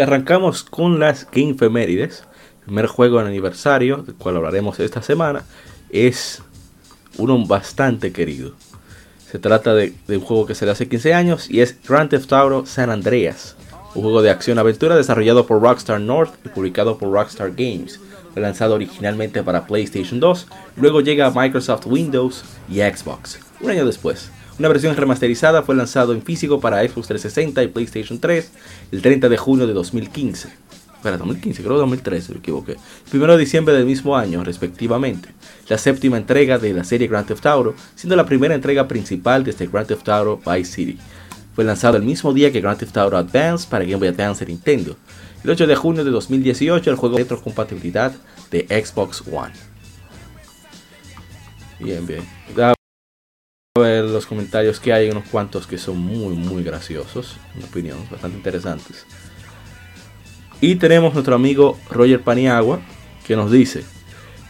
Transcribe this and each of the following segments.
Arrancamos con las Game Femérides. Primer juego de aniversario, del cual hablaremos esta semana, es uno bastante querido. Se trata de, de un juego que se le hace 15 años y es Grand Theft Auto San Andreas, un juego de acción-aventura desarrollado por Rockstar North y publicado por Rockstar Games. Lanzado originalmente para PlayStation 2, luego llega a Microsoft Windows y Xbox, un año después. Una versión remasterizada fue lanzado en físico para Xbox 360 y PlayStation 3 el 30 de junio de 2015. Para 2015, creo 2013, me equivoqué. El 1 de diciembre del mismo año, respectivamente. La séptima entrega de la serie Grand Theft Auto, siendo la primera entrega principal de este Grand Theft Auto Vice City. Fue lanzado el mismo día que Grand Theft Auto Advance para Game Boy Advance y Nintendo. El 8 de junio de 2018, el juego de retrocompatibilidad de Xbox One. Bien, bien ver los comentarios que hay, unos cuantos que son muy, muy graciosos, en mi opinión, bastante interesantes. Y tenemos nuestro amigo Roger Paniagua, que nos dice,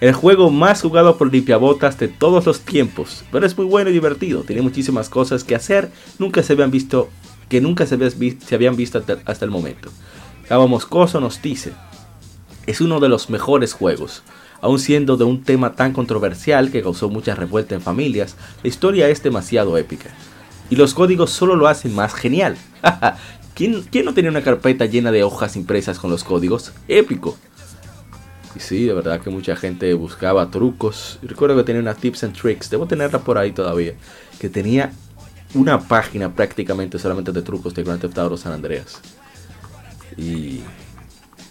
el juego más jugado por limpiabotas de todos los tiempos, pero es muy bueno y divertido, tiene muchísimas cosas que hacer, nunca se habían visto, que nunca se, habían visto hasta el momento. Cabo Moscoso nos dice, es uno de los mejores juegos, Aun siendo de un tema tan controversial que causó mucha revuelta en familias, la historia es demasiado épica. Y los códigos solo lo hacen más genial. ¿Quién, ¿Quién, no tenía una carpeta llena de hojas impresas con los códigos? Épico. Y sí, de verdad que mucha gente buscaba trucos. recuerdo que tenía una tips and tricks, debo tenerla por ahí todavía, que tenía una página prácticamente solamente de trucos de Grand Theft Auto San Andreas. Y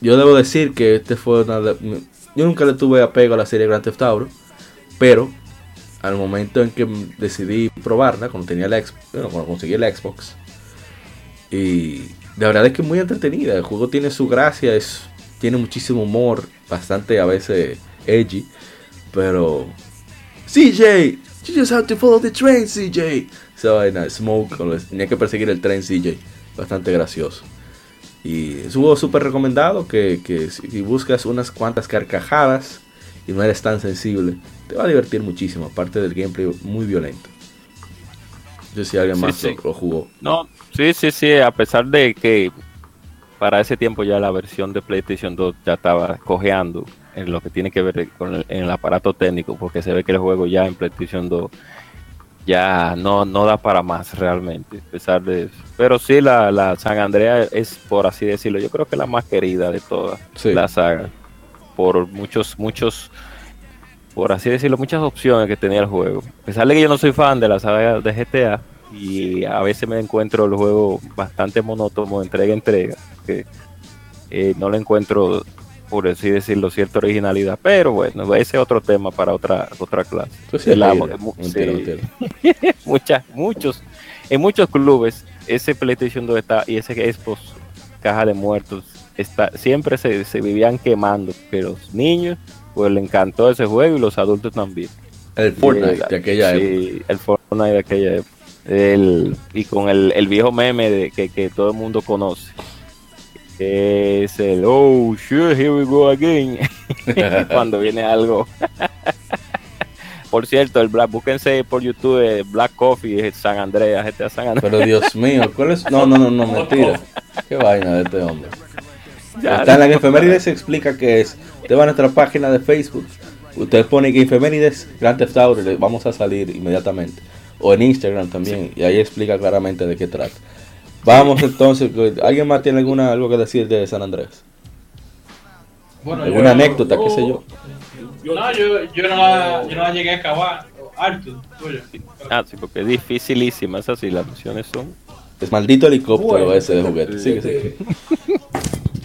yo debo decir que este fue una de, yo nunca le tuve apego a la serie Grand Theft Auto, pero al momento en que decidí probarla, cuando tenía la bueno, cuando conseguí el Xbox, y de verdad es que es muy entretenida. El juego tiene su gracia, es, tiene muchísimo humor, bastante a veces edgy, pero CJ, you just have to follow the train, CJ. So, Smoke, tenía que perseguir el tren, CJ, bastante gracioso. Y es un juego súper recomendado que, que, si buscas unas cuantas carcajadas y no eres tan sensible, te va a divertir muchísimo, aparte del gameplay muy violento. No sé si alguien más Lo, jugó. No, sí, sí, sí, a pesar de que para ese tiempo ya la versión de PlayStation 2 ya estaba cojeando en lo que tiene que ver con el, en el aparato técnico, porque se ve que el juego ya en PlayStation 2 ya no, no da para más realmente, a pesar de eso. Pero sí, la, la San Andrea es, por así decirlo, yo creo que la más querida de todas la saga. Por muchos, muchos, por así decirlo, muchas opciones que tenía el juego. A pesar de que yo no soy fan de la saga de GTA y a veces me encuentro el juego bastante monótono, entrega entrega, que eh, no le encuentro por así decirlo, cierta originalidad. Pero bueno, ese es otro tema para otra otra clase. Muchas, muchos, en muchos clubes, ese PlayStation 2 está y ese Xbox caja de muertos está, siempre se, vivían quemando, que los niños pues le encantó ese juego y los adultos también. El Fortnite de aquella época. el Fortnite de aquella época. y con el, el viejo meme de que, que todo el mundo conoce es el oh sure here we go again. Cuando viene algo. Por cierto el black búsquense por youtube eh, black coffee San Andreas este San Andreas. Pero dios mío ¿cuál es? no no no no mentira. Qué vaina de este hombre. Está en la efemérides se explica que es usted va a nuestra página de facebook usted pone que efemérides Grand Theft Auto vamos a salir inmediatamente. O en Instagram también y ahí explica claramente de qué trata Vamos entonces, ¿alguien más tiene alguna algo que decir de San Andrés? Bueno, ¿Alguna anécdota, qué sé yo? no, yo, yo, no la, yo no la llegué a acabar. Alto, tuyo. Ah, sí, porque es dificilísima. Esas sí, las misiones son. Es maldito helicóptero Bueno, ese de juguete. Sigue, sigue.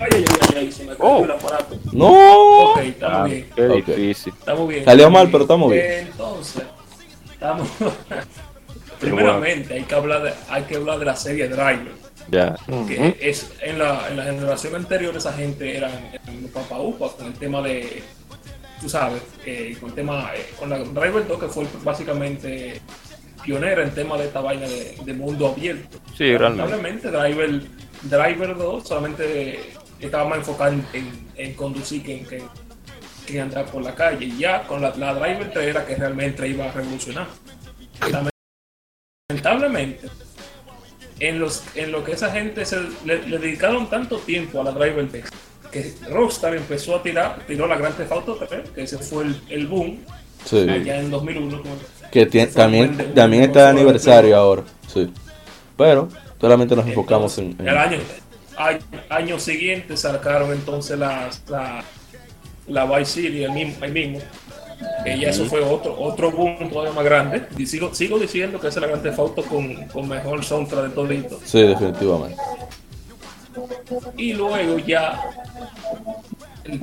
Ay, ay, ay, ay, se me Oh. el aparato. ¡No! Ok, estamos Ah, bien. qué Ok. difícil. Estamos bien. Salió mal, pero estamos bien. Entonces, estamos. Primeramente, hay que hablar de, hay que hablar de la serie Driver. Ya. Que es en la, en la generación anterior esa gente eran, eran los papaupas con el tema de, tú sabes, eh, con el tema, eh, con la Driver 2 que fue básicamente pionera en tema de esta vaina de, de mundo abierto. Sí, realmente. Lamentablemente Driver, Driver 2 solamente estaba más enfocado en, en- en conducir que en, que, que en andar por la calle. Y ya con la, la Driver 3 era que realmente iba a revolucionar. Lamentablemente, en, los, en lo que esa gente se, le, le dedicaron tanto tiempo a la Driver 3 que Rockstar empezó a tirar, tiró la Grand Theft Auto 3, que ese fue el, el boom Sí. allá en 2001. como- Que también, también está de aniversario ahora. Sí. Pero solamente nos enfocamos en. En- El año, año, año siguiente sacaron entonces la, la, la Vice City, el mismo. El mismo que ya eso fue otro, otro boom todavía más grande. Y sigo, sigo diciendo que es la Grand Theft Auto con, con mejor soundtrack de todito. Sí, definitivamente. Y luego ya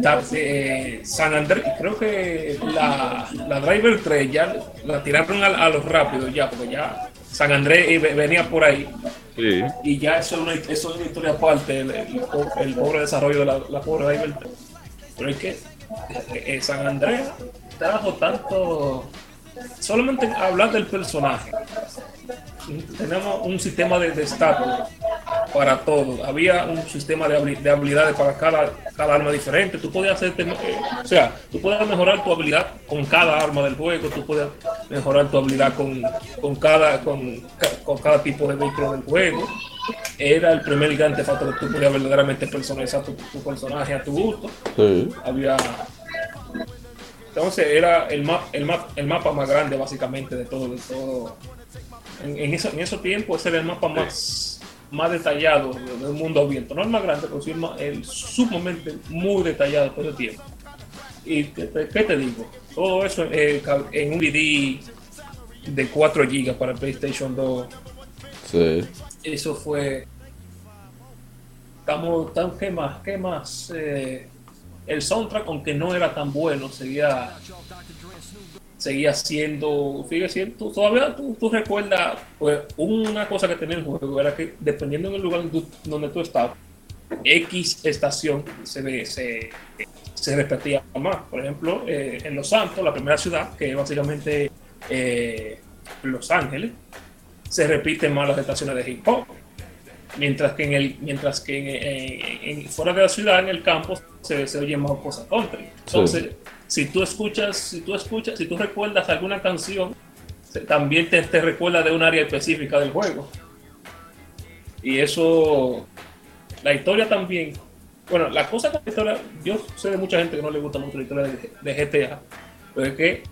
ta- eh, San Andrés, creo que la, la Driver 3 ya la tiraron a, a los rápidos ya, porque ya San Andrés eh, ve- venía por ahí. Sí. Y ya eso es una, eso es una historia aparte, el, el el pobre desarrollo de la, la pobre Driver 3. Pero es que eh, eh, San Andrés trajo tanto. Solamente hablar del personaje. Tenemos un sistema de de estatus para todo. Había un sistema de, de habilidades para cada, cada arma diferente. Tú podías hacerte, eh, o sea, tú podías mejorar tu habilidad con cada arma del juego. Tú podías mejorar tu habilidad con, con cada con, con cada tipo de vehículo del juego. Era el primer gigante factor que tú podías verdaderamente personalizar tu, tu personaje a tu gusto Sí. había entonces era el mapa el mapa el mapa más grande básicamente de todo de todo. En, en, eso, en esos tiempos ese era el mapa más más detallado de- del mundo abierto. No el más grande pero sí el, más- el sumamente muy detallado todo el tiempo. Y qué te, qué te digo todo eso eh, en un DVD de 4 GB para PlayStation 2 Sí. eso fue estamos tan qué más qué más Eh, el soundtrack aunque no era tan bueno seguía seguía siendo sigue siendo todavía tú, recuerdas pues una cosa que tenía el juego era que dependiendo del lugar donde tú, estabas X estación se, se, se repetía más. Por ejemplo, eh, en Los Santos, la primera ciudad, que es básicamente eh, Los Ángeles, se repiten más las estaciones de hip hop. Mientras que, en el, mientras que en, fuera de la ciudad, en el campo, se, se oye más cosas country. Entonces, si tú escuchas, si tú escuchas, si tú recuerdas alguna canción, también te, te recuerda de un área específica del juego. Y eso, la historia también. Bueno, la cosa con la historia, yo sé de mucha gente que no le gusta mucho la historia de, de GTA, pero es que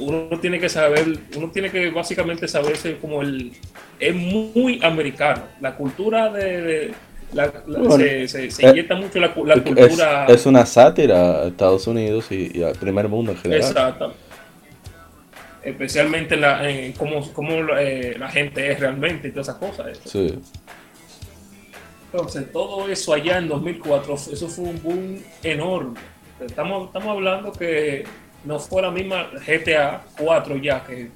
uno tiene que saber, uno tiene que básicamente saberse como el, es muy americano, la cultura de, de- la- la- Bueno, se, se, se eh, inyecta mucho la, la Es, cultura. es una sátira a Estados Unidos y, y al primer mundo en general. Exacto. Especialmente en, la, en cómo, cómo, eh, la gente es realmente y todas esas cosas. Sí. Entonces, todo eso allá en 2004, eso fue un boom enorme. Estamos, estamos hablando que no fue la misma GTA 4 ya que,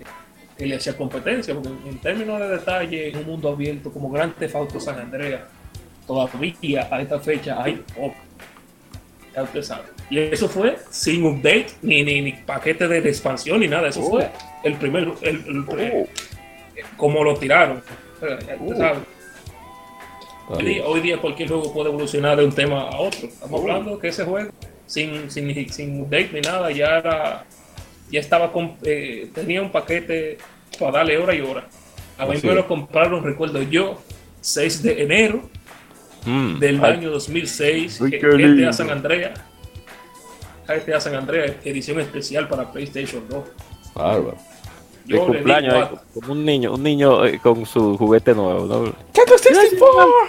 que le hacía competencia, porque en términos de detalle, en un mundo abierto como Grand Theft Auto San Andreas, todavía a esta fecha hay poco. Ya usted sabe. Y eso fue sin update, ni, ni, ni paquete de expansión, ni nada. Eso Oh. fue el primer, el, el- el- como lo tiraron. Ya usted Oh. sabe. Día, hoy día cualquier juego puede evolucionar de un tema a otro. Estamos hablando que ese juego, sin, sin, sin update ni nada, ya era, ya estaba con, eh, tenía un paquete para darle hora y hora. A mí Así me lo compraron, recuerdo yo, 6 de enero Mm. del Ay, año 2006, Ay, GTA. San Andreas. GTA San Andreas, edición especial para PlayStation 2. Bárbaro. de Yo di cumpleaños, eh, como un niño, un niño eh, con su juguete nuevo. ¿no?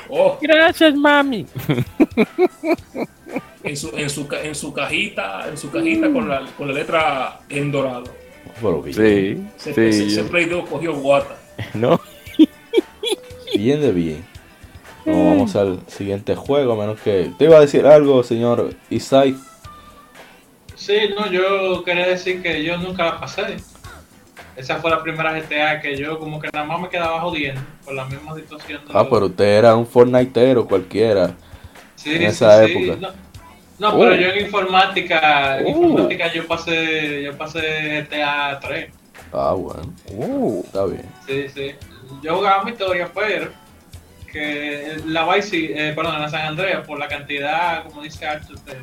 Oh, Gracias, mami. en su, en su, en su cajita, en su cajita con la, con la letra en dorado. Pero bien, Sí, Ese, sí. ese yo- Play 2 cogió guata. ¿No? bien de bien. No, vamos al siguiente juego, a menos que... ¿Te iba a decir algo, señor Isai? Sí, no, yo quería decir que yo nunca la pasé. Esa fue la primera GTA que yo como que nada más me quedaba jodiendo por la misma situación. de Ah, pero usted era un Fortniteero cualquiera. Sí, en sí, esa sí. época. No, no, pero yo en informática, en Oh. informática yo pasé, yo pasé GTA 3. Ah, bueno, Uh, está bien. Sí, sí. Yo jugaba mi historia, pero que la Vice, eh, perdón, la San Andreas, por la cantidad, como dice Arthur, de,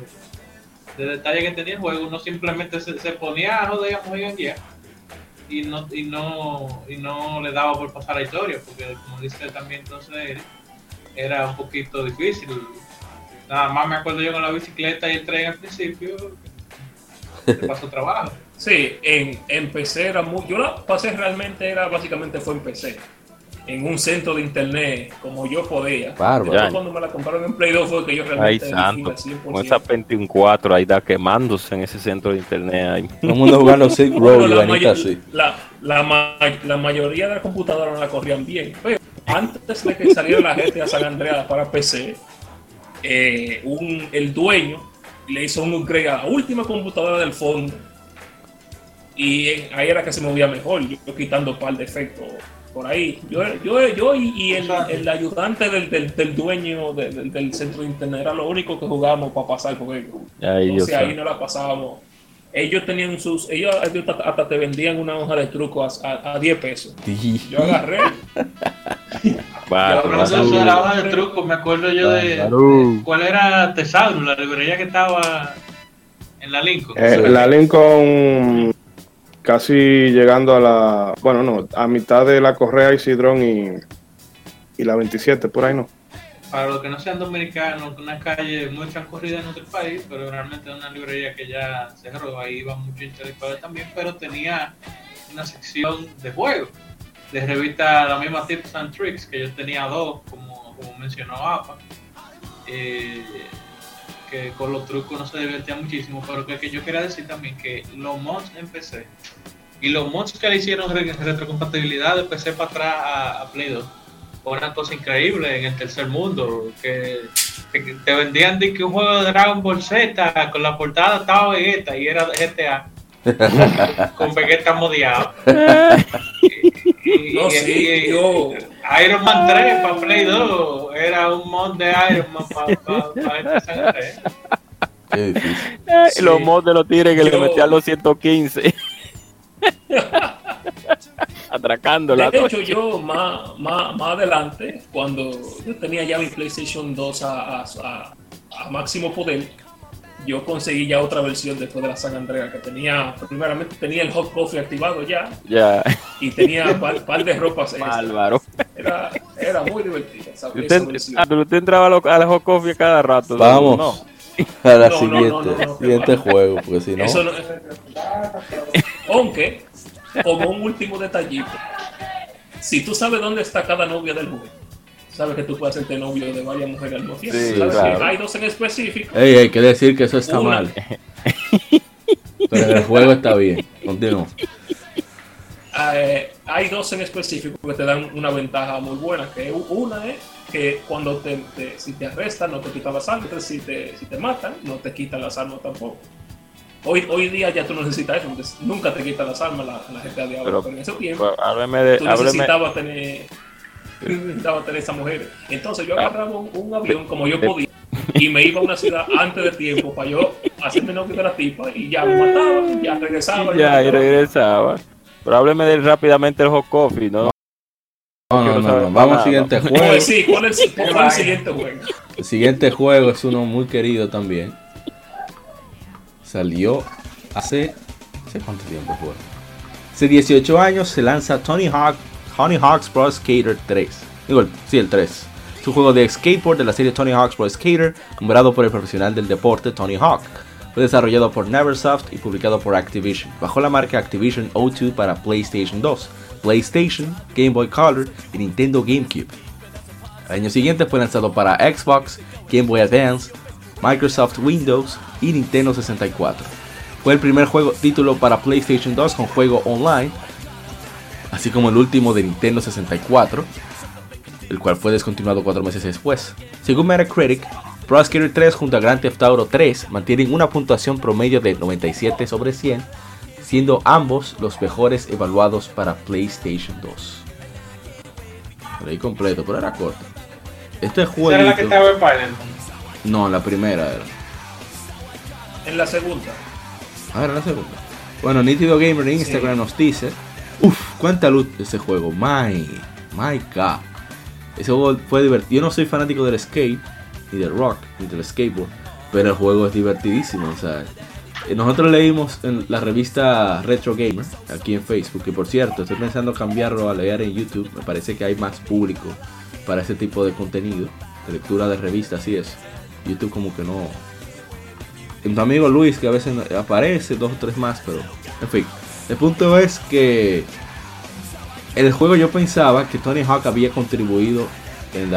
de detalle que tenía el juego, uno simplemente se, se ponía a joder a morir ya y no, y no y no le daba por pasar la historia, porque como dice también entonces era un poquito difícil. Nada más me acuerdo yo con la bicicleta y el tren al principio, que pasó trabajo. Sí, en, en PC era muy. Yo la pasé realmente, era básicamente fue en PC. En un centro de internet, como yo podía. Bárbaro. Cuando me la compraron en Play 2 fue que yo ay, realmente santo. al 100%. Con esa 24 ahí da quemándose en ese centro de internet ahí. Todo el mundo jugando Silk Bueno, Road y la, mayo- así. la, la ma- la mayoría de las computadoras no la corrían bien. Pero antes de que saliera la GTA San Andreas para PC, eh, un, el dueño le hizo un upgrade a la última computadora del fondo. Y ahí era que se movía mejor, yo, yo quitando un par de efectos por ahí. Yo, yo, yo y, y el, el ayudante del, del, del dueño de- del, del centro de internet era lo único que jugábamos para pasar el juego. Ay, Dios ahí no la pasábamos. Ellos tenían sus. Ellos hasta, hasta te vendían una hoja de truco a, a, a 10 pesos. Yo agarré. Hablando de eso de la hoja de truco, me acuerdo yo de- cuál era Tesauro, la librería que estaba en la Lincoln. Eh, la Lincoln casi llegando a la, bueno, no, a mitad de la Correa Isidrón y, y la 27, por ahí no. Para los que no sean dominicanos, una calle muy transcurrida en nuestro país, pero realmente una librería que ya cerró, ahí iba mucho intelectuales también, pero tenía una sección de juegos, de revista, la misma Tips and Tricks, que yo tenía dos, como, como mencionó APA, eh, que con los trucos no se divertía muchísimo, pero que, que yo quería decir también que los mods en PC y los mods que le hicieron re- retrocompatibilidad de PC para atrás a, a Play 2 fue una cosa increíble en el tercer mundo, que, que te vendían de que un juego de Dragon Ball Z con la portada estaba Vegeta y era GTA. con Vegeta modiado. Y- No, y- sí, y- yo. Iron Man 3 para Play 2 era un mod de Iron Man para Qué difícil. Ay, Sí. Los mods de los tigres que le Yo- metían los 115. Atracando la De hecho, yo más, más, más adelante, cuando yo tenía ya mi PlayStation 2 a, a, a- a máximo poder, yo conseguí ya otra versión después de la San Andreas que tenía, primeramente tenía el hot coffee activado ya Ya, y tenía un par, par de ropas bárbaro. Era, era muy divertida esa, esa Usted, versión. ah, pero usted entraba a lo- a la hot coffee cada rato. Vamos No. a la No, no, siguiente, no, no, no, siguiente juego, porque si no, Eso no- Aunque, como un último detallito, si tú sabes dónde está cada novia del juego, sabes que tú puedes hacerte novio de varias mujeres al mismo tiempo. Sí, sabes claro. que hay dos en específico. Ey, hay que decir que eso está Una. mal. Pero en el juego está bien. Continúo. Eh, hay dos en específico que te dan una ventaja muy buena. Que una es que cuando te, te- si te arrestan no te quitan las armas, entonces si te, si te matan no te quitan las armas tampoco. Hoy, hoy día ya tú no necesitas eso, entonces nunca te quitan las armas la, la gente de ahora, Pero- pero en ese tiempo Pues, Hábleme de. tú hábleme- necesitabas tener, necesitabas tener esas mujeres. Entonces yo agarraba un, un avión como yo podía y me iba a una ciudad antes de tiempo para yo hacerme novio de la tipa y ya me mataba, y ya regresaba. Ya, y regresaba. Pero hábleme de, rápidamente del hot coffee, ¿no? No, no, quiero no, saber no. más Vamos al siguiente Pues juego. sí, ¿cuál es, cuál es el siguiente juego? El siguiente juego es uno muy querido también. Salió hace. ¿Hace cuánto tiempo fue? Hace 18 años se lanza Tony Hawk, Tony Hawk's Pro Skater 3. Digo, sí, el 3. Es un juego de skateboard de la serie Tony Hawk's Pro Skater, nombrado por el profesional del deporte Tony Hawk. Fue desarrollado por Neversoft y publicado por Activision, bajo la marca Activision O2 para PlayStation 2, PlayStation, Game Boy Color y Nintendo GameCube. Al año siguiente fue lanzado para Xbox, Game Boy Advance, Microsoft Windows y Nintendo 64. Fue el primer juego título para PlayStation 2 con juego online, así como el último de Nintendo 64, el cual fue descontinuado cuatro meses después. Según Metacritic, Pro Skater 3 junto a Grand Theft Auto 3 mantienen una puntuación promedio de 97 sobre 100, siendo ambos los mejores evaluados para PlayStation 2. Por ahí completo, pero era corto. Este juego. ¿Esa era la que estaba en Pilot? No, la primera era. En la segunda. Ah, era la segunda. Bueno, Nítido Gamer en Instagram nos dice. Uff, cuánta luz ese juego. My, my god. Ese juego fue divertido. Yo no soy fanático del skate, ni del rock, ni del skateboard. Pero el juego es divertidísimo. O sea, eh, nosotros leímos en la revista Retro Gamer, aquí en Facebook, que por cierto, estoy pensando cambiarlo a leer en YouTube. Me parece que hay más público para ese tipo de contenido, de lectura de revistas y eso. YouTube como que no... Tu amigo Luis, que a veces aparece, dos o tres más, pero... En fin, el punto es que... El juego yo pensaba que Tony Hawk había contribuido en,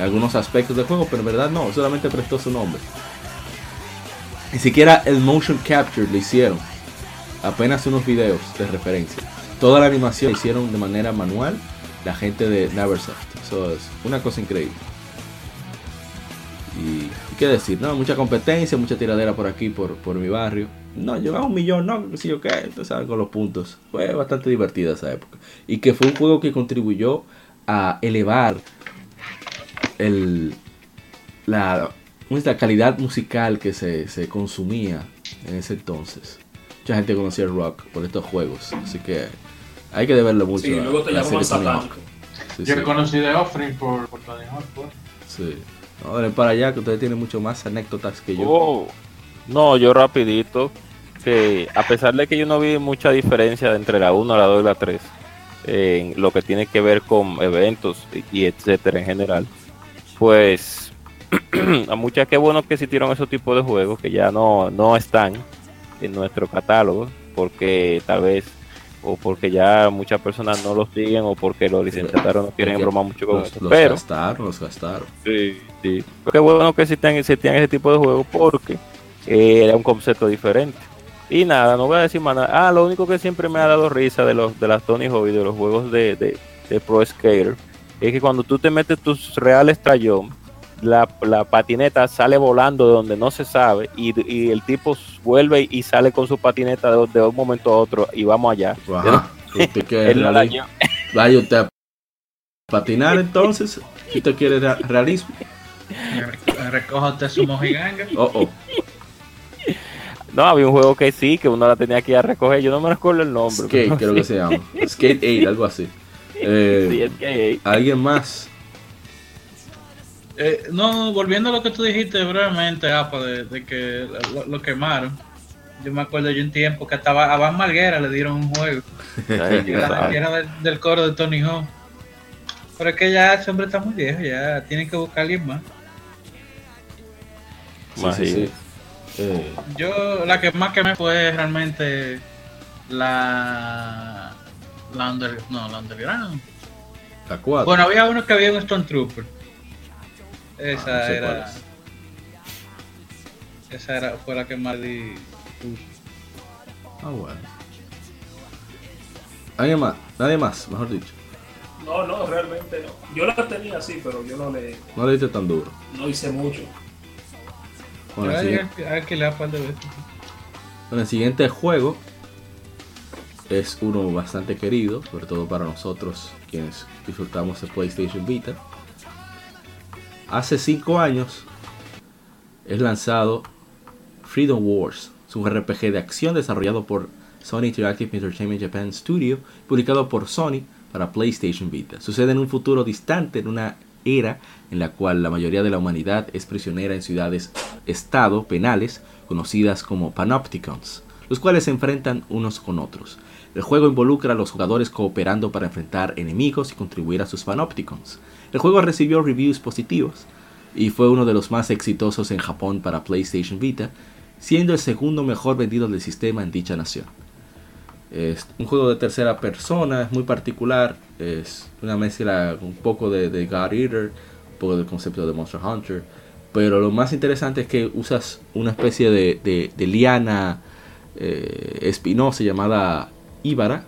algunos aspectos del juego, pero en verdad no, solamente prestó su nombre. Ni siquiera el motion capture lo hicieron. Apenas unos videos de referencia. Toda la animación la hicieron de manera manual la gente de Neversoft. Eso es una cosa increíble. Y, y qué decir, ¿no? Mucha competencia, mucha tiradera por aquí, por, por mi barrio. No, llegaba un millón, no, qué sé yo qué, entonces ¿sabes? con los puntos. Fue bastante divertida esa época. Y que fue un juego que contribuyó a elevar el, la, ¿cómo es la calidad musical que se, se consumía en ese entonces. Mucha gente conocía el rock por estos juegos, así que hay que deberle mucho Sí, a luego te la serie Tony Hawk. satánico. Sí, Yo sí. conocí de Offering por, por Tony Hawk, pues. Sí. Denle para allá que ustedes tienen mucho más anécdotas que yo. Oh, no, yo rapidito, que a pesar de que yo no vi mucha diferencia entre la 1, la 2 y la 3, en lo que tiene que ver con eventos y, y etcétera en general, pues a muchas que bueno que existieron esos tipos de juegos que ya no, no están en nuestro catálogo, porque tal vez o porque ya muchas personas no los siguen o porque los licenciatarios no quieren bromar mucho con los, eso. los Pero gastaron, los gastaron. Sí, sí. Qué bueno que existían, existían ese tipo de juegos porque eh, era un concepto diferente. Y nada, no voy a decir más nada. Ah, lo único que siempre me ha dado risa de los de las Tony Hawk y de los juegos de, de, de Pro Skater es que cuando tú te metes tus reales trayón, la, la patineta sale volando de donde no se sabe y, y el tipo vuelve y sale con su patineta de, de un momento a otro y vamos allá. Ajá. ¿Usted quiere realismo? Vaya usted a patinar entonces. Si usted quiere rea- realismo. Recójate su mojiganga. Oh, oh. No, había un juego que sí, que uno la tenía que ir a recoger. Yo no me recuerdo el nombre. Skate, creo que se llama. Skate 8, algo así. Eh, Sí, es que ¿Alguien más? Eh, no, volviendo a lo que tú dijiste brevemente, Apa, de, de que lo, lo quemaron. Yo me acuerdo yo un tiempo que hasta a Van Marguera le dieron un juego. Era, del, del coro de Tony Hawk. Pero es que ya ese hombre está muy viejo, ya tienen que buscar a alguien más. Sí, sí, sí. Eh, Yo, la que más quemé fue realmente la. La under, no, la Underground. la 4. Bueno, había uno que había un Stormtrooper. Esa Ah, no sé era. cuál Esa era, fue la que más di. Ah, bueno. ¿Alguien más? Nadie más, mejor dicho. No, no, realmente no. Yo la tenía así, pero yo no le No le diste tan duro. no hice mucho. Bueno, el siguiente-. Bueno, el siguiente juego es uno bastante querido, sobre todo para nosotros quienes disfrutamos de PlayStation Vita. Hace 5 años es lanzado Freedom Wars, un RPG de acción desarrollado por Sony Interactive Entertainment Japan Studio, publicado por Sony para PlayStation Vita. Sucede en un futuro distante, en una era en la cual la mayoría de la humanidad es prisionera en ciudades-estado penales conocidas como panopticons, los cuales se enfrentan unos con otros. El juego involucra a los jugadores cooperando para enfrentar enemigos y contribuir a sus panopticons. El juego recibió reviews positivos y fue uno de los más exitosos en Japón para PlayStation Vita, siendo el segundo mejor vendido del sistema en dicha nación. Es un juego de tercera persona, es muy particular, es una mezcla un poco de, de God Eater, un poco del concepto de Monster Hunter, pero lo más interesante es que usas una especie de, liana eh, espinosa llamada Íbara.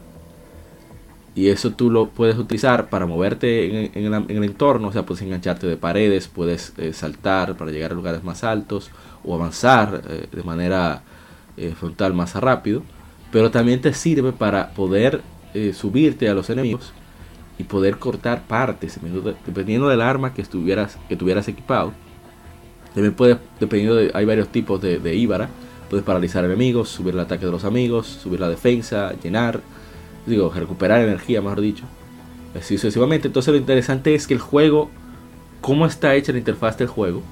Y eso tú lo puedes utilizar para moverte en, el, en el entorno. O sea, puedes engancharte de paredes, puedes eh, saltar para llegar a lugares más altos o avanzar eh, de manera eh, frontal más rápido. Pero también te sirve para poder subirte a los enemigos y poder cortar partes dependiendo, de- dependiendo del arma que estuvieras que tuvieras equipado. También puedes, dependiendo de, hay varios tipos de, de Íbara, puedes paralizar enemigos, subir el ataque de los amigos, subir la defensa, llenar, digo, recuperar energía, mejor dicho. Así sucesivamente. Entonces lo interesante es que el juego, cómo está hecha la interfaz del juego,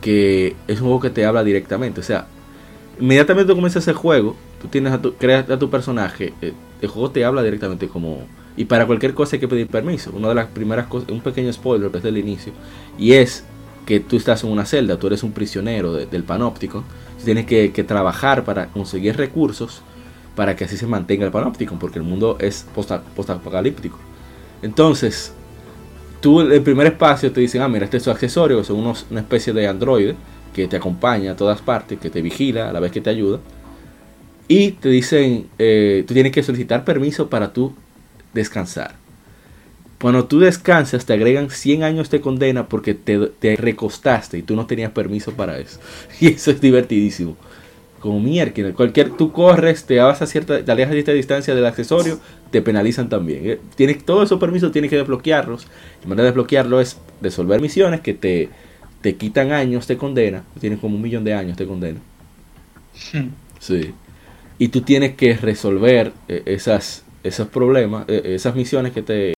que es un juego que te habla directamente. O sea, inmediatamente tú comienzas el juego, tú tienes a tu, creas a tu personaje, eh, el juego te habla directamente como... Y para cualquier cosa hay que pedir permiso. Una de las primeras cosas, un pequeño spoiler desde el inicio, y es que tú estás en una celda, tú eres un prisionero de- del panóptico, tienes que, que trabajar para conseguir recursos para que así se mantenga el panóptico, porque el mundo es posta- postapocalíptico. Entonces, tú en el primer espacio te dicen, ah, mira, este es tu accesorio, que son unos, una especie de androide que te acompaña a todas partes, que te vigila a la vez que te ayuda. Y te dicen, eh, tú tienes que solicitar permiso para tú descansar. Cuando tú descansas te agregan 100 años de condena porque te, te recostaste y tú no tenías permiso para eso. Y eso es divertidísimo. Como mierda, cualquier tú corres, te vas a cierta, te alejas a cierta distancia del accesorio, te penalizan también. Eh, Tienes todos esos permisos tienes que desbloquearlos. La manera de desbloquearlo es resolver misiones que te, te quitan años de condena. Tienes como un millón de años de condena. Sí. Y tú tienes que resolver eh, esas, esos problemas, eh, esas misiones que te,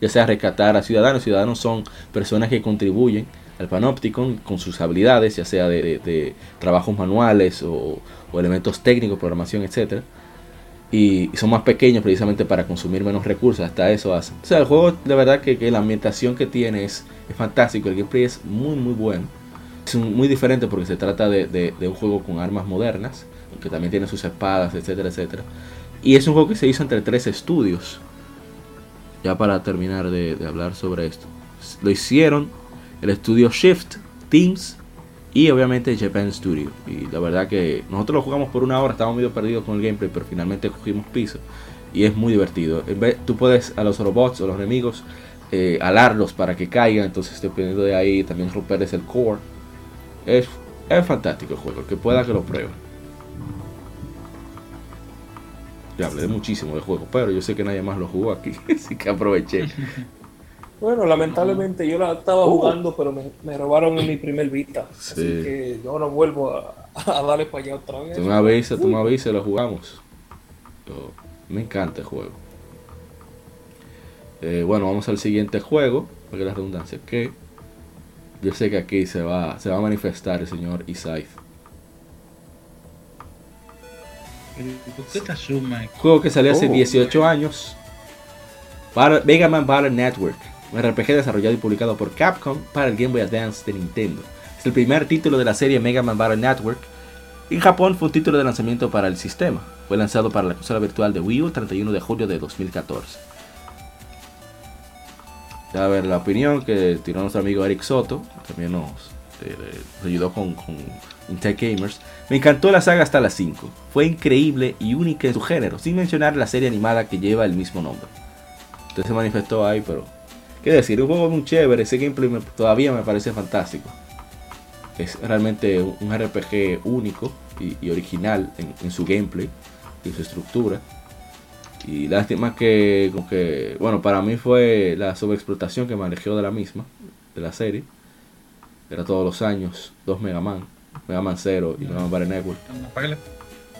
ya sea rescatar a ciudadanos. Ciudadanos son personas que contribuyen al Panopticon con sus habilidades, ya sea de, trabajos manuales o, elementos técnicos, programación, etcétera. Y, son más pequeños precisamente para consumir menos recursos, hasta eso hacen. O sea, el juego, de verdad que, que la ambientación que tiene es, es fantástico, el gameplay es muy, muy bueno. Es muy diferente porque se trata de, de- un juego con armas modernas, que también tiene sus espadas, etcétera, etcétera. Y es un juego que se hizo entre tres estudios. Ya para terminar de hablar sobre esto. Lo hicieron el estudio Shift, Teams y obviamente Japan Studio. Y la verdad que nosotros lo jugamos por una hora, estábamos medio perdidos con el gameplay, pero finalmente cogimos piso. Y es muy divertido. En vez- tú puedes a los robots o los enemigos eh, alarlos para que caigan, entonces dependiendo de ahí también romperles el core. Es, es fantástico el juego, que pueda que lo pruebe. Ya hablé muchísimo del juego, pero yo sé que nadie más lo jugó aquí, así que aproveché. Bueno, lamentablemente yo la estaba Oh. jugando, pero me, me robaron en mi primer Vita. Así Sí. que yo no vuelvo a, a darle para allá otra vez. Tú me avisas, tú me avisas, lo jugamos. Yo- me encanta el juego. Eh, bueno, vamos al siguiente juego, porque la redundancia, que yo sé que aquí se va, se va a manifestar el señor Isaith. ¿Por qué te asumas? Juego que salió hace Oh. 18 años. Battle- Mega Man Battle Network. Un RPG desarrollado y publicado por Capcom para el Game Boy Advance de Nintendo. Es el primer título de la serie Mega Man Battle Network. En Japón fue un título de lanzamiento para el sistema. Fue lanzado para la consola virtual de Wii U el 31 de julio de 2014. Ya a ver la opinión que tiró nuestro amigo Eric Soto. También nos, eh, nos ayudó con, con Gamers. Me encantó la saga hasta las 5. Fue increíble y única en su género, sin mencionar la serie animada que lleva el mismo nombre. Entonces se manifestó ahí, pero... ¿Qué decir? Un juego muy chévere, ese gameplay me- todavía me parece fantástico. Es realmente un RPG único y, y original en, en su gameplay y su estructura. Y lástima que, como que, bueno, para mí fue la sobreexplotación que me alejó de la misma, de la serie. Era todos los años, dos Mega Man, Mega Man 0 y Mega Man Battle Network. Era una pela.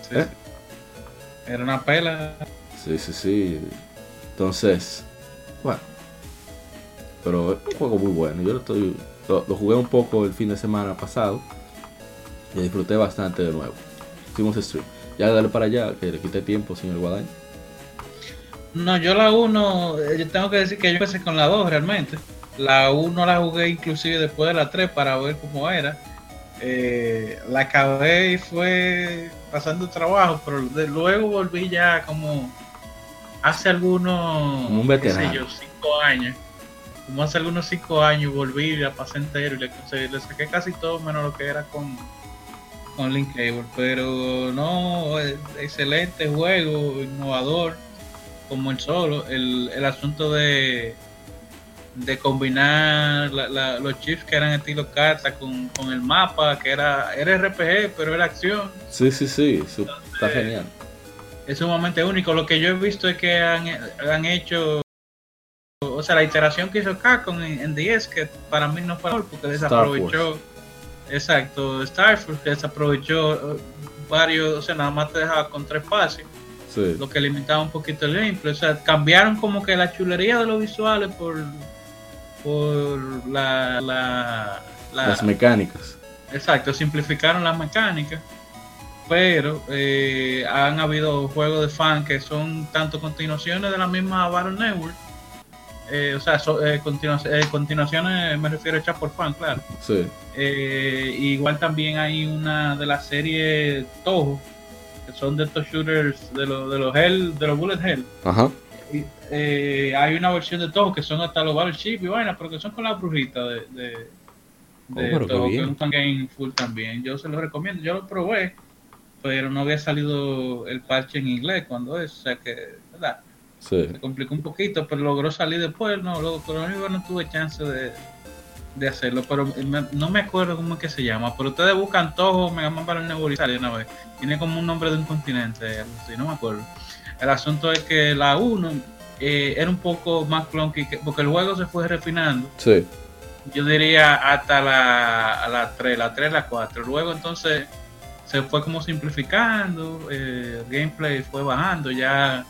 Sí, ¿Eh? sí. Era una pela. Sí, sí, sí. Entonces, bueno. Pero es un juego muy bueno. Yo lo, estoy, lo, lo jugué un poco el fin de semana pasado. Y disfruté bastante de nuevo. Hicimos stream. Ya dale para allá, que le quité tiempo, señor Guadaña. No, yo la 1, yo tengo que decir que yo empecé con la 2 realmente. La 1 la jugué inclusive después de la 3 para ver cómo era. Eh, la acabé y fue pasando trabajo, pero de- luego volví ya como hace algunos, Como un qué sé veterano. yo, 5 años. Como hace algunos 5 años volví la pasé entero y le, conseguí- le saqué casi todo menos lo que era con, con Link Cable, pero no, eh, excelente juego, innovador, como el solo, el, el asunto de de combinar la- la- los chips que eran estilo carta con, con el mapa, que era, era RPG, pero era acción. Sí, sí, sí, está genial. Es sumamente único. Lo que yo he visto es que han, han hecho, o sea, la iteración que hizo Capcom en, en 10, que para mí no fue mejor porque desaprovechó, exacto, Star Force, que desaprovechó eh, varios, o sea, nada más te dejaba con tres pases, Sí. lo que limitaba un poquito el gameplay. O sea, cambiaron como que la chulería de los visuales por, por la, la, la- Las mecánicas. Exacto, simplificaron las mecánicas, pero eh, han habido juegos de fan que son tanto continuaciones de la misma Battle Network, eh, o sea, so- eh, eh, continuaciones me refiero hechas por fan, claro. Sí. Eh, igual también hay una de la serie Toho, que son de estos shooters de los de los Hell, de los Bullet Hell. Ajá. Eh, hay una versión de Toho que son hasta los Battleship y vaina, pero que son con la brujita de, de, de Oh, Toho, que es un game full también. Yo se lo recomiendo, yo lo probé, pero no había salido el parche en inglés cuando es, o sea que, ¿verdad? Sí. Se complicó un poquito, pero logró salir después, no, único que no tuve chance de, de hacerlo, pero me- no me acuerdo cómo es que se llama, pero ustedes buscan Toho, Mega Man para el nebulizar una vez, tiene como un nombre de un continente, así, no me acuerdo. El asunto es que la 1 eh, era un poco más clunky, que- porque el juego se fue refinando, Sí. yo diría hasta la, a la 3, la 3, la 4. Luego entonces se fue como simplificando, eh, el gameplay fue bajando, ya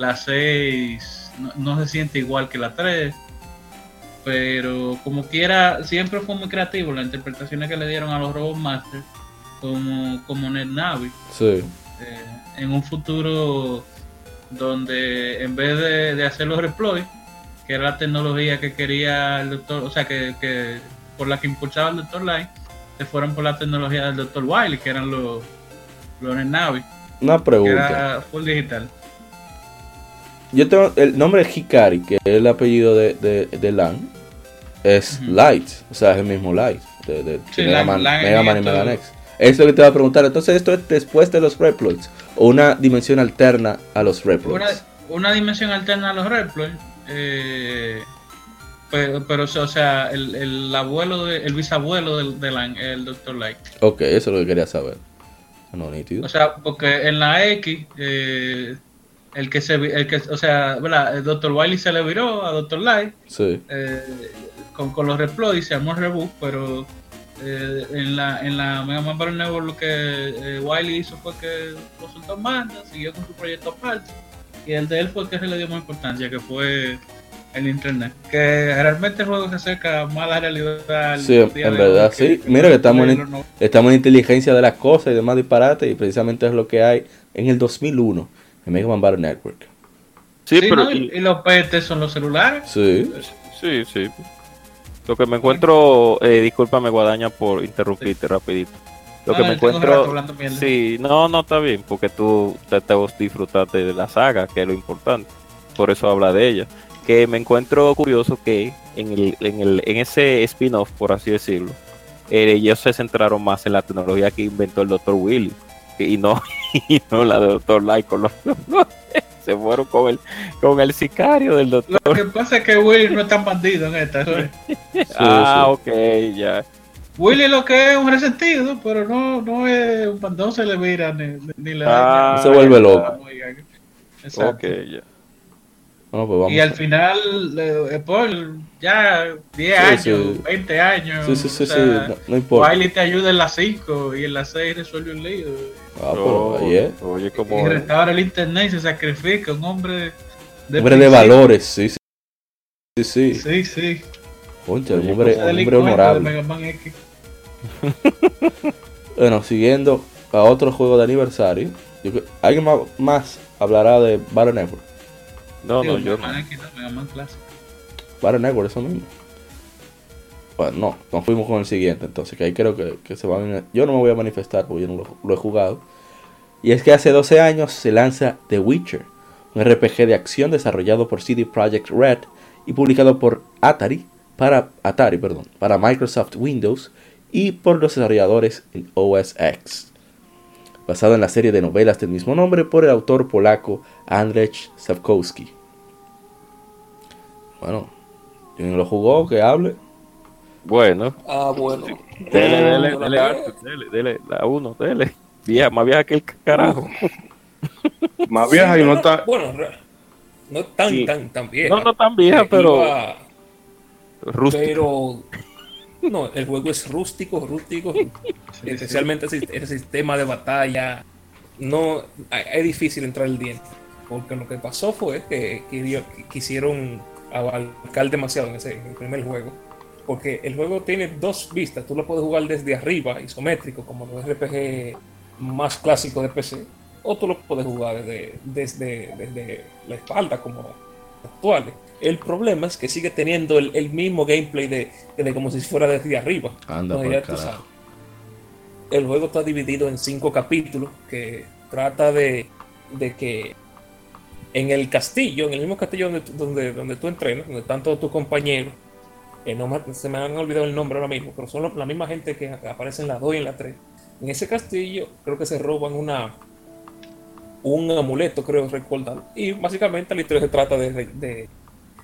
la 6 no, no se siente igual que la 3, pero como quiera, siempre fue muy creativo las interpretaciones que le dieron a los Robot Masters como, como Net Navi Sí. eh, en un futuro donde en vez de, de hacer los reploys, que era la tecnología que quería el doctor, o sea, que, que por la que impulsaba el doctor Light, se fueron por la tecnología del doctor Wiley, que eran los, los Navi, Una que pregunta. era full digital. Yo tengo el nombre de Hikari, que es el apellido de, de, de Lan, es. Light, o sea, es el mismo Light de, de Sí, Mega Lan- Man, Lan Mega Man y Mega de- Nex. Es lo que te voy a preguntar. Entonces, ¿esto es después de los Reploids o una dimensión alterna a los Reploids? una dimensión alterna a los reploys, eh, pero, pero o sea, el, el abuelo, de- el bisabuelo del, de Lan, el doctor Light. Ok, eso es lo que quería saber. No, nítido. O sea, porque en la X, eh, el que se, el que, o sea, ¿verdad? El Dr. Wiley se le viró a Dr. Light Sí, eh, con, con los reploys, se el reboot, pero eh, en la en la Mega Man Battle Network lo que eh, Wiley hizo fue que lo soltó en banda, siguió con su proyecto aparte, y el de él fue el que se le dio más importancia, que fue el internet. Que realmente el juego se acerca más a la realidad. al Sí, en verdad, sí. Mira que estamos en- no- estamos en inteligencia de las cosas y demás disparates y precisamente es lo que hay en el 2001 en Mega Man Battle Network. Sí, Sí, pero ¿no? y, y los PT son los celulares. Sí, sí, sí. Lo que me encuentro, eh, discúlpame Guadaña por interrumpirte rapidito. Lo No, que me encuentro, sí, no, no está bien, porque tú te, te vos disfrutaste de la saga, que es lo importante. Por eso habla de ella. Que me encuentro curioso que en, el, en, el, en ese spin-off, por así decirlo, eh, ellos se centraron más en la tecnología que inventó el Dr. Willy y no, y no la del Dr. Light con los se fueron con el, con el sicario del Lo doctor. que pasa es que Willy no es tan bandido en esta. ¿sabes? ah, sí. ok, ya. Willy lo que es un resentido, pero no, no es un bandón, se le vira ni, ni le Ah, se vuelve loco. Exacto. Ok, ya. Bueno, pues vamos. Y al final, eh, por ya 10 Sí, años, sí. 20 años, Sí, sí, sí, o sí, sea, no, no importa. Wiley te ayuda en las 5 y en las 6 resuelve un lío. Ah, pero ahí es. Oye, Y como. restaura el internet y se sacrifica, un hombre de, Hombre de valores, sí, sí. Sí, sí. Sí, sí. Concha, un hombre, un hombre honorable. Mega Man X. Bueno, siguiendo a otro juego de aniversario. yo ¿Alguien más, más hablará de Battle Network? No, Digo, no, yo no. X, no, Mega Man eso mismo. Bueno, no, nos fuimos con el siguiente, entonces, que ahí creo que, que se va a... Yo no me voy a manifestar porque yo no lo, lo he jugado. Y es que hace 12 años se lanza The Witcher, un RPG de acción desarrollado por CD Projekt Red y publicado por Atari para Atari, perdón, para Microsoft Windows y por los desarrolladores en OS X, basado en la serie de novelas del mismo nombre por el autor polaco Andrzej Sapkowski. Bueno, quien lo jugó, que hable. Bueno, Ah, bueno. dele, dele, dele, dele, dele, la uno, dele. Vieja, más vieja que el carajo. Más vieja y no está. Bueno, re- no tan, Sí. tan, tan vieja. No, no tan vieja, pero iba- rústica. pero no, el juego es rústico, rústico, especialmente ese, ese sistema de batalla. No, es difícil entrar el diente, porque lo que pasó fue que, quisieron abarcar demasiado en, ese, en el primer juego. Porque el juego tiene dos vistas, tú lo puedes jugar desde arriba, isométrico, como los RPG más clásicos de PC, o tú lo puedes jugar desde, desde, desde la espalda, como actuales. El problema es que sigue teniendo el, el mismo gameplay de, de como si fuera desde arriba. Anda No, por carajo. El juego está dividido en cinco capítulos que trata de, de que en el castillo, en el mismo castillo donde, tú- donde, donde tú entrenas, donde están todos tus compañeros, que no se me han olvidado el nombre ahora mismo, pero son lo- la misma gente que aparece en la 2 y en la 3. En ese castillo creo que se roban una un amuleto, creo recordar. Y básicamente la historia se trata de, de-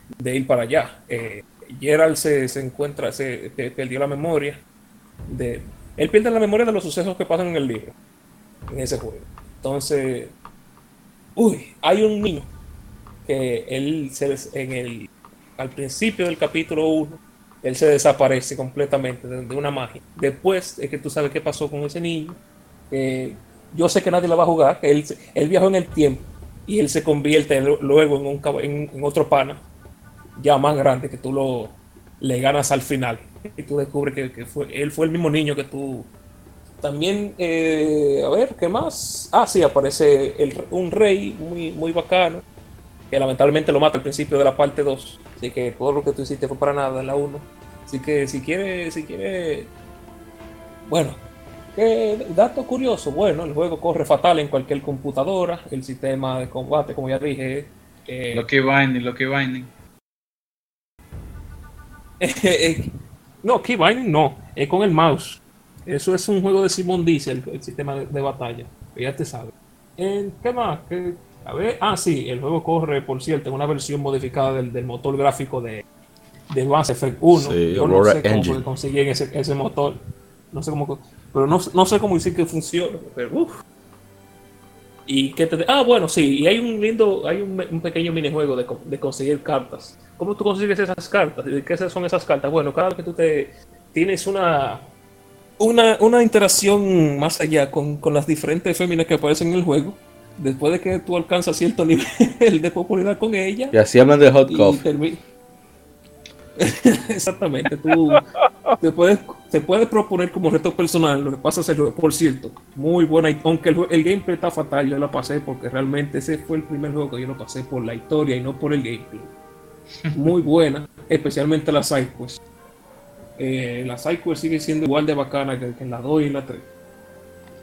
de ir para allá. Eh, Gerald se, se encuentra, se pe- perdió la memoria. De, él pierde la memoria de los sucesos que pasan en el libro, en ese juego. Entonces, uy, hay un niño que él se en el al principio del capítulo 1 él se desaparece completamente de, una magia. Después es que tú sabes qué pasó con ese niño. yo sé que nadie la va a jugar, él, él viajó en el tiempo y él se convierte lu- luego en, un, en otro pana ya más grande que tú lo le ganas al final. Y tú descubres que, que fue, él fue el mismo niño que tú. También eh, a ver qué más ah sí aparece el- un rey muy muy bacano que lamentablemente lo mata al principio de la parte 2 así que todo lo que tú hiciste fue para nada en la 1 así que si quiere si quiere bueno ¿qué dato curioso bueno el juego corre fatal en cualquier computadora el sistema de combate como ya dije eh, Lo que Binding, lo que Binding. No, Key Binding no, es con el mouse. Eso es un juego de Simon Diesel, el, sistema de, de batalla. Ya te sabes. ¿Qué más? ¿Qué- a ver, ah, sí, el juego corre, por cierto, en una versión modificada del, del motor gráfico de, de Mass Effect 1. Sí, Yo no sé cómo Engine. conseguían ese, ese motor. No sé cómo, pero no, no sé cómo decir que funciona. Pero, uf. Y que te, ah, bueno, sí, y hay un lindo, hay un, un pequeño minijuego de, de conseguir cartas. ¿Cómo tú consigues esas cartas? ¿Y de qué son esas cartas? Bueno, cada vez que tú te tienes una una, una interacción más allá con, con las diferentes féminas que aparecen en el juego, después de que tú alcanzas cierto nivel de popularidad con ella, Y así hablan de Hot Coffee. Exactamente, tú te puedes, te puedes proponer como reto personal lo que pasa es juego. Por cierto, muy buena, aunque el, el gameplay está fatal, yo la pasé porque realmente ese fue el primer juego que yo lo pasé por la historia y no por el gameplay. Muy buena, especialmente la sidequest. Eh, la sidequest sigue siendo igual de bacana que, que en la 2 y la 3.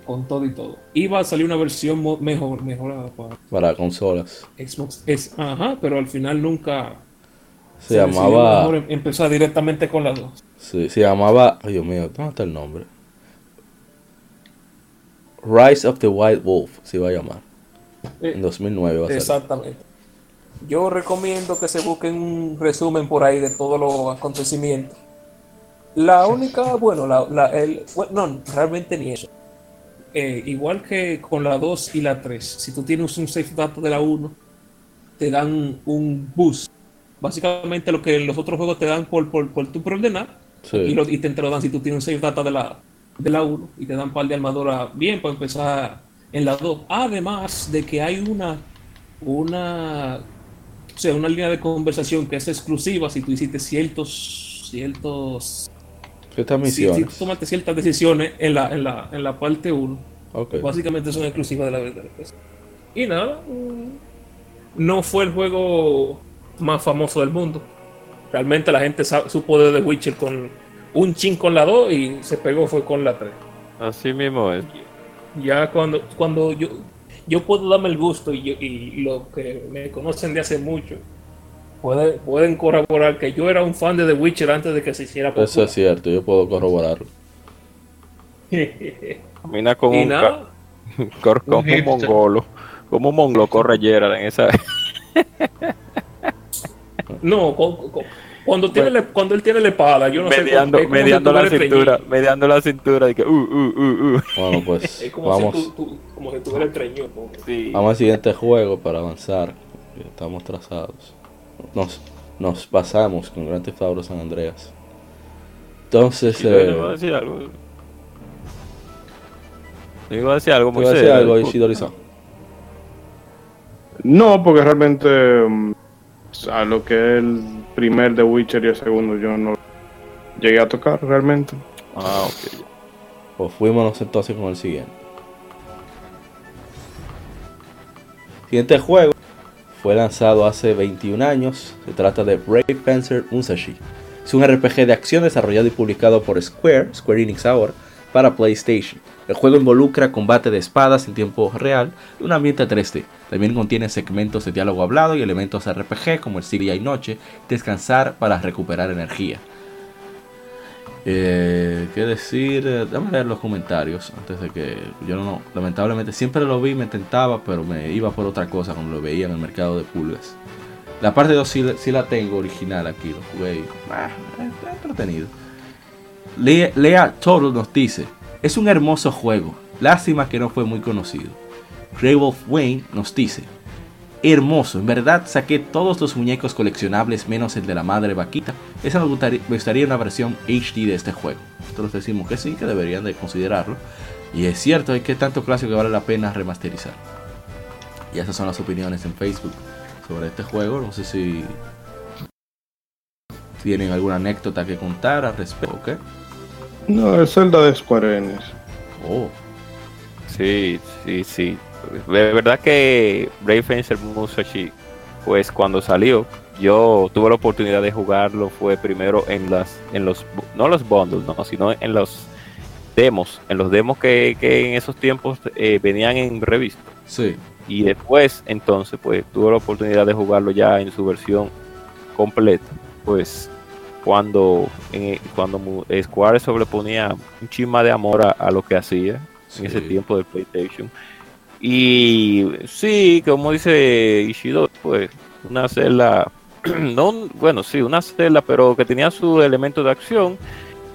Con todo y todo. Iba a salir una versión mejor, mejorada para Para consolas. Xbox. Es, ajá, pero al final nunca Se, llamaba. mejor em- empezar directamente con las dos. Sí, se llamaba. Ay, Dios mío, ¿dónde está el nombre? Rise of the White Wolf se iba a llamar. Eh, En 2009 va a ser. Exactamente. Yo recomiendo que se busquen un resumen por ahí de todos los acontecimientos. La única, bueno, la, la- el, no, realmente ni eso. Eh, igual que con la 2 y la 3, si tú tienes un save data de la 1, te dan un boost. Básicamente lo que los otros juegos te dan por, por, por tu preordenar, Sí. y, lo- y te, te lo dan si tú tienes un save data de la, de la 1 y te dan un par de armadura bien para empezar en la 2. Además de que hay una, una, o sea, una línea de conversación que es exclusiva si tú hiciste ciertos, ciertos, Estas si, si misiones. tú tomaste ciertas decisiones en la, en la, en la parte 1. Ok. Básicamente son exclusivas de la PC. Y nada, mm, no fue el juego más famoso del mundo. Realmente la gente sa- supo de The Witcher con un chin con la 2 y se pegó fue con la 3. Así mismo es. Ya cuando, cuando yo, yo puedo darme el gusto y, yo- y los que me conocen de hace mucho puede- pueden corroborar que yo era un fan de The Witcher antes de que se hiciera Eso es cierto, yo puedo corroborarlo. Camina con y un, ca- cor- como Un mongolo. Como un mongolo corre Gerard en esa. no, cu- cu- cuando, tiene la- cuando él tiene la espada, yo no mediando sé. si mediando la cintura. treñido. Mediando la cintura. De que, uh, uh, uh, uh. Bueno, pues Es como vamos, si tú, tú- como si tú eres treñido. ¿no? Sí. vamos al siguiente juego para avanzar. Estamos trazados. Nos, nos pasamos con Grand Theft Auto San Andreas. Entonces, Sí, le iba a eh, decir algo. Le iba a decir algo, ¿te iba a decir algo? No, porque realmente mm, a lo que es el primer de Witcher y el segundo yo no llegué a tocar realmente. Ah, ok. Pues fuímonos entonces con el siguiente. Siguiente juego fue lanzado hace 21 años. Se trata de Brave Fencer Musashi. Es un RPG de acción desarrollado y publicado por Square, Square Enix ahora, para PlayStation. El juego involucra combate de espadas en tiempo real y un ambiente 3D. También contiene segmentos de diálogo hablado y elementos RPG como el día y noche, descansar para recuperar energía. Eh, ¿Qué decir? Eh, Déjame leer los comentarios antes de que yo no, lamentablemente siempre lo vi, me tentaba, pero me iba por otra cosa cuando lo veía en el mercado de pulgas. La parte 2 sí, la- tengo original aquí, lo jugué y, está entretenido. Lea, Lea Toro nos dice, es un hermoso juego, lástima que no fue muy conocido. Wolf Wayne nos dice, hermoso, en verdad saqué todos los muñecos coleccionables menos el de la madre vaquita. Esa me gustaría, me gustaría una versión HD de este juego. Nosotros decimos que sí, que deberían de considerarlo. Y es cierto, hay que tanto clásico que vale la pena remasterizar. Y esas son las opiniones en Facebook sobre este juego. No sé si tienen alguna anécdota que contar al respecto. ¿ok? No, el Zelda de Square Enix. Oh, Sí, sí, sí. De verdad que Brave Fencer Musashi, pues cuando salió, yo tuve la oportunidad de jugarlo, fue primero en las, en los, no los bundles, no, sino en los demos, en los demos que, que en esos tiempos eh, venían en revista. sí. Y después, entonces, pues tuve la oportunidad de jugarlo ya en su versión completa. Pues cuando, en- cuando Square sobreponía un chisma de amor a, a lo que hacía en ese Sí. tiempo del PlayStation. Y sí, como dice Ishido, pues una celda, no, bueno, sí, una celda, pero que tenía su elemento de acción.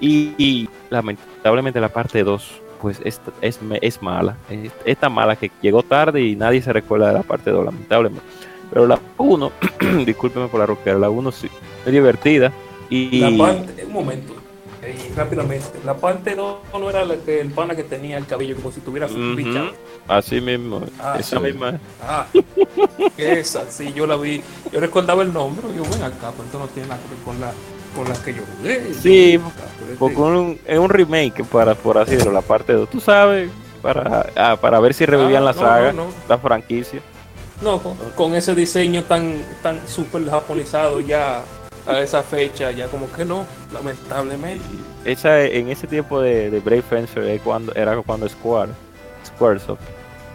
Y, y lamentablemente la parte 2, pues es, es, es mala. Es, es tan mala que llegó tarde y nadie se recuerda de la parte 2, lamentablemente. Pero la 1, discúlpeme por la roquera, la 1 sí, es divertida. Y La parte, un momento, eh, rápidamente. La parte 2 no era la que el pana que tenía el cabello como si tuviera Ujú. bichado. así mismo, Ah, esa sí. misma. Ah, esa, sí, yo la vi. Yo recordaba el nombre. Yo, ven acá, pero esto no tiene nada que ver con la, con las que yo jugué. Sí, este- Porque un, es un remake para, por así decirlo, la parte 2, tú sabes, para, ah, para ver si revivían Ah, la no, saga, no, no. la franquicia. No, con, con ese diseño tan tan súper japonizado ya a esa fecha, ya como que no, lamentablemente. Esa, en ese tiempo de, de Brave Fencer es cuando, era cuando Square, Squaresoft,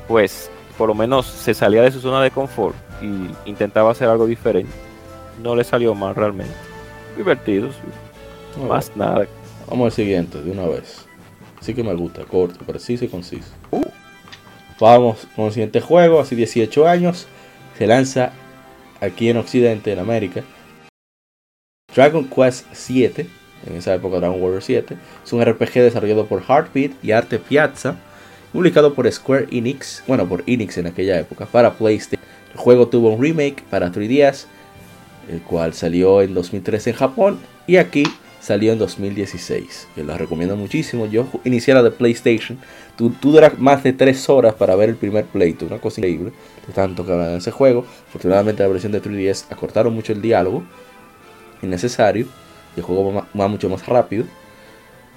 pues por lo menos se salía de su zona de confort y intentaba hacer algo diferente. No le salió mal realmente. Divertido, sí. Muy más nada. Vamos al siguiente, de una vez. Así que me gusta, corto, preciso y conciso. Vamos con el siguiente juego, así 18 años. Se lanza aquí en Occidente, en América. Dragon Quest 7, en esa época Dragon Warrior 7. Es un RPG desarrollado por Heartbeat y Arte Piazza. Publicado por Square Enix, bueno, por Enix en aquella época, para PlayStation. El juego tuvo un remake para 3DS, el cual salió en 2013 en Japón y aquí salió en 2016, que la recomiendo muchísimo. Yo inicié la de PlayStation, tú, tú duras más de 3 horas para ver el primer playthrough, una cosa increíble, de tanto que hablan de ese juego. Afortunadamente la versión de 3DS acortaron mucho el diálogo, innecesario, el juego va, mucho más rápido.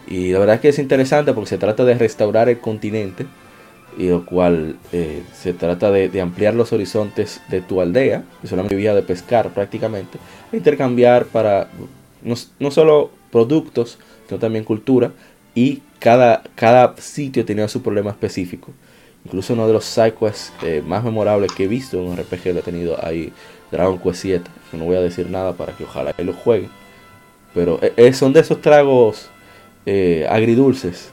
Y la verdad es que es interesante porque se trata de restaurar el continente, y lo cual eh, se trata de, ampliar los horizontes de tu aldea, que solamente vivía de pescar prácticamente, e intercambiar para no, no solo productos, sino también cultura, y cada, cada sitio tenía su problema específico. Incluso uno de los sidequests eh, más memorables que he visto en un RPG lo ha tenido ahí Dragon Quest 7. que No voy a decir nada para que ojalá que lo jueguen. Pero eh, eh, son de esos tragos eh, agridulces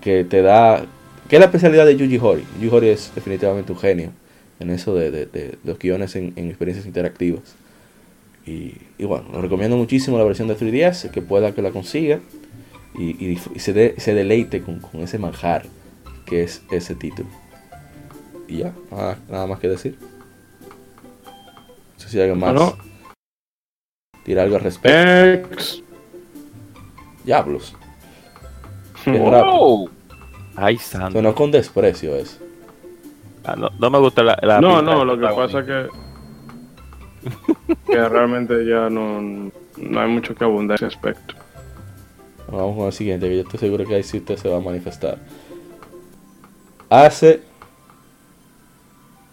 que te da... ¿Qué es la especialidad de Yuji Horii? Yuji Horii es definitivamente un genio en eso de, los guiones en, en experiencias interactivas. Y, bueno, lo recomiendo muchísimo la versión de 3DS, que pueda que la consiga y se, de- se deleite con, con ese manjar que es ese título. Y ya, nada, nada más que decir. No sé si hay algo más. Tira algo al respecto. Ex. Diablos. Qué. Ay, santo. Sonó con desprecio eso. Ah, no, no me gusta la, la No, no, lo que pasa que. que realmente ya no, no hay mucho que abundar en ese aspecto. Vamos con el siguiente, que yo estoy seguro que ahí sí usted se va a manifestar. Hace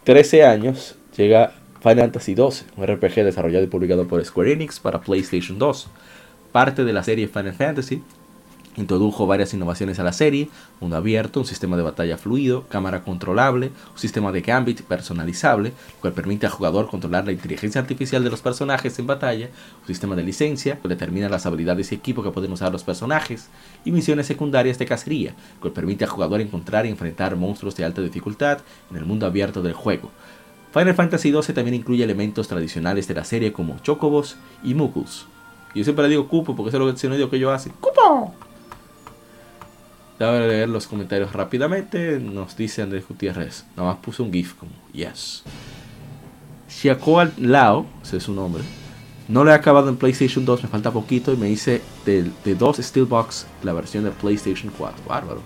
13 años llega Final Fantasy XII, un RPG desarrollado y publicado por Square Enix para PlayStation 2. Parte de la serie Final Fantasy, introdujo varias innovaciones a la serie, mundo abierto, un sistema de batalla fluido, cámara controlable, un sistema de gambit personalizable, el cual permite al jugador controlar la inteligencia artificial de los personajes en batalla, un sistema de licencia, que determina las habilidades y equipo que pueden usar los personajes, y misiones secundarias de cacería, el cual permite al jugador encontrar y enfrentar monstruos de alta dificultad en el mundo abierto del juego. Final Fantasy XII también incluye elementos tradicionales de la serie como chocobos y muggles. Yo siempre le digo cupo porque eso es lo que el sonido que ellos hacen. ¡Cupo! Déjame leer los comentarios rápidamente. Nos dice Andrés Gutiérrez. Nada más puso un GIF como yes. Xiaocoal Lao, ese es su nombre. No lo he acabado en PlayStation 2, me falta poquito y me hice de, de dos Steelbox la versión de PlayStation 4. Bárbaro.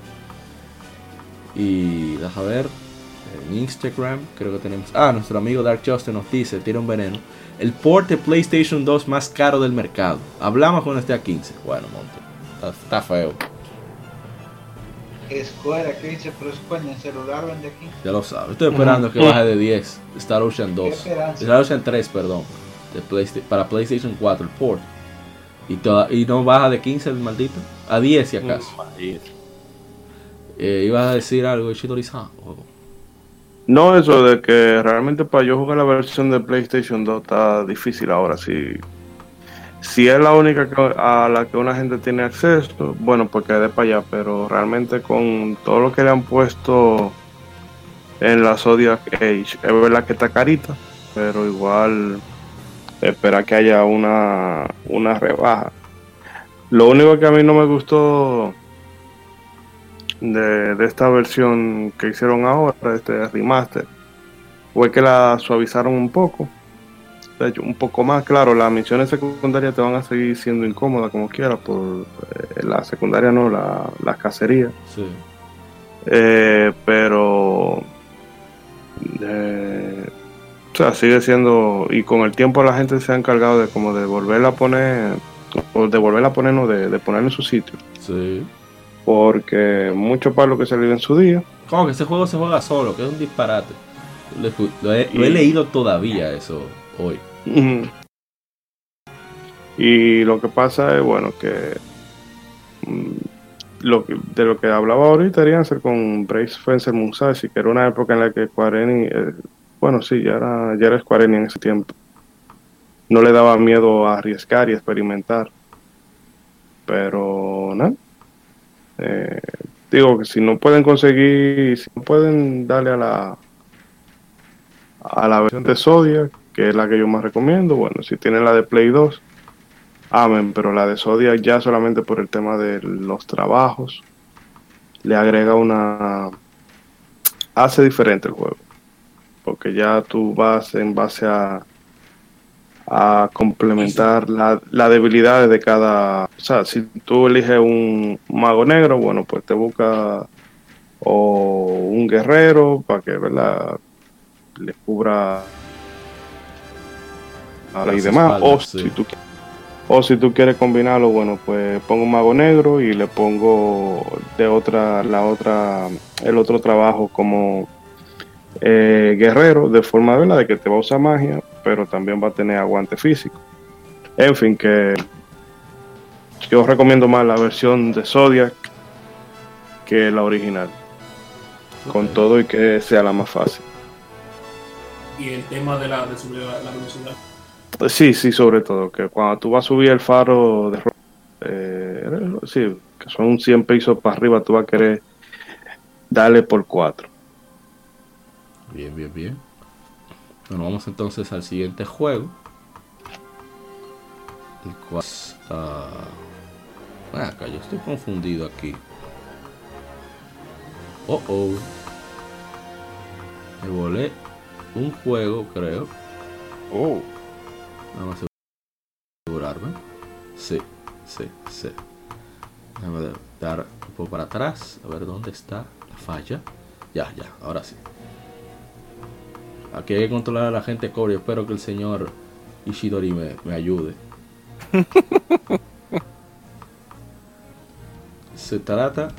Y déjame ver. En Instagram creo que tenemos. Ah, nuestro amigo Dark Justice nos dice, tira un veneno. El port de PlayStation 2 más caro del mercado. Hablamos con este a 15. Bueno, monte. Está, está feo. Aquí dice, pero Square en el celular vende aquí. Ya lo sabes. Estoy esperando que baje de 10. Star Ocean 2. Qué esperanza. Star Ocean 3, perdón. De Playsta- para PlayStation 4, el port. Y, toda, y no baja de 15 el maldito. A 10 si acaso. Ahí. Eh, ibas a decir algo, Shidori-san. Oh. No, eso de que realmente para yo jugar la versión de PlayStation 2 está difícil ahora. Si, si es la única a la que una gente tiene acceso, bueno, pues que dé para allá. Pero realmente con todo lo que le han puesto en la Zodiac Age, es verdad que está carita, pero igual espera que haya una, una rebaja. Lo único que a mí no me gustó de, de esta versión que hicieron ahora, este remaster, fue que la suavizaron un poco. De hecho, un poco más, claro, las misiones secundarias te van a seguir siendo incómodas como quiera, por eh, la secundaria no, la, las cacerías. Sí. Eh, pero eh, o sea, sigue siendo y con el tiempo la gente se ha encargado de como de volverla a poner o de volverla a poner no, de, de ponerla en su sitio Sí. Porque mucho para lo que salió en su día Como que ese juego se juega solo, que es un disparate. Lo, he- lo he, lo he Y- leído todavía eso hoy. Y lo que pasa es, bueno, que mm, lo que- de lo que hablaba ahorita Arianza con Brace Fencer Musashi, que era una época en la que Square Enix, eh, bueno, sí, ya era, ya era Square Enix en ese tiempo. No le daba miedo a arriesgar y experimentar. Pero, nada. Eh, digo que si no pueden conseguir, si no pueden darle a la a la versión de Zodiac, que es la que yo más recomiendo. Bueno, si tienen la de Play 2, amén, pero la de Zodiac ya solamente por el tema de los trabajos, le agrega una... hace diferente el juego. Porque ya tú vas en base a a complementar la, la debilidades de cada... O sea, si tú eliges un mago negro, bueno, pues te busca o un guerrero para que, ¿verdad? le cubra a y demás o sí. si tú o si tú quieres combinarlo bueno pues pongo un mago negro y le pongo de otra la otra el otro trabajo como eh, guerrero de forma ¿verdad? de que te va a usar magia pero también va a tener aguante físico en fin que yo recomiendo más la versión de Zodiac que la original con todo y que sea la más fácil Y el tema de la, de subir la, la velocidad. Sí, sí, sobre todo, que cuando tú vas a subir el faro de eh, sí, que son 100 pisos para arriba, tú vas a querer darle por 4. Bien, bien, bien. Bueno, vamos entonces al siguiente juego. El cual es, ah, ven acá, yo estoy confundido aquí. Oh, oh. Me volé un juego, creo. Oh, Vamos a asegurarme. Sí, sí, sí. Déjame dar un poco para atrás. A ver dónde está la falla. Ya, ya, ahora sí. Aquí hay que controlar a la gente cobre. Espero que el señor Ishidori me, me ayude. Se trata.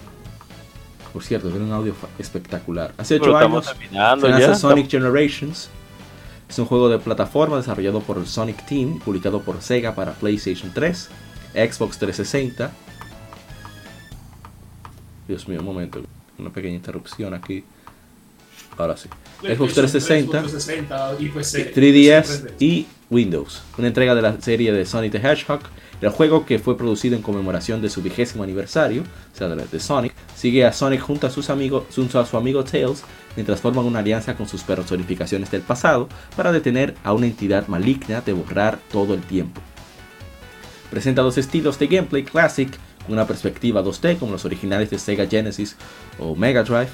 Por cierto, tiene un audio espectacular. Hace pero 8 estamos años. Se lanza Sonic Generations. Es un juego de plataforma desarrollado por el Sonic Team, publicado por Sega para PlayStation 3, Xbox 360. Dios mío, un momento. Una pequeña interrupción aquí. Ahora sí. Xbox 360, Xbox 360 y PC. 3DS y Windows. Una entrega de la serie de Sonic the Hedgehog. El juego que fue producido en conmemoración de su vigésimo aniversario, o sea, de, de Sonic, sigue a Sonic junto a sus amigos, junto a su amigo Tails, mientras forman una alianza con sus personificaciones del pasado para detener a una entidad maligna de borrar todo el tiempo. Presenta dos estilos de gameplay classic, con una perspectiva 2D como los originales de Sega Genesis o Mega Drive,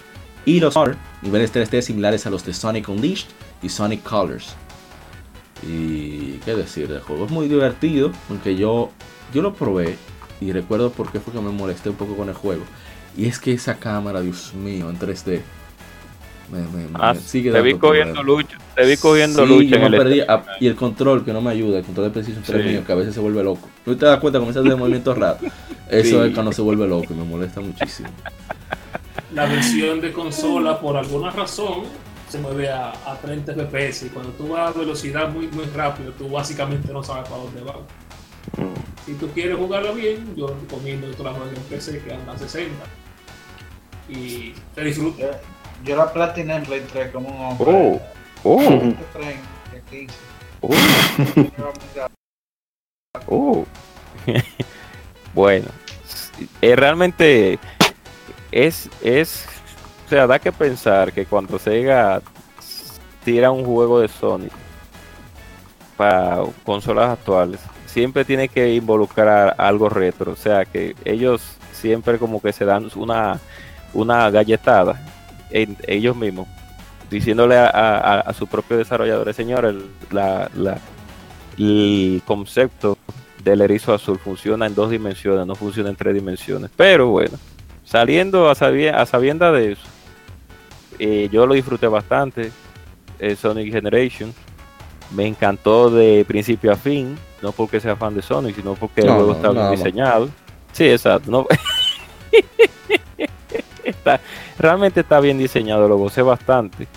y los Honor, niveles 3D similares a los de Sonic Unleashed y Sonic Colors. Y qué decir del juego, es muy divertido, aunque yo, yo lo probé y recuerdo por qué fue que me molesté un poco con el juego. Y es que esa cámara, Dios mío, en 3D, me, me- Ah, me sigue te vi cogiendo lucha. Te vi cogiendo Sí, lucha en el perdí. Ah, y el control que no me ayuda, el control de Precision 3 Sí. mío, que a veces se vuelve loco. Tú te das cuenta, comienza a hacer movimientos raros. Eso Sí. es cuando se vuelve loco y me molesta muchísimo. La versión de consola, por alguna razón, se mueve a, a 30 FPS. Y cuando tú vas a velocidad muy, muy rápido, tú básicamente no sabes para dónde vas. Si tú quieres jugarlo bien, yo recomiendo que la juegues en PC que anda a 60. Y te disfrutas. Yo, yo la platiné en Play 3 como un hombre. Oh, oh, tren de 15. oh, oh. bueno, eh, realmente es, es, o sea, da que pensar que cuando Sega tira un juego de Sonic para consolas actuales, siempre tiene que involucrar algo retro, o sea, que ellos siempre como que se dan una, una galletada en ellos mismos, diciéndole a, a- a su propio desarrollador, señor, el, la, la- el concepto del erizo azul funciona en dos dimensiones, no funciona en tres dimensiones. Pero bueno, saliendo a, sabi- a sabienda de eso, eh, yo lo disfruté bastante, eh, Sonic Generation. Me encantó de principio a fin, no porque sea fan de Sonic, sino porque el No, juego no, está bien diseñado. Sí, exacto. No. Está- realmente está bien diseñado, lo gocé bastante.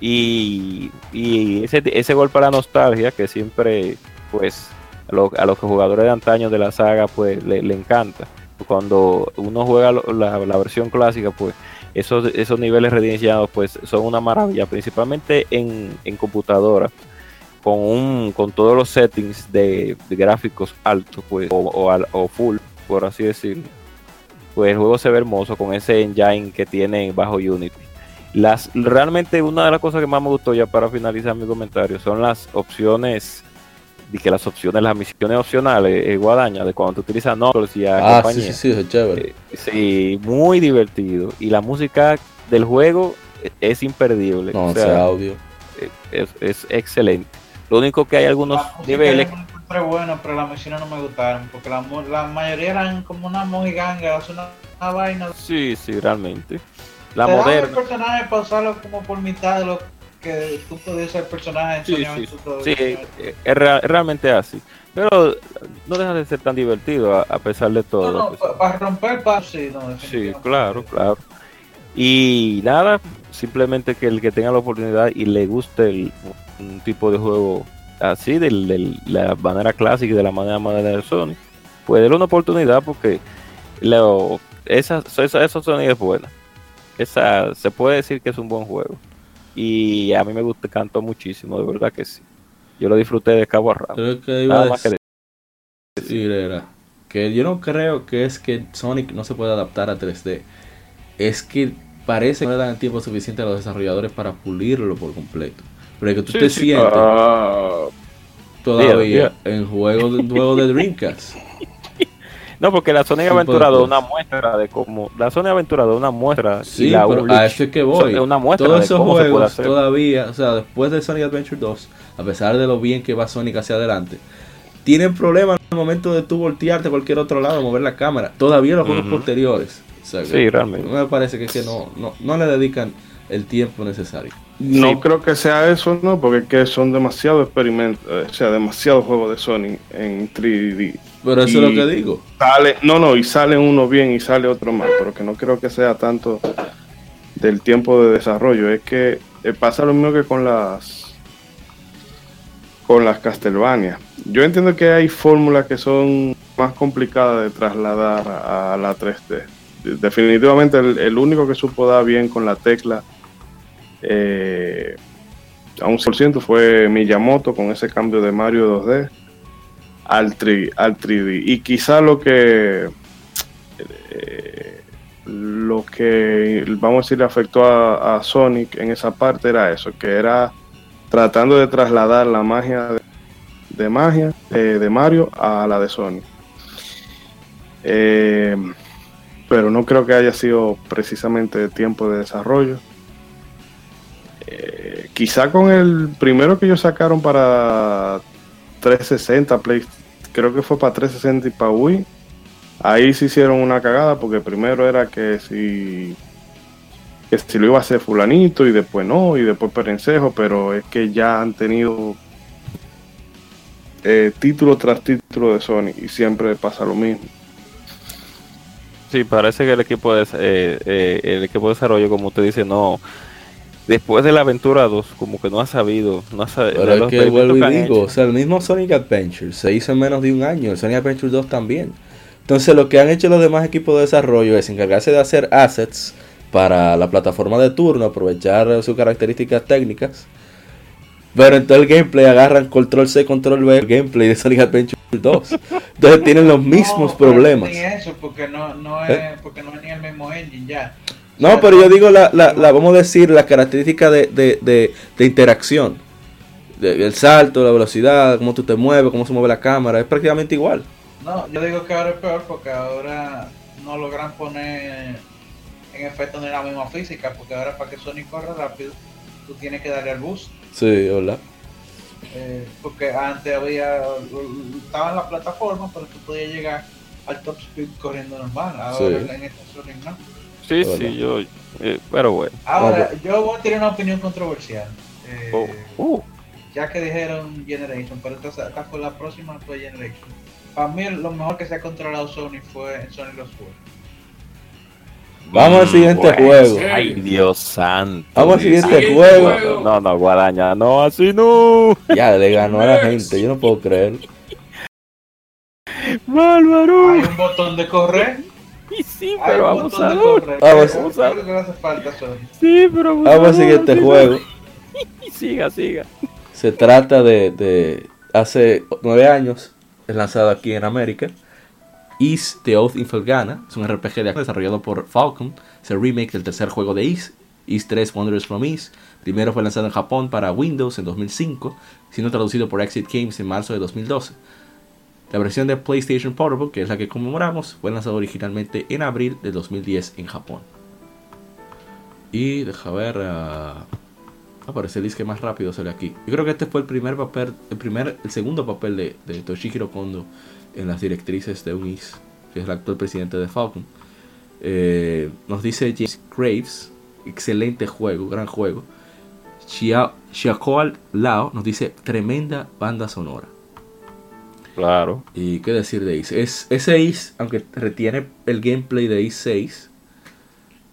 Y, y ese, ese golpe a la nostalgia que siempre, pues, a, lo- a los jugadores de antaño de la saga, pues, le, le encanta. Cuando uno juega la, versión clásica, pues, esos, esos niveles rediseñados, pues, son una maravilla, principalmente en, en computadora, con, un, con todos los settings de, gráficos altos, pues, o, o o full, por así decirlo pues el juego se ve hermoso con ese engine que tiene bajo Unity. Las, realmente una de las cosas que más me gustó ya para finalizar mi comentario son las opciones, de que las opciones, las misiones opcionales, eh, guadaña, de cuando tú utilizas Knuckles y a Ah, sí, compañía. sí, sí, es chévere. Eh, sí, muy divertido. Y la música del juego eh, es imperdible. No, o ese sea, audio. eh, es, es excelente. Lo único que hay algunos La niveles encontré bueno, pero las misiones no me gustaron. Porque la, la mayoría eran como una mojiganga, es una, una vaina. Sí, sí, realmente. La moderna. el personaje para usarlo como por mitad de lo que tú podías ser personaje en Sí, Sony sí, sí, eh, es, rea- es realmente así. Pero no deja de ser tan divertido a, a pesar de todo. No, no, para romper el paso, sí, no, sí, claro, claro. Y nada, simplemente que el que tenga la oportunidad y le guste el, un tipo de juego así, de la manera clásica y de la manera moderna de Sony, pues déle una oportunidad porque lo, esa, esa, esa Sony es buena. Esa, se puede decir que es un buen juego. Y a mí me gusta, cantó muchísimo, de verdad que sí. Yo lo disfruté de cabo a rabo. Creo que iba Nada más que decir era que yo no creo que es que Sonic no se pueda adaptar a 3D. Es que parece que no le dan el tiempo suficiente a los desarrolladores para pulirlo por completo. Pero es que tú Sí, te sí. sientes Ah, todavía en juegos de, juego de Dreamcast. No, porque la Sonic Sí, pues, da una muestra de cómo. La Sonic Aventura da una muestra. Sí, la pero a eso es que voy. son una muestra Todos de esos cómo se puede juegos todavía, o sea, después de Sonic Adventure 2, a pesar de lo bien que va Sonic hacia adelante, tienen problemas en el momento de tú voltearte a cualquier otro lado, mover la cámara. Todavía los juegos posteriores. O sea, Sí, realmente. Me parece que, es que no, no, no le dedican el tiempo necesario. No Sí. creo que sea eso, ¿no? Porque es que son demasiados experimentos, eh, o sea, demasiados juegos de Sonic en 3D. Pero eso Y- es lo que digo. Sale, no, no, y sale uno bien y sale otro mal, pero que no creo que sea tanto del tiempo de desarrollo. Es que eh, pasa lo mismo que con las con las Castlevania. Yo entiendo que hay fórmulas que son más complicadas de trasladar a la 3D. Definitivamente el, el único que supo dar bien con la tecla eh, a un 100% fue Miyamoto con ese cambio de Mario 2D al, 3, al 3D. Y quizá lo que eh, lo que vamos a decir le afectó a, Sonic en esa parte era eso, que era tratando de trasladar la magia de, de magia eh, de Mario a la de Sonic. Eh, pero no creo que haya sido precisamente tiempo de desarrollo. Eh, quizá con el primero que ellos sacaron para 360, Play, creo que fue para 360 y para Wii. Ahí se hicieron una cagada porque primero era que si que si lo iba a hacer fulanito y después no y después perencejo, pero es que ya han tenido eh, título tras título de Sony y siempre pasa lo mismo. Sí, parece que el equipo de eh, el equipo de desarrollo, como usted dice, no. Después de la aventura 2, como que no ha sabido, no ha sabido. Pero es que vuelvo y digo, o sea, el mismo Sonic Adventure se hizo en menos de un año, el Sonic Adventure 2 también. Entonces lo que han hecho los demás equipos de desarrollo es encargarse de hacer assets para la plataforma de turno, aprovechar sus características técnicas. Pero en todo el gameplay agarran control C, control B, el gameplay de Sonic Adventure 2. Entonces tienen los mismos No, problemas. Ni eso, porque no, no es, ¿Eh? porque no es ni el mismo engine ya. No, pero yo digo, la, la, la- vamos a decir, las características de, de, de, de interacción. El salto, la velocidad, cómo tú te mueves, cómo se mueve la cámara, es prácticamente igual. No, yo digo que ahora es peor porque ahora no logran poner en efecto ni la misma física, porque ahora para que Sonic corra rápido, tú tienes que darle al boost. Sí, hola. eh, porque antes había, estaba en la plataforma, pero tú podías llegar al top speed corriendo normal. Ahora Sí. en esta Sonic no. Sí, sí, yo. eh, pero bueno. Ahora, yo voy a tener una opinión controversial. Eh, Oh, uh, ya que dijeron Generation, pero esta, esta fue la próxima fue Generation. Para mí lo mejor que se ha controlado Sony fue en Sony Los Juegos. Vamos al siguiente bueno. juego. Ay, Dios santo. Vamos al siguiente juego. juego. No, no, Guadaña, no, así no. Ya le ganó a la gente, yo no puedo creer. Bárbaro. Hay un botón de correr. Y sí, Hay pero un vamos botón a de ver. correr. Vamos. ¿Qué es lo que le hace falta? Sí, pero Vamos al siguiente juego. Siga, siga. Se trata de, de hace nueve años, es lanzado aquí en América. Is The Oath in Felgana, es un RPG de acción desarrollado por Falcon, es el remake del tercer juego de Is, Is 3 Wonders from Is. Primero fue lanzado en Japón para Windows en 2005, siendo traducido por Exit Games en marzo de 2012. La versión de PlayStation Portable, que es la que conmemoramos, fue lanzada originalmente en abril de 2010 en Japón. Y deja ver. ah, Ah, parece el disque más rápido sale aquí. Yo creo que este fue el primer papel, el primer, el segundo papel de, de Toshihiro Kondo en las directrices de UNIS, que es el actual presidente de Falcon. Eh, nos dice James Graves, excelente juego, gran juego. Xia- Xiaokoal Lao nos dice tremenda banda sonora. Claro. Y qué decir de Is. Es, ese Is, aunque retiene el gameplay de Is 6,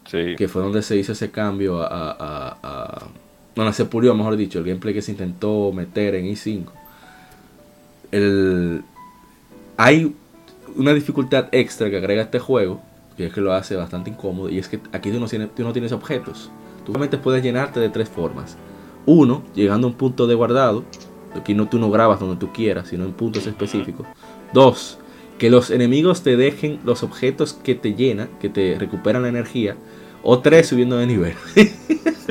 Sí. que fue donde se hizo ese cambio a, a, a- donde se pulió, mejor dicho, el gameplay que se intentó meter en i5. El, hay una dificultad extra que agrega este juego, que es que lo hace bastante incómodo, y es que aquí tú no tienes, tú no tienes objetos. Tú solamente puedes llenarte de tres formas. Uno, llegando a un punto de guardado, aquí no, tú no grabas donde tú quieras, sino en puntos específicos. Dos, que los enemigos te dejen los objetos que te llenan, que te recuperan la energía, o tres subiendo de nivel.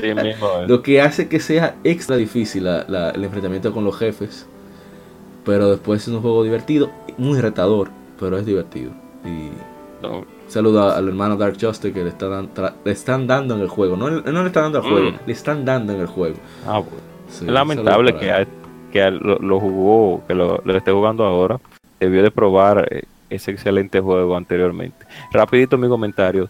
Sí, mismo. eh. Lo que hace que sea extra difícil la- la- el enfrentamiento con los jefes. Pero después es un juego divertido, muy retador, pero es divertido. Y No, saludo al hermano Dark Justice que le, está dan- le están dando en el juego. No, no le están dando al juego, Mm. le están dando en el juego. ah, bueno. Sí, es lamentable que, a- que lo, lo jugó, que lo, lo esté jugando ahora. Debió de probar eh, ese excelente juego anteriormente. Rapidito mi comentario.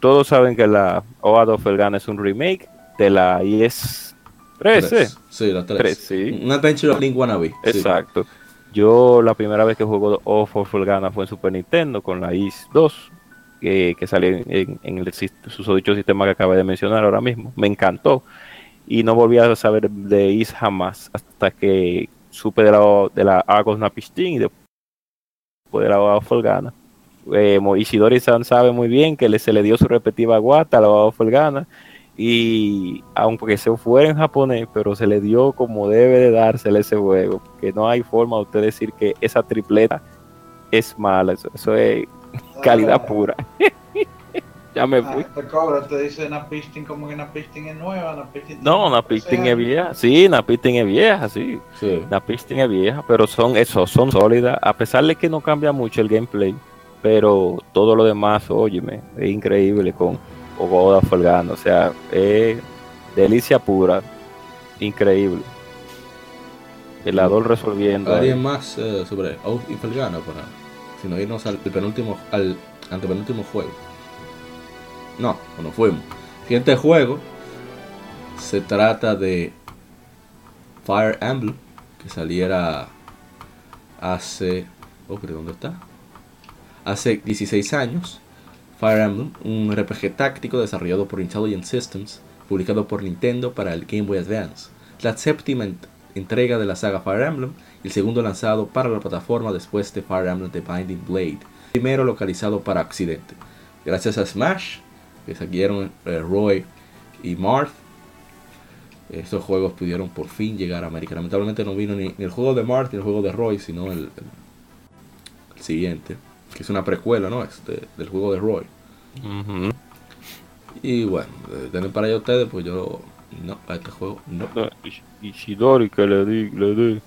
Todos saben que la OAD of Elgana es un remake de la IS 13. Tres. Sí, la 3. Tres, sí. Un Adventure of Link Wannabe. sí. Exacto. Yo la primera vez que jugué Off of Elgana fue en Super Nintendo con la IS 2, que, que salió en, en- en el susodicho sistema que acabé de mencionar ahora mismo. Me encantó. Y no volví a saber de IS jamás hasta que supe de la, de la Argos Napistin y después de la Off Elgana. Eh, Mo- Ishidori-san sabe muy bien que le, se le dio su respectiva guata a la Off Elgana y aunque se fuera en japonés, pero se le dio como debe de dársele ese juego, que no hay forma de usted decir que esa tripleta es mala, eso, eso es calidad Ah, pura. ya me ah, fui. te cobra, te dice Napistin como que Napistin es nueva, Napistin No, Napistin 13 es vieja, sí, Napistin es vieja, sí, Sí. Napistin es vieja, pero son eso, son sólidas, a pesar de que no cambia mucho el gameplay, pero todo lo demás, óyeme, es increíble con Ogoda Folgano, o sea, es delicia pura, increíble. El Adol resolviendo. ahí. ¿Alguien más eh, sobre Oath y Felgana para si no irnos al penúltimo al antepenúltimo juego? No, no fuimos. Siguiente juego se trata de Fire Emblem que saliera hace oh, ¿dónde está? Hace 16 años. Fire Emblem, un RPG táctico desarrollado por Intelligent Systems, publicado por Nintendo para el Game Boy Advance. La séptima ent- entrega de la saga Fire Emblem y el segundo lanzado para la plataforma después de Fire Emblem The Binding Blade, primero localizado para Occidente. Gracias a Smash, que salieron eh, Roy y Marth, estos juegos pudieron por fin llegar a América. Lamentablemente no vino ni, ni el juego de Marth ni el juego de Roy, sino el, el- el siguiente, que es una precuela, ¿no? Este, del juego de Roy. Y bueno, eh, denle para allá ustedes, pues yo no, a este juego no. No, Ish- Ishidori que le di, le di.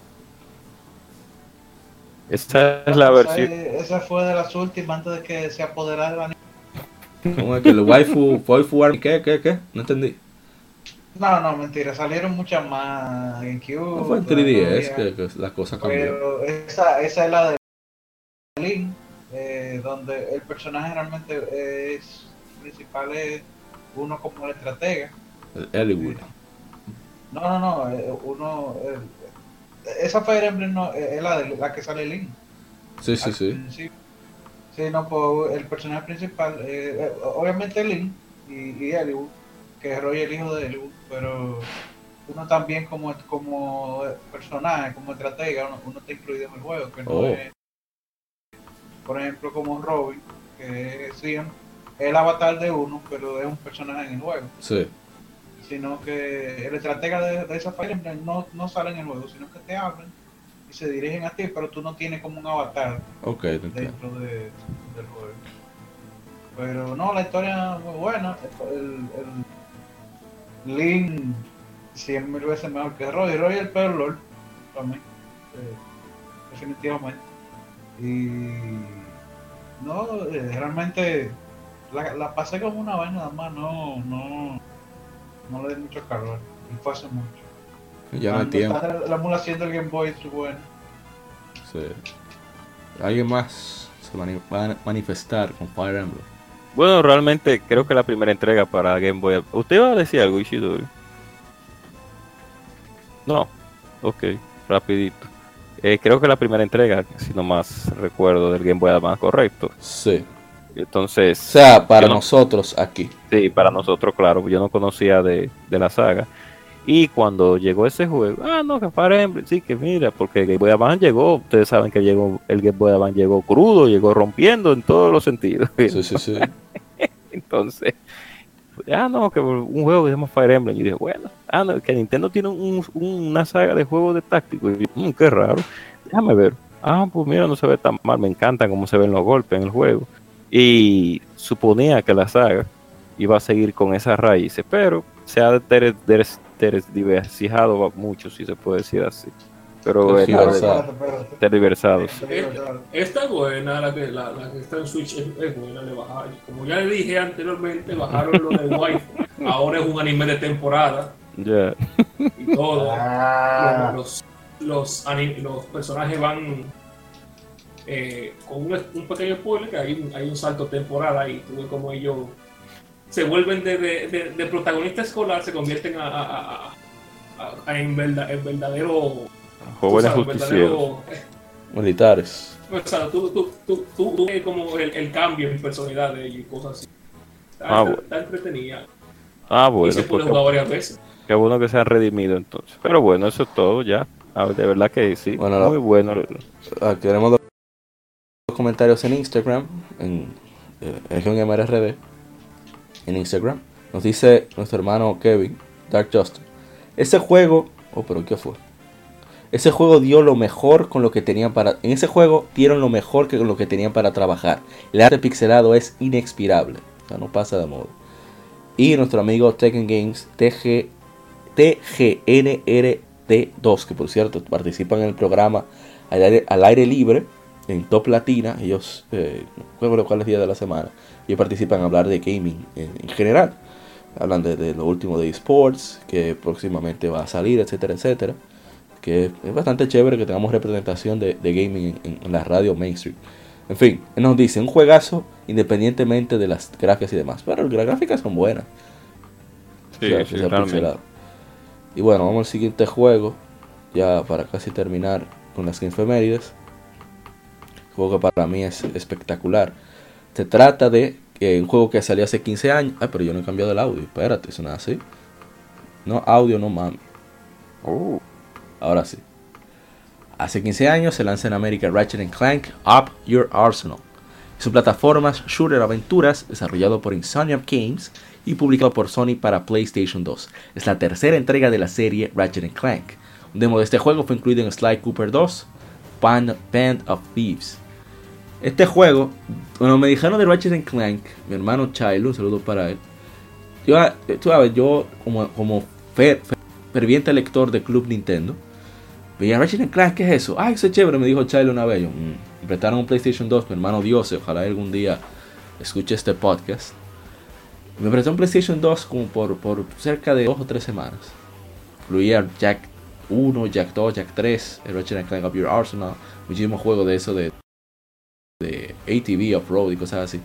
Esa es la versión. esa fue de las últimas antes de que se apoderara de la ¿Cómo es que el waifu, waifu army, qué, qué, qué? No entendí. No, no, mentira, salieron muchas más en Q. No fue en 3DS que, que la cosa cambió. Pero esa, esa es la de Link, eh, donde el personaje realmente es principal es uno como el estratega. El Eliwood. No, no, no, eh, uno esa Fire Emblem no, eh, es la de la que sale Link. Sí, sí, al sí. principio. Sí, no, pues el personaje principal, eh, eh, obviamente Link y, y Eliwood, que es Roy el hijo de Eliwood, pero uno también como, como personaje, como estratega, uno, uno está incluido en el juego, que no Oh. es, por ejemplo, como Robin, que es, es el avatar de uno, pero es un personaje en el juego, Sí. sino que el estratega de, de esa Emblem no, no sale en el juego, sino que te hablan y se dirigen a ti, pero tú no tienes como un avatar Ok, te entiendo. dentro de, del juego. Pero no, la historia muy buena. El, el Link cien mil veces mejor que Roy. Roy es el peor Lord para mí. eh, definitivamente. Y no, eh, realmente la, la pasé como una vez nada más, no, no, no le di mucho calor. Y fue hace mucho. Ya no hay tiempo. La emulación del Game Boy es buena. Sí. ¿Alguien más se mani- va a manifestar con Fire Emblem? Bueno, realmente creo que la primera entrega para Game Boy. ¿Usted iba a decir algo, Ishidori? No. Ok, rapidito. Eh, creo que la primera entrega, si no más recuerdo, del Game Boy Advance, correcto. Sí. O Entonces, sea, para no- nosotros aquí. sí, para nosotros, claro, yo no conocía de, de la saga. Y cuando llegó ese juego, ah, no, que Fire Emblem, sí, que mira, porque el Game Boy Advance llegó, ustedes saben que llegó, el Game Boy Advance llegó crudo, llegó rompiendo en todos los sentidos. Sí, sí, sí. Entonces, ah, no, que un juego que se llama Fire Emblem. Y dije, bueno, ah, no, que Nintendo tiene un- un- una saga de juegos de táctico. Y yo, "Mm, qué raro, déjame ver. ah, pues mira, no se ve tan mal, me encanta cómo se ven los golpes en el juego. Y suponía que la saga iba a seguir con esas raíces, pero se ha tergiversado mucho, si se puede decir así. Pero de- Tergiversado. Espérate, espérate. tergiversados. Espérate. Esta es buena, la que, la, la que está en Switch es, es buena de bajar. Como ya le dije anteriormente, bajaron lo del Wi-Fi. Ahora es un anime de temporada Ya. y todo. Ah, los, los, los personajes van eh, con un, un pequeño spoiler que hay un, hay un salto temporal ahí. Tú ves como ellos se vuelven de, de, de- de protagonista escolar, se convierten a, a- a- a- a- en, verda- en verdadero. Jóvenes tú sabes, justicieros. verdadero- Militares. o sea, tú, tú, tú, tú- ves como el, el cambio en personalidad de ellos y cosas así. Está, Ah, bueno. está entretenida. Ah, y bueno, se pues puede jugar varias veces. qué bueno que se han redimido entonces. Pero bueno, eso es todo ya. Ah, de verdad que sí. Bueno, Muy bueno. Ah, queremos los comentarios en Instagram, en eh, MRRD, en Instagram. Nos dice nuestro hermano Kevin, Dark Justin. Ese juego, oh, pero ¿qué fue? Ese juego dio lo mejor con lo que tenían para. En ese juego dieron lo mejor que con lo que tenían para trabajar. El arte pixelado es inexpirable. O sea, no pasa de moda. Y nuestro amigo Tekken Games, TG, TGNRD2, que por cierto participan en el programa al aire, libre en Top Latina. Ellos, eh, no recuerdo cuál de la semana. Ellos participan a hablar de gaming en, en general. Hablan de, de lo último de esports, que próximamente va a salir, etcétera, etcétera. Que es bastante chévere que tengamos representación de, de gaming en, en- en la radio mainstream. En fin, él nos dice un juegazo independientemente de las gráficas y demás. Pero las gráficas son buenas. Sí, O sea, sí, que sea realmente. pixelado. Y bueno, vamos al siguiente juego. Ya para casi terminar con las infemérides. Juego que para mí es espectacular. Se trata de eh, un juego que salió hace 15 años. Ay, pero yo no he cambiado el audio. Espérate, eso no es así. No, audio, no mami. Uh, Ahora sí. Hace 15 años se lanza en América Ratchet Clank Up Your Arsenal. Su plataforma Shooter Aventuras, desarrollado por Insomniac Games y publicado por Sony para PlayStation 2. Es la tercera entrega de la serie Ratchet Clank. Un demo de este juego fue incluido en Sly Cooper 2, Band, Band of Thieves. Este juego, cuando me dijeron de Ratchet Clank, mi hermano Chilo, un saludo para él. Yo, tú sabes, yo como, como fer- fer- ferviente lector de Club Nintendo, veía Ratchet Clank, ¿qué es eso? Ay, eso es chévere, me dijo Chilo una vez. Yo, "Mm". Prestaron un PlayStation 2, mi hermano Dios, ojalá algún día escuche este podcast. Me prestó un PlayStation 2 como por, por cerca de dos o tres semanas. Incluía Jack 1, Jack 2, Jack 3, el Ratchet Clank Up Your Arsenal, muchísimos juegos de eso de, de ATV, off-road y cosas así.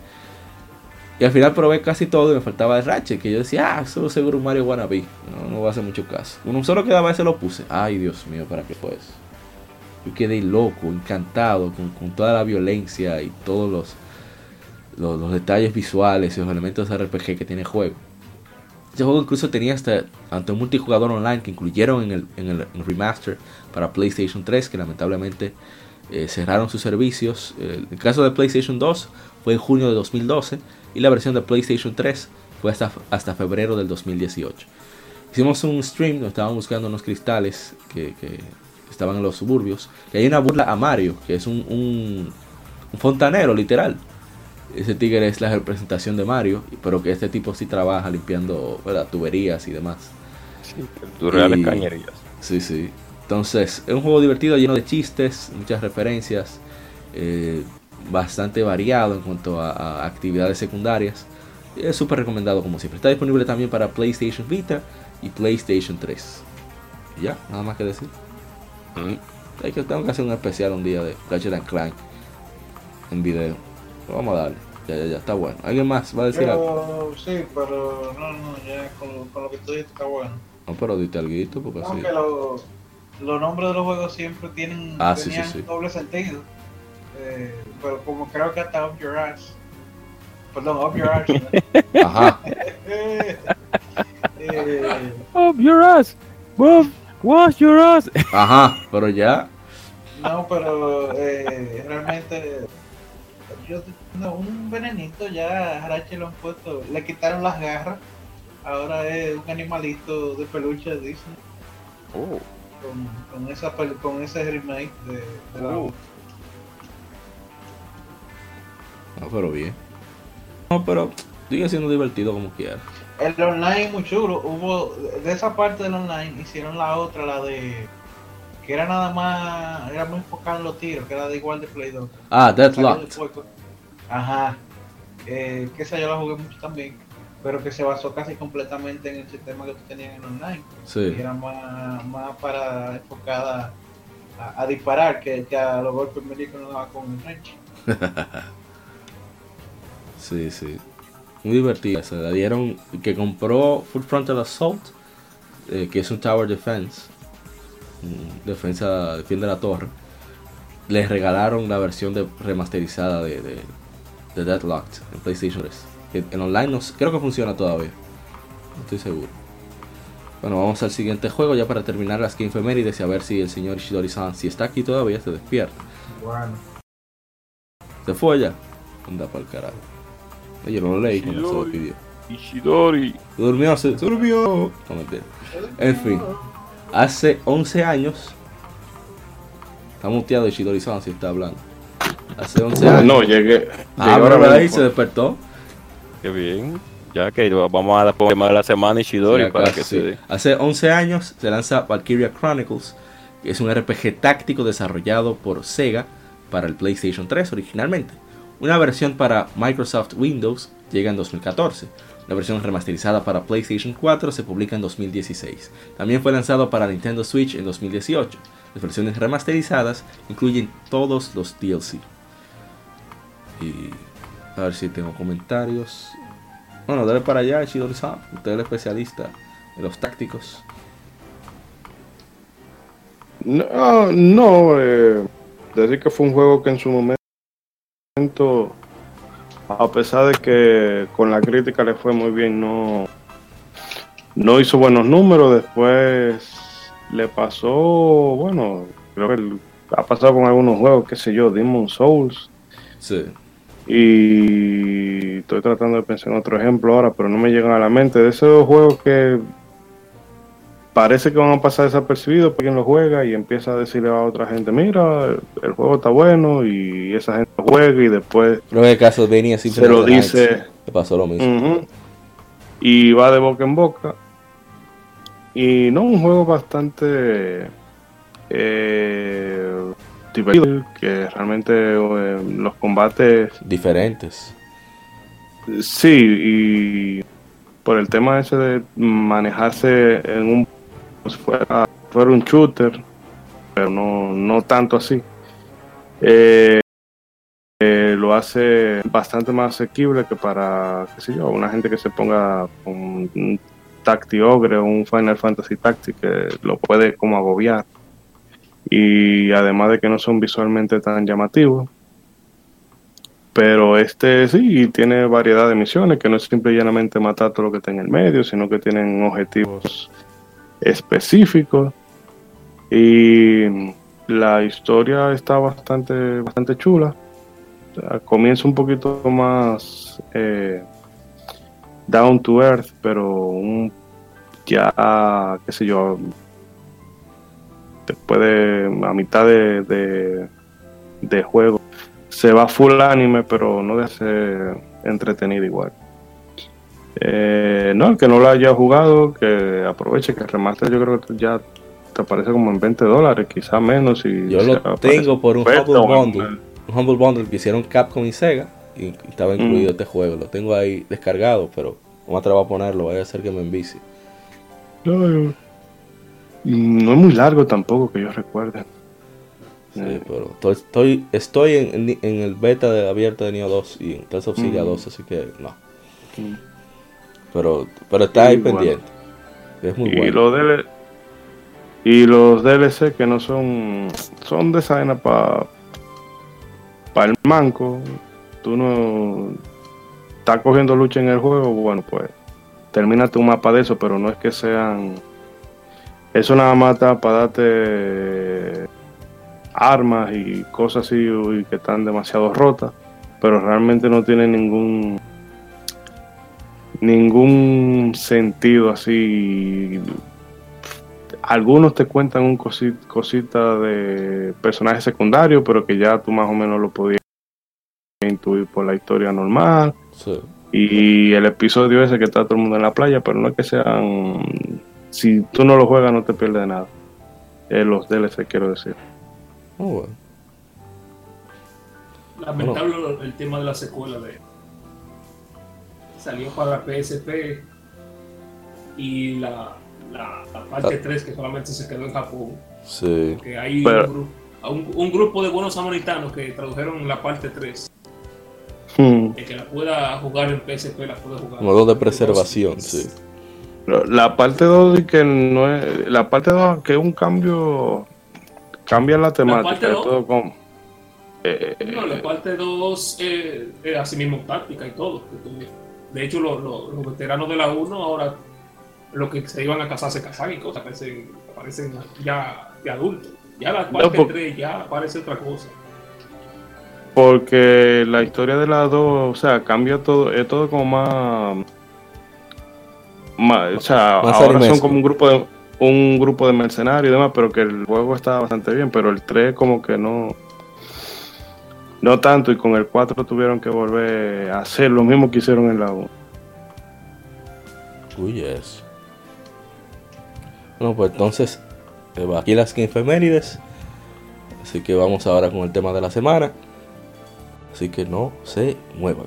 Y al final probé casi todo y me faltaba el Ratchet, que yo decía, ah, eso seguro Mario wannabe. No, no va a hacer mucho caso. Uno solo quedaba ese lo puse. Ay, Dios mío, ¿para qué fue eso? Yo quedé loco, encantado con, con toda la violencia y todos los, los, detalles visuales y los elementos RPG que tiene el juego. Este juego incluso tenía hasta ante un multijugador online que incluyeron en el, en el remaster para PlayStation 3, que lamentablemente eh, cerraron sus servicios. El caso de PlayStation 2 fue en junio de 2012 y la versión de PlayStation 3 fue hasta, hasta febrero del 2018. Hicimos un stream donde estábamos buscando unos cristales que, que estaban en los suburbios. Y hay una burla a Mario, que es un, un, un fontanero literal. Ese tigre es la representación de Mario, pero que este tipo sí trabaja limpiando ¿verdad? tuberías y demás. sí, reales cañerías. Sí, sí. Entonces, es un juego divertido, lleno de chistes, muchas referencias, eh, bastante variado en cuanto a, a actividades secundarias. Y es súper recomendado como siempre. Está disponible también para PlayStation Vita y PlayStation 3. Y ya, nada más que decir. Mm, Hay que, tengo que hacer un especial un día de Ratchet and Clank en video. Pero vamos a darle. Ya, ya, ya, está bueno. ¿Alguien más va a decir algo? Sí, pero no, no, ya con, con lo que tú dices está bueno. No, pero dite algo porque sí. Aunque lo- los nombres de los juegos siempre tienen Ah, sí, tenían sí, sí. doble sentido. Eh, pero como creo que hasta Up Your Ass. Perdón, Up Your Ass. ¿no? Ajá. Eh, Up your ass, Bob, wash your ass. Ajá. Pero ya. no, pero eh, realmente yo no, un venenito ya a Harache lo han puesto, le quitaron las garras. Ahora es un animalito de peluche de Disney Oh, con, con, esa, con ese remake de, la uh. Pero bien. No, pero sigue siendo divertido como quiera. El online muy chulo. Hubo de esa parte del online hicieron la otra, la de que era nada más era muy enfocado en los tiros, que era de igual de Play 2. Ah, Deadlock. Ajá. Eh, que esa yo la jugué mucho también pero que se basó casi completamente en el sistema que tú tenías en online. Sí. Y era más, más para enfocada a, a disparar que, que a los golpes médicos no daba con el range. Sí, sí. Muy divertida. Se la dieron que compró Full Frontal Assault, eh, que es un Tower Defense. Defensa, defiende la torre. Les regalaron la versión de remasterizada de, de, de Deadlocked en PlayStation 3. Que En online no creo que funciona todavía. No estoy seguro. Bueno, vamos al siguiente juego ya para terminar las Game Femérides y a ver si el señor Ishidori-san, si está aquí todavía, se despierta. Bueno. ¿Se fue ya? Anda para el carajo. Yo no lo leí cuando se despidió. Ishidori. Durmió, se durmió. No, mentira. En fin, hace 11 años. Está muteado Ishidori-san si está hablando. Hace 11 años. No, llegué. llegué ah, ahora pero ahí se despertó. Qué bien. Ya que vamos a dar por tema de la semana Ishidori Sí, para que sí. se. Hace 11 años se lanza Valkyria Chronicles, que es un RPG táctico desarrollado por Sega para el PlayStation 3 originalmente. Una versión para Microsoft Windows llega en 2014. La versión remasterizada para PlayStation 4 se publica en 2016. También fue lanzado para Nintendo Switch en 2018. Las versiones remasterizadas incluyen todos los DLC. Y a ver si tengo comentarios. Bueno, dale para allá, Shidori-san. Usted es el especialista de los tácticos. No, no eh, decir que fue un juego que en su momento, a pesar de que con la crítica le fue muy bien, no, no hizo buenos números. Después le pasó, bueno, creo que ha pasado con algunos juegos, qué sé yo, Demon Souls. Sí. Y estoy tratando de pensar en otro ejemplo ahora, pero no me llegan a la mente. De esos juegos que parece que van a pasar desapercibidos, porque quien lo juega y empieza a decirle a otra gente, mira, el, juego está bueno, y esa gente lo juega y después Creo que así se lo dice. Pasó lo mismo. Y va de boca en boca. Y no, un juego bastante eh, divertido, que realmente eh, los combates Diferentes. Sí, y por el tema ese de manejarse en un si fuera, fuera un shooter, pero no, no tanto así. Eh, eh, lo hace bastante más asequible que para, qué sé yo, una gente que se ponga con un Tacti Ogre o un Final Fantasy Tactic que lo puede como agobiar. Y además de que no son visualmente tan llamativos. Pero este sí tiene variedad de misiones, que no es simple y llanamente matar todo lo que está en el medio, sino que tienen objetivos específicos. Y la historia está bastante, bastante chula. Comienza un poquito más eh, down to earth, pero un, ya, qué sé yo, después de a mitad de, de, de juego se va full anime, pero no de ser entretenido igual. Eh, no, el que no lo haya jugado, que aproveche que el remaster yo creo que ya te aparece como en 20 dólares, quizá menos. Y Yo lo tengo por un Humble Bundle. Un Humble Bundle que hicieron Capcom y Sega. Y, estaba incluido Mm. este juego. Lo tengo ahí descargado, pero no me atrevo a ponerlo. Voy a hacer que me envicie. No, no. Es muy largo tampoco que yo recuerde. Sí, Eh. pero estoy, estoy, estoy en, el beta de, abierto de Neo 2 y en Tales of Syria Mm. 2, así que no. Mm. Pero, pero está ahí Y bueno. pendiente. Es muy y bueno. DL y los DLC que no son son de esa para para el manco tú no estás cogiendo lucha en el juego bueno pues termina tu mapa de eso pero no es que sean eso nada más está para darte armas y cosas así y que están demasiado rotas pero realmente no tiene ningún ningún sentido así. Algunos te cuentan un cosi- cosita de personaje secundario, pero que ya tú más o menos lo podías intuir por la historia normal. Sí. Y el episodio ese que está todo el mundo en la playa, pero no es que sean. Si tú no lo juegas, no te pierdes nada. Eh, los DLC, quiero decir. Oh, bueno. Lamentable el tema de la secuela de. Salió para PSP y la, la, la parte Ah. 3 que solamente se quedó en Japón. Sí. Que hay Pero- un, un, un grupo de buenos samaritanos que tradujeron la parte 3. Hmm. El que la pueda jugar en PSP la puede jugar. Modo de preservación, sí. La parte 2 que no es. La parte 2 que es un cambio. Cambia la temática. dos? todo como. eh, No, la parte 2 eh, es así mismo táctica y todo. De hecho, los, los- los veteranos de la 1 ahora, los que se iban a casar, se casan y cosas, aparecen, aparecen ya de adultos. Ya la parte por- 3 ya aparece otra cosa. Porque la historia de las dos, o sea, cambia todo, es todo como más. Más- o sea, Más ahora son como un grupo de un grupo de mercenarios y demás, pero que el juego está bastante bien, pero el 3 como que no. No tanto, y con el 4 tuvieron que volver a hacer lo mismo que hicieron en la 1. Uy, yes. Bueno, pues entonces, eh, aquí las efemérides. Así que vamos ahora con el tema de la semana. Así que no se muevan.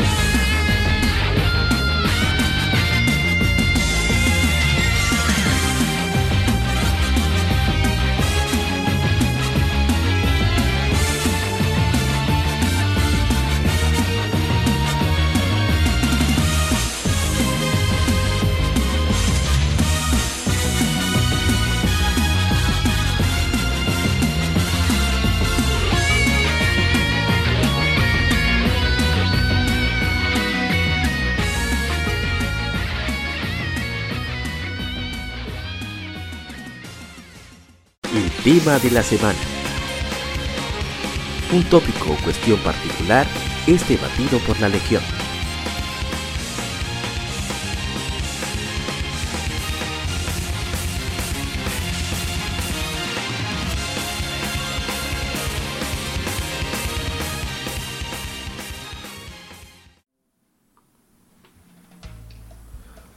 De la semana. Un tópico o cuestión particular es debatido por la Legión.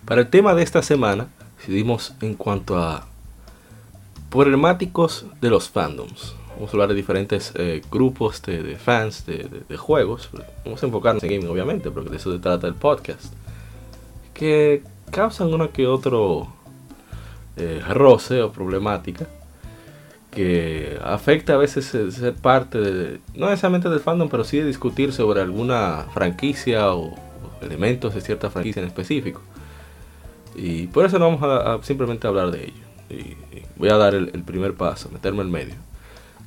Para el tema de esta semana, decidimos en cuanto a problemáticos de los fandoms. Vamos a hablar de diferentes eh, grupos de, de fans de, de- de juegos. Vamos a enfocarnos en gaming, obviamente, porque de eso se trata el podcast. Que causan uno que otro eh, roce o problemática que afecta a veces ser, parte de, no necesariamente del fandom, pero sí de discutir sobre alguna franquicia o, elementos de cierta franquicia en específico. Y por eso no vamos a, a simplemente hablar de ello. Y voy a dar el, el primer paso, meterme en medio.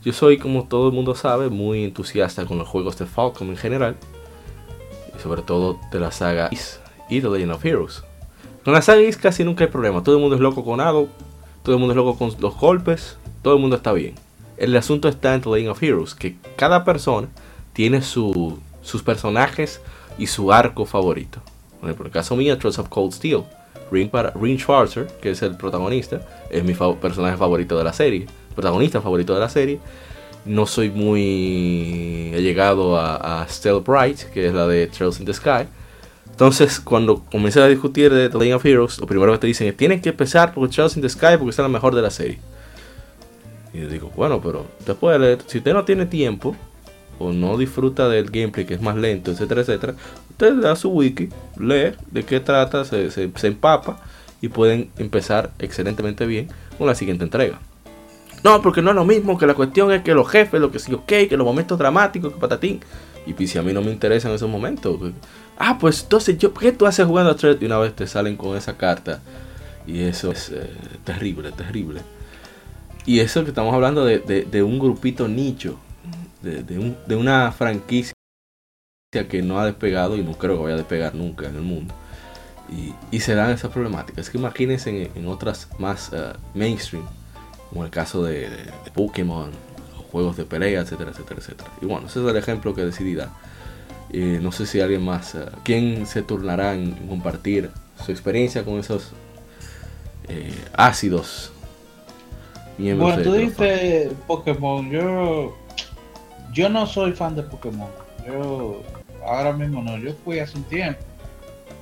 Yo soy, como todo el mundo sabe, muy entusiasta con los juegos de Falcom en general. Y sobre todo de la saga Is y The Legend of Heroes. Con la saga Is casi nunca hay problema. Todo el mundo es loco con algo. Todo el mundo es loco con los golpes. Todo el mundo está bien. El asunto está en The Legend of Heroes. Que cada persona tiene su- sus personajes y su arco favorito. Por el caso mío, Trust of Cold Steel. Ring, para, Ring Schwarzer, que es el protagonista, es mi personaje favorito de la serie, protagonista favorito de la serie. No soy muy allegado a, a Stell Bright, que es la de Trails in the Sky. Entonces, cuando comencé a discutir de The Legend of Heroes, lo primero que te dicen es: Tienes que empezar por Trails in the Sky porque es la mejor de la serie. Y yo digo: Bueno, pero leer, si usted no tiene tiempo o no disfruta del gameplay que es más lento, etcétera, etcétera, usted le da su wiki, lee de qué trata, se, se- se empapa y pueden empezar excelentemente bien con la siguiente entrega. No, porque no es lo mismo, que la cuestión es que los jefes, lo que sí, ok, que los momentos dramáticos, que patatín. Y pues si a mí no me interesan esos momentos. pues, ah, pues entonces, yo, ¿qué tú haces jugando a Thread? Y una vez te salen con esa carta Y eso es eh, terrible, terrible. Y eso que estamos hablando de, de- de un grupito nicho, de, de un- de una franquicia que no ha despegado y no creo que vaya a despegar nunca en el mundo. Y, y se dan esas problemáticas. Es que imagínense en, en otras más eh, mainstream, como el caso de, de- de Pokémon, juegos de pelea, etcétera, etcétera, etcétera. Y bueno, ese es el ejemplo que decidí dar. Eh, no sé si alguien más, eh, ¿quién se turnará en compartir su experiencia con esos eh, ácidos miembros Bueno, de- tú dijiste Pokémon. Yo, yo no soy fan de Pokémon. Yo ahora mismo no. Yo fui hace un tiempo.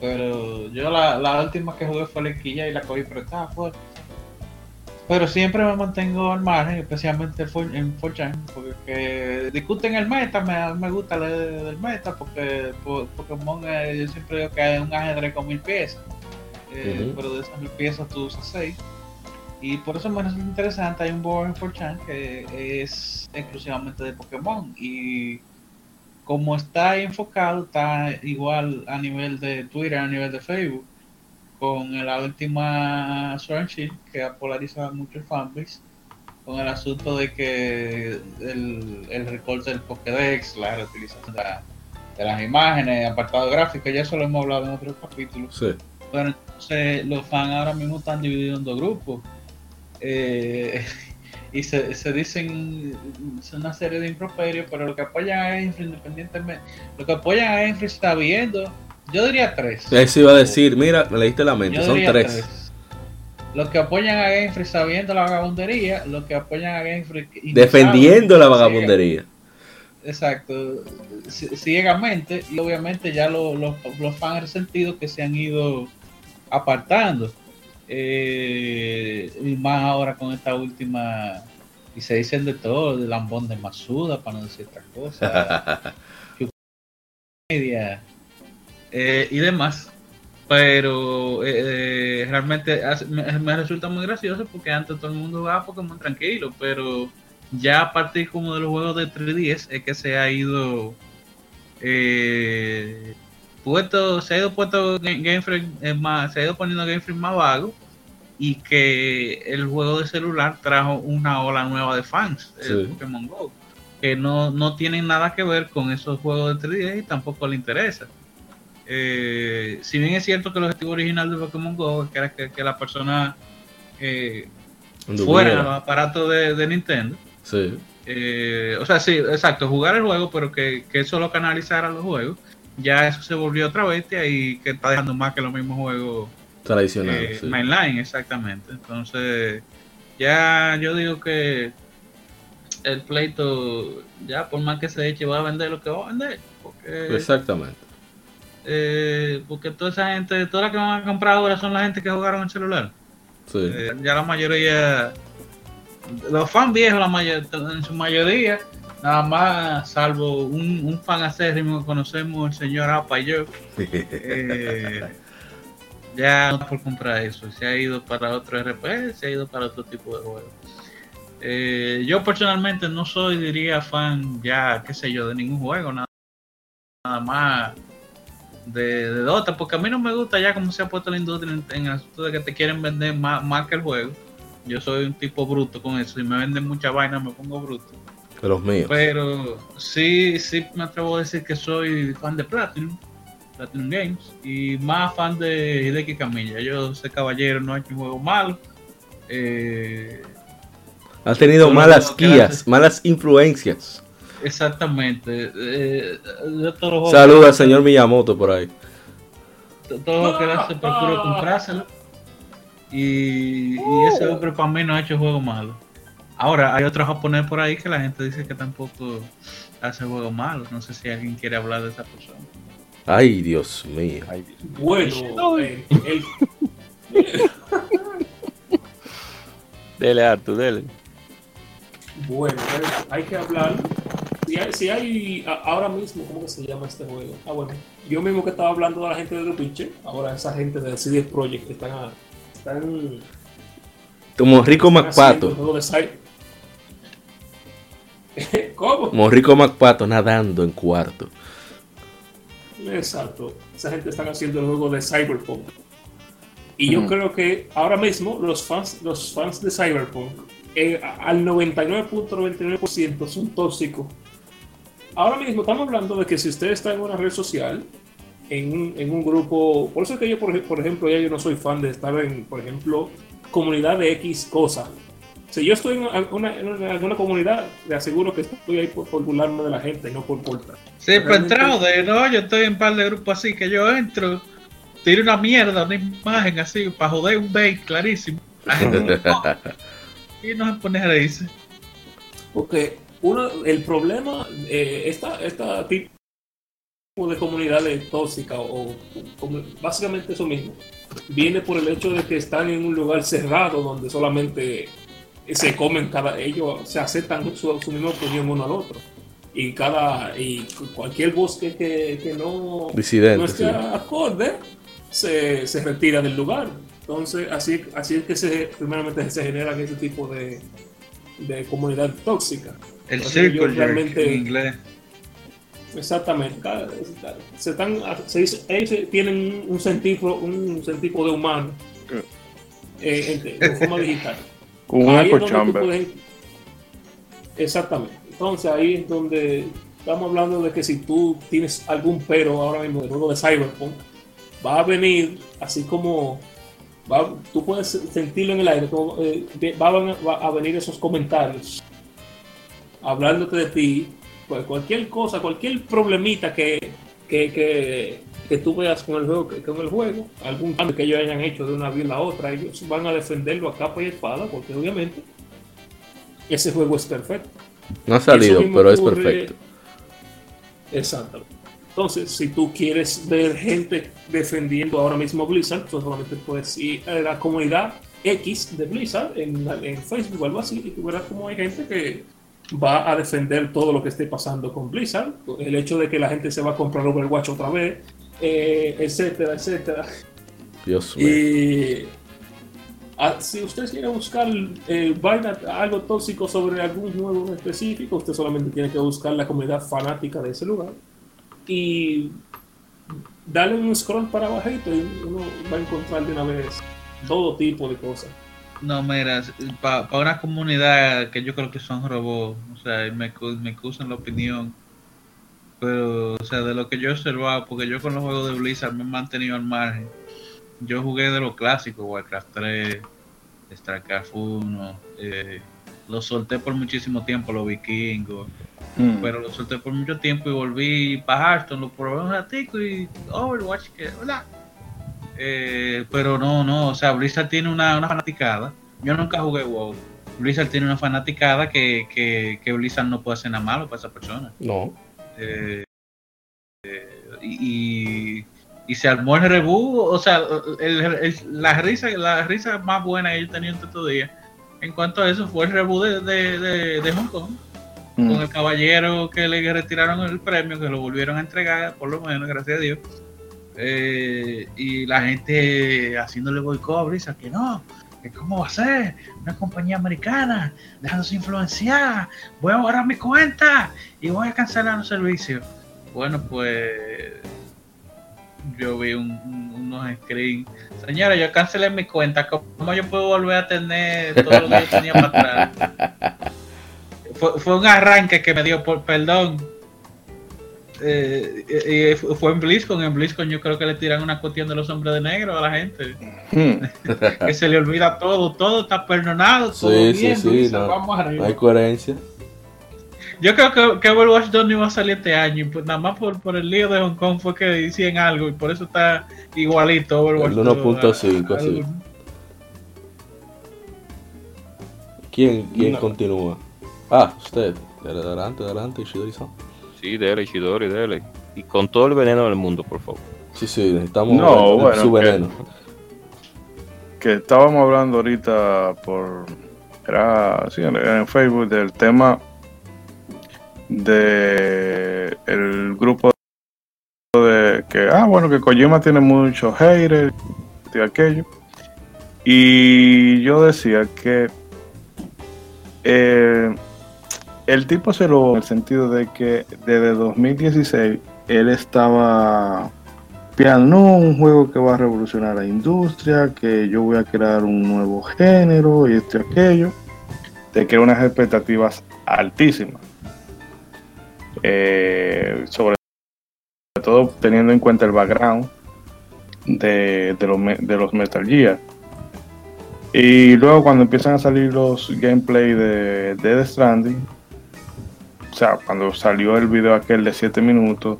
Pero yo la, la última que jugué fue la Quilla y la cogí prestada. Fue. Pero siempre me mantengo al margen, especialmente en For- en 4chan, porque que discuten el meta, me, me gusta leer del meta, porque po- Pokémon eh, yo siempre digo que es un ajedrez con mil piezas, eh, pero de esas mil piezas tú usas seis. Y por eso me resulta interesante, hay un board en 4chan que es exclusivamente de Pokémon y como está enfocado, está igual a nivel de Twitter, a nivel de Facebook, con la última Sword Shield, que ha polarizado mucho el fanbase, con el asunto de que el, el recorte del Pokédex, la reutilización de, la- de las imágenes, apartado gráfico, ya eso lo hemos hablado en otros capítulos. Sí. Pero entonces los fans ahora mismo están divididos en dos grupos. Eh, y se, se dicen es una serie de improperios, pero lo que apoyan a Ainfree independientemente, lo que apoyan a Ainfree está viendo, yo diría tres. Eso iba a decir, mira, me leíste la mente, Yo son tres. Los que apoyan a Freak sabiendo la vagabundería, los que apoyan a no Defendiendo la ciega- vagabundería. Exacto, ci- ciegamente, y obviamente ya lo- lo- los fans resentidos que se han ido apartando. Eh, y más ahora con esta última, y se dicen de todo, de lambón de Masuda, para no decir otra cosa. media eh, y demás. Pero eh, eh, realmente hace- me, me resulta muy gracioso porque antes todo el mundo jugaba Pokémon tranquilo, pero ya a partir como de los juegos de 3DS es que se ha ido eh, puesto, se ha ido puesto Ga- Game Freak, más, se ha ido poniendo Game Freak más vago y que el juego de celular trajo una ola nueva de fans, el Sí. Pokémon Go, que no, no tienen nada que ver con esos juegos de 3DS y tampoco le interesa. Eh, si bien es cierto que el objetivo original de Pokémon Go que era que, que la persona eh, fuera a los aparatos de, de Nintendo, Sí. eh, o sea, sí, exacto, jugar el juego, pero que, que eso lo canalizara los juegos, ya eso se volvió otra bestia y que está dejando más que los mismos juegos Tradicional. eh, sí. mainline, exactamente. Entonces, ya yo digo que el pleito, ya por más que se eche, va a vender lo que va a vender. Porque, Exactamente. eh, porque toda esa gente, toda la que van a comprar ahora son la gente que jugaron en celular. Sí. Eh, ya la mayoría, los fans viejos, la mayor, en su mayoría, nada más, salvo un, un fan acérrimo que conocemos, el señor Apa y yo, eh, ya no por comprar eso. Se ha ido para otro RP, se ha ido para otro tipo de juegos. Eh, yo personalmente no soy, diría, fan ya, qué sé yo, de ningún juego, nada, nada más de, de Dota, porque a mí no me gusta ya como se ha puesto la industria en, en el asunto de que te quieren vender más, más que el juego. Yo soy un tipo bruto con eso, si me venden mucha vaina me pongo bruto. De los míos. Pero sí, sí me atrevo a decir que soy fan de Platinum, Platinum Games, y más fan de Hideki Camilla. Yo, ese caballero, no ha hecho un juego malo. Eh, Has tenido malas guías, malas influencias. exactamente. Eh, Saluda al señor Miyamoto por ahí. to- todo lo que hace procuro comprárselo. Y, y ese hombre para mí no ha hecho juego malo. Ahora, hay otro japonés por ahí que la gente dice que tampoco hace juego malo. No sé si alguien quiere hablar de esa persona. Ay, Dios mío. Ay, Dios. Bueno, eh, el- Dele, Artu, dele. bueno, eh, hay que hablar. Si hay, si hay a- ahora mismo, ¿cómo que se llama este juego? Ah, bueno, yo mismo que estaba hablando de la gente de Lupiche, ahora esa gente de CD Projekt están, a- están Como Rico MacPato. ¿Cómo? Como Rico MacPato nadando en cuarto. Exacto. Esa gente está haciendo el juego de Cyberpunk. Y yo Ujú. creo que ahora mismo los fans, los fans de Cyberpunk, eh, al 99.99% son tóxicos. Ahora mismo estamos hablando de que si usted está en una red social, en un, en un grupo, por eso es que yo, por, por ejemplo, ya yo no soy fan de estar en, por ejemplo, comunidad de X cosa. Si yo estoy en una, en una- alguna comunidad, le aseguro que estoy ahí por, por burlarme de la gente, no por portar. Sí, pero Realmente- entrado de no, yo estoy en un par de grupos así que yo entro, tiro una mierda, una imagen así, para joder un bait clarísimo. La gente no, y no se pone a reírse. Porque uno, el problema, eh, esta, esta tipo de comunidades tóxicas o, o como- básicamente eso mismo, viene por el hecho de que están en un lugar cerrado donde solamente se comen cada, ellos se aceptan su, su misma opinión uno al otro. Y cada, y cualquier voz que, que, no, Disidente, no esté sí. acorde, se, se retira del lugar. Entonces, así, así es que se, primeramente se generan ese tipo de, de comunidad tóxica. El realmente- en inglés. Exactamente. Cada- se están, se dice- ellos tienen un sentido, un sentido de humano eh, en, en forma digital. Un tú chamber. Exactamente. Entonces ahí es donde estamos hablando de que si tú tienes algún pero ahora mismo del juego de Cyberpunk, va a venir así como va- tú puedes sentirlo en el aire, como, eh, va, a, va a venir esos comentarios hablándote de ti, pues, cualquier cosa, cualquier problemita que, que, que, que tú veas con el juego, que- con el juego, algún cambio que ellos hayan hecho de una vía a la otra, ellos van a defenderlo a capa y espada, porque obviamente ese juego es perfecto. No ha salido, pero es perfecto. Exacto. Entonces, si tú quieres ver gente defendiendo ahora mismo Blizzard, tú solamente puedes ir a la comunidad X de Blizzard en, en Facebook o algo así, y tú verás como hay gente que va a defender todo lo que esté pasando con Blizzard, el hecho de que la gente se va a comprar Overwatch otra vez, eh, etcétera, etcétera. Dios mío. Y si usted quiere buscar eh, vaina, algo tóxico sobre algún juego en específico, usted solamente tiene que buscar la comunidad fanática de ese lugar y darle un scroll para abajito y uno va a encontrar de una vez todo tipo de cosas. No, mira, para una comunidad que yo creo que son robots, o sea, me, me excusan la opinión, pero, o sea, de lo que yo he observado, porque yo con los juegos de Blizzard me he mantenido al margen. Yo jugué de los clásicos, Warcraft 3, StarCraft 1, eh, los solté por muchísimo tiempo, los vikingos, Mm. pero los solté por mucho tiempo y volví para Hearthstone, lo probé un ratico y Overwatch, que, hola. Eh, pero no, no, o sea, Blizzard tiene una, una fanaticada. Yo nunca jugué WoW. Blizzard tiene una fanaticada que, que, que Blizzard no puede hacer nada malo para esa persona. No. Eh, eh, y, y, y se armó el reboot, o sea, el- el- la risa la risa más buena que yo he tenido en estos días en cuanto a eso fue el reboot de, de, de- de Hong Kong Mm. con el caballero que le retiraron el premio, que lo volvieron a entregar, por lo menos, gracias a Dios. Eh, y la gente haciéndole boicot a Blizzard, que no, cómo va a ser una compañía americana, dejándose influenciar, voy a borrar mi cuenta y voy a cancelar los servicios. Bueno, pues yo vi un- un- unos screens. Señora, yo cancelé mi cuenta, ¿cómo yo puedo volver a tener todo lo que yo tenía para atrás? fue, fue un arranque que me dio por perdón. Eh, eh, eh, fue en BlizzCon. En BlizzCon yo creo que le tiran una cuestión de los hombres de negro a la gente. Mm. Que se le olvida todo, todo está perdonado. Todo Sí, sí, bien, sí, Blizzard, no. vamos arriba. No hay coherencia. Yo creo que, que Overwatch 2 no iba a salir este año. y Pues nada más por, por el lío de Hong Kong fue que hicieron algo y por eso está igualito Overwatch El 2 1.5, a- a- sí. ¿Quién, quién No. continúa? Ah, usted. Adelante, adelante, Ishidori-san. Sí, dele, Ishidori, dele. Y con todo el veneno del mundo, por favor. Sí, sí, necesitamos No, bueno, su que- veneno. que estábamos hablando ahorita por era sí, en, en Facebook del tema de el grupo de que ah bueno que Kojima tiene muchos haters y aquello y yo decía que eh, el tipo se lo en el sentido de que desde 2016 él estaba hypean, no, un juego que va a revolucionar la industria, que yo voy a crear un nuevo género y esto y aquello. Te crea unas expectativas altísimas. Eh, sobre todo teniendo en cuenta el background de los Metal Gear. Y luego cuando empiezan a salir los gameplay de, de Death Stranding, o sea, cuando salió el video aquel de 7 minutos,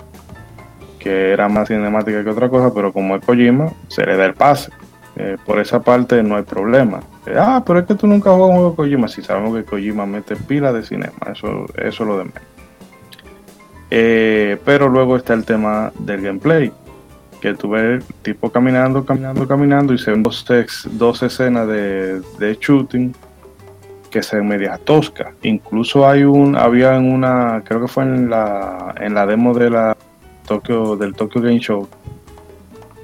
que era más cinemática que otra cosa, pero como es Kojima, se le da el pase. Eh, por esa parte no hay problema. Eh, ah, pero es que tú nunca juegas un Kojima. Si sabemos que Kojima mete pila de cinema, eso, eso es lo de menos. Eh, pero luego está el tema del gameplay. Que tú ves tipo caminando, caminando, caminando y se ven dos, dos escenas de shooting que se media tosca. Incluso hay un, había en una, creo que fue en la, en la demo de la Tokyo, del Tokyo Game Show,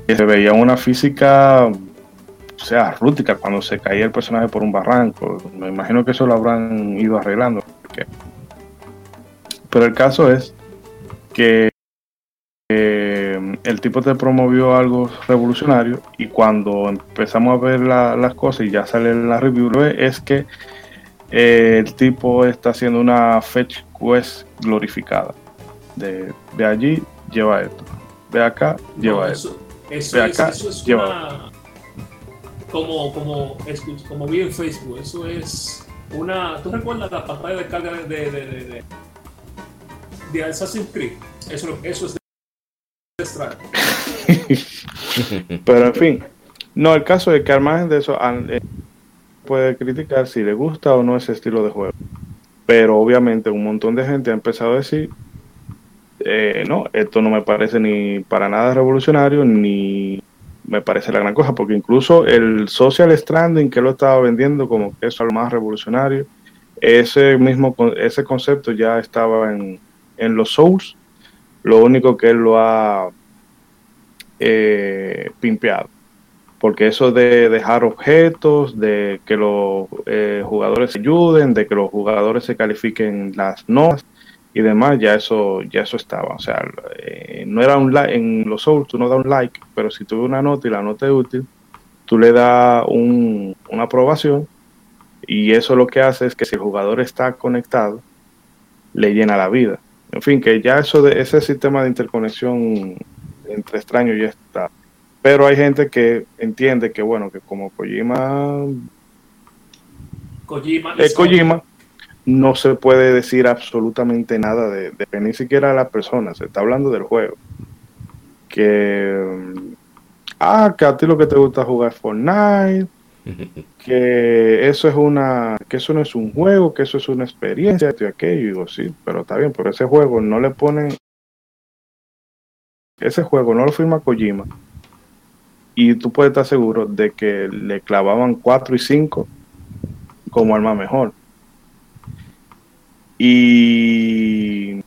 que se veía una física, o sea, rústica cuando se caía el personaje por un barranco. Me imagino que eso lo habrán ido arreglando. Pero el caso es que eh, el tipo te promovió algo revolucionario y cuando empezamos a ver la- las cosas y ya sale la review, es que eh, el tipo está haciendo una fetch quest glorificada. De, de allí lleva esto, de acá lleva No, esto. eso, eso Ve es, acá, eso es lleva. una. Como, como, como vi en Facebook, eso es una. ¿Tú recuerdas la pantalla de carga de, de, de, de, de- de Assassin's Creed? Eso, eso es de Stranding. Pero en fin, no, el caso es que al margen de eso eh, puede criticar si le gusta o no ese estilo de juego. Pero obviamente un montón de gente ha empezado a decir, eh, no, esto no me parece ni para nada revolucionario, ni me parece la gran cosa, porque incluso el Social Stranding que lo estaba vendiendo como que eso es lo más revolucionario, ese mismo ese concepto ya estaba en, en los Souls, lo único que él lo ha eh, pimpeado. Porque eso de dejar objetos, de que los eh, jugadores ayuden, de que los jugadores se califiquen las notas y demás, ya eso, ya eso estaba. O sea, eh, no era un like, en los Souls tú no das un like, pero si tuve una nota y la nota es útil, tú le das un- una aprobación y eso lo que hace es que si el jugador está conectado, le llena la vida. En fin, que ya eso de ese sistema de interconexión entre extraños ya está. Pero hay gente que entiende que, bueno, que como Kojima Kojima. es Kojima, no se puede decir absolutamente nada de, de ni siquiera la persona, se está hablando del juego. Que, mm, ah, que a ti lo que te gusta es jugar Fortnite, que eso es una, que eso no es un juego, que eso es una experiencia, esto y aquello, y digo, sí, pero está bien, pero ese juego no le ponen, ese juego no lo firma Kojima, y tú puedes estar seguro de que le clavaban 4 y 5 como arma mejor. Y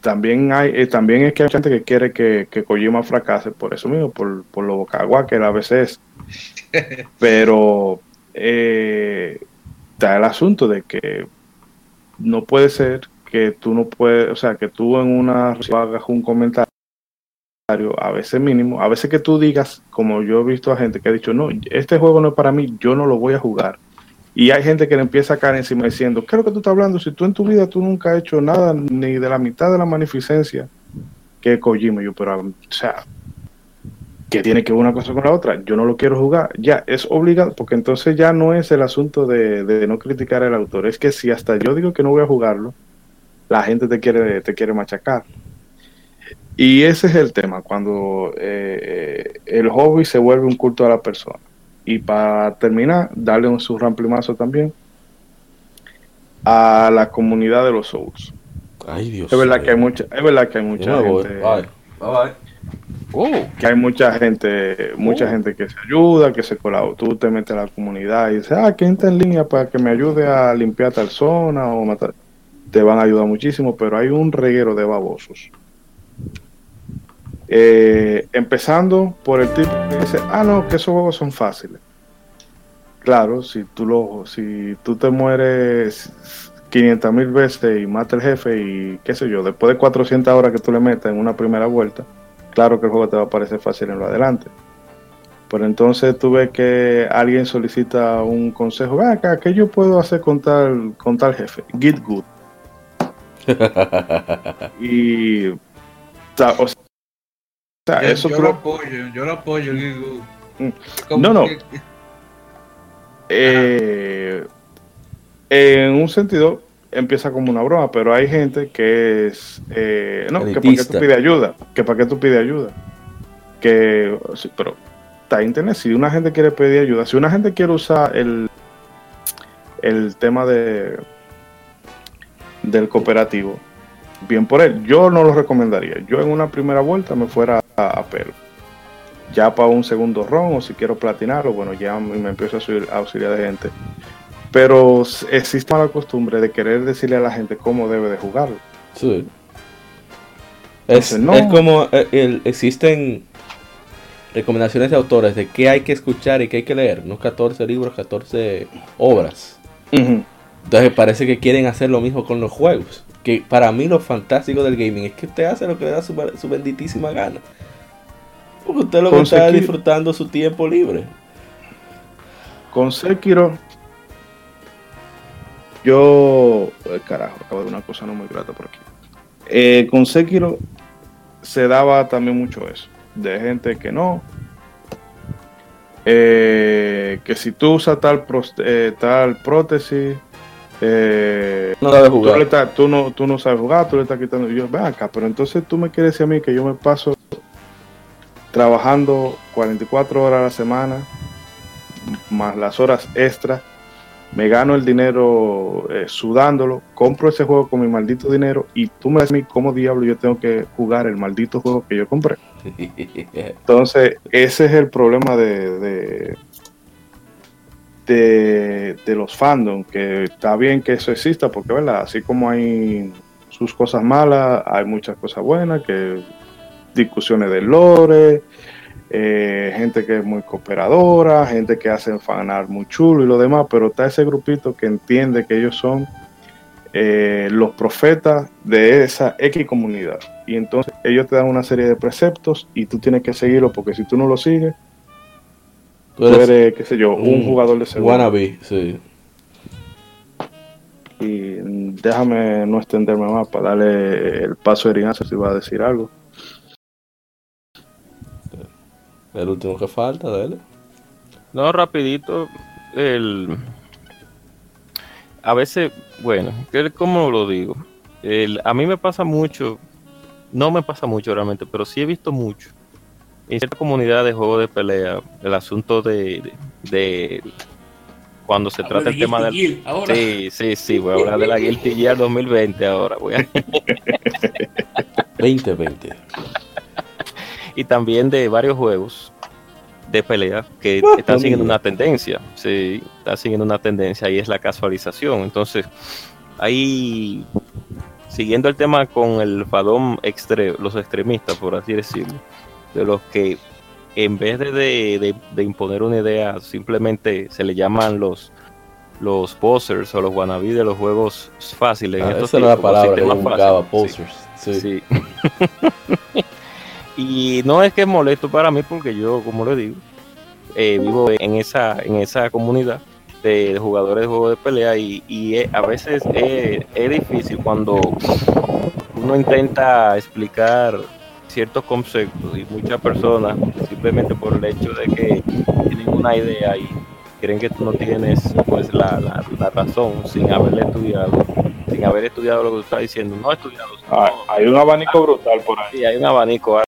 también hay, eh, también es que hay gente que quiere que, que Kojima fracase por eso mismo, por, por lo bocagua que él a veces es. Pero eh, está el asunto de que no puede ser que tú no puedes, o sea, que tú en una hagas un comentario a veces mínimo, a veces que tú digas, como yo he visto a gente que ha dicho, no, este juego no es para mí, yo no lo voy a jugar. Y hay gente que le empieza a caer encima diciendo, ¿qué es lo que tú estás hablando? Si tú en tu vida tú nunca has hecho nada, ni de la mitad de la magnificencia que Kojima. Yo, pero, o sea, que tiene que ver una cosa con la otra. Yo no lo quiero jugar. Ya, es obligado, porque entonces ya no es el asunto de, de no criticar al autor. Es que si hasta yo digo que no voy a jugarlo, la gente te quiere, te quiere machacar. Y ese es el tema, cuando eh, el hobby se vuelve un culto a la persona. Y para terminar, darle un su ramplimazo también a la comunidad de los Souls. Ay, Dios Es verdad que hay mucha, es verdad que hay mucha gente, bye. Bye, bye. que hay mucha gente, mucha Oh. gente que se ayuda, que se colabora. Tú te metes a la comunidad y dices, ah, ¿quién está en línea para que me ayude a limpiar tal zona o matar? Te van a ayudar muchísimo, pero hay un reguero de babosos. Eh, empezando por el tipo que dice, ah, no, que esos juegos son fáciles. Claro, si tú, lo, si tú te mueres 500 mil veces y mata el jefe y qué sé yo, después de 400 horas que tú le metas en una primera vuelta, claro que el juego te va a parecer fácil en lo adelante. Pero entonces tú ves que alguien solicita un consejo, "Ven acá, ¿qué yo puedo hacer con tal, con tal jefe? Git good. y o sea, o sea, Yo, eso yo tú lo apoyo, yo lo apoyo. Mm. Como No, no. que- Eh, en un sentido empieza como una broma, pero hay gente que es eh, no, que para qué tú pides ayuda, que para qué tú pides ayuda, que sí, pero está en internet. Si una gente quiere pedir ayuda, si una gente quiere usar el el tema de del cooperativo, bien por él. Yo no lo recomendaría. Yo en una primera vuelta me fuera a, a pelo. Ya para un segundo ron o si quiero platinarlo, bueno, ya me empiezo a subir a auxiliar de gente. Pero existe la costumbre de querer decirle a la gente cómo debe de jugarlo. Sí. Es, Entonces, no. es como eh, el- existen recomendaciones de autores de qué hay que escuchar y qué hay que leer. Unos 14 libros, 14 obras. Entonces parece que quieren hacer lo mismo con los juegos. Que para mí lo fantástico del gaming es que usted hace lo que le da su, su benditísima gana. Porque usted lo que está disfrutando su tiempo libre. Con Sekiro, yo. eh, carajo, acabo de ver una cosa no muy grata por aquí. Eh, con Sekiro se daba también mucho eso. De gente que no. eh, que si tú usas tal, eh, tal prótesis. Eh, No sabe tú, jugar. le estás- tú no, tú no sabes jugar, tú le estás quitando. Y yo, ven acá, pero entonces tú me quieres decir a mí que yo me paso trabajando 44 horas a la semana, más las horas extras, me gano el dinero eh, sudándolo, compro ese juego con mi maldito dinero y tú me dices a mí cómo diablo yo tengo que jugar el maldito juego que yo compré. Entonces, ese es el problema de, de, de, los fandom, que está bien que eso exista, porque ¿verdad? así como hay sus cosas malas, hay muchas cosas buenas, que discusiones de lore, eh, gente que es muy cooperadora, gente que hace fanart muy chulo y lo demás, pero está ese grupito que entiende que ellos son eh, los profetas de esa X comunidad. Y entonces ellos te dan una serie de preceptos y tú tienes que seguirlo porque si tú no lo sigues, Tú tú eres eres, qué sé yo, un, un jugador de segunda. wannabe, sí. Y déjame no extenderme más para darle el paso a Erinazo si va a decir algo. El último que falta, dale. No, rapidito. El... A veces, bueno, que- ¿cómo lo digo? El... A mí me pasa mucho, no me pasa mucho realmente, pero sí he visto mucho. En cierta comunidad de juegos de pelea, el asunto de, de, de cuando se Habla trata de el tema del... Gear ahora. Sí, sí, sí, voy a hablar de la Guilty Gear 2020 ahora. Voy a... 2020. y también de varios juegos de pelea que Ah, están siguiendo una tendencia, sí, están siguiendo una tendencia y es la casualización. Entonces, ahí, siguiendo el tema con el fadón extre, los extremistas, por así decirlo, de los que en vez de, de- de- imponer una idea, simplemente se le llaman los los posers o los wannabe de los juegos fáciles. en Ah, estos esa era la palabra que buscaba, fáciles. Sí. posters. Sí. Sí. y no es que es molesto para mí porque yo, como le digo, eh, vivo en esa, en esa comunidad de, de jugadores de juegos de pelea y, y es- a veces es, es difícil cuando uno intenta explicar ciertos conceptos y muchas personas simplemente por el hecho de que tienen una idea y creen que tú no tienes pues la, la, la razón sin haberle estudiado sin haber estudiado lo que tú estás diciendo no estudiado Ah, hay un abanico brutal por ahí. Sí, hay un abanico,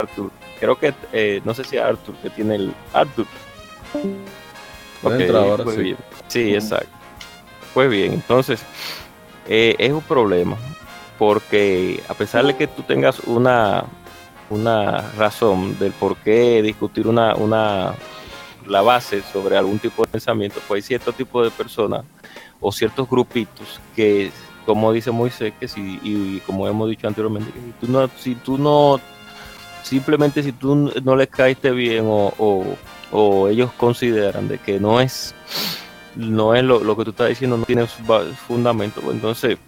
Arthur. Creo que, eh, no sé si Arthur, que tiene el Arthur. Puede Ok, entrar ahora, pues sí. bien. Sí, exacto. Pues bien, entonces, eh, es un problema, porque a pesar de que tú tengas una, una razón del por qué discutir una, una, la base sobre algún tipo de pensamiento, pues hay cierto tipo de personas o ciertos grupitos que, como dice Moisés, que si, y como hemos dicho anteriormente, si tú no, si tú no simplemente si tú no les caíste bien o, o- ellos consideran de que no es no es lo, lo que tú estás diciendo no tiene fundamento pues entonces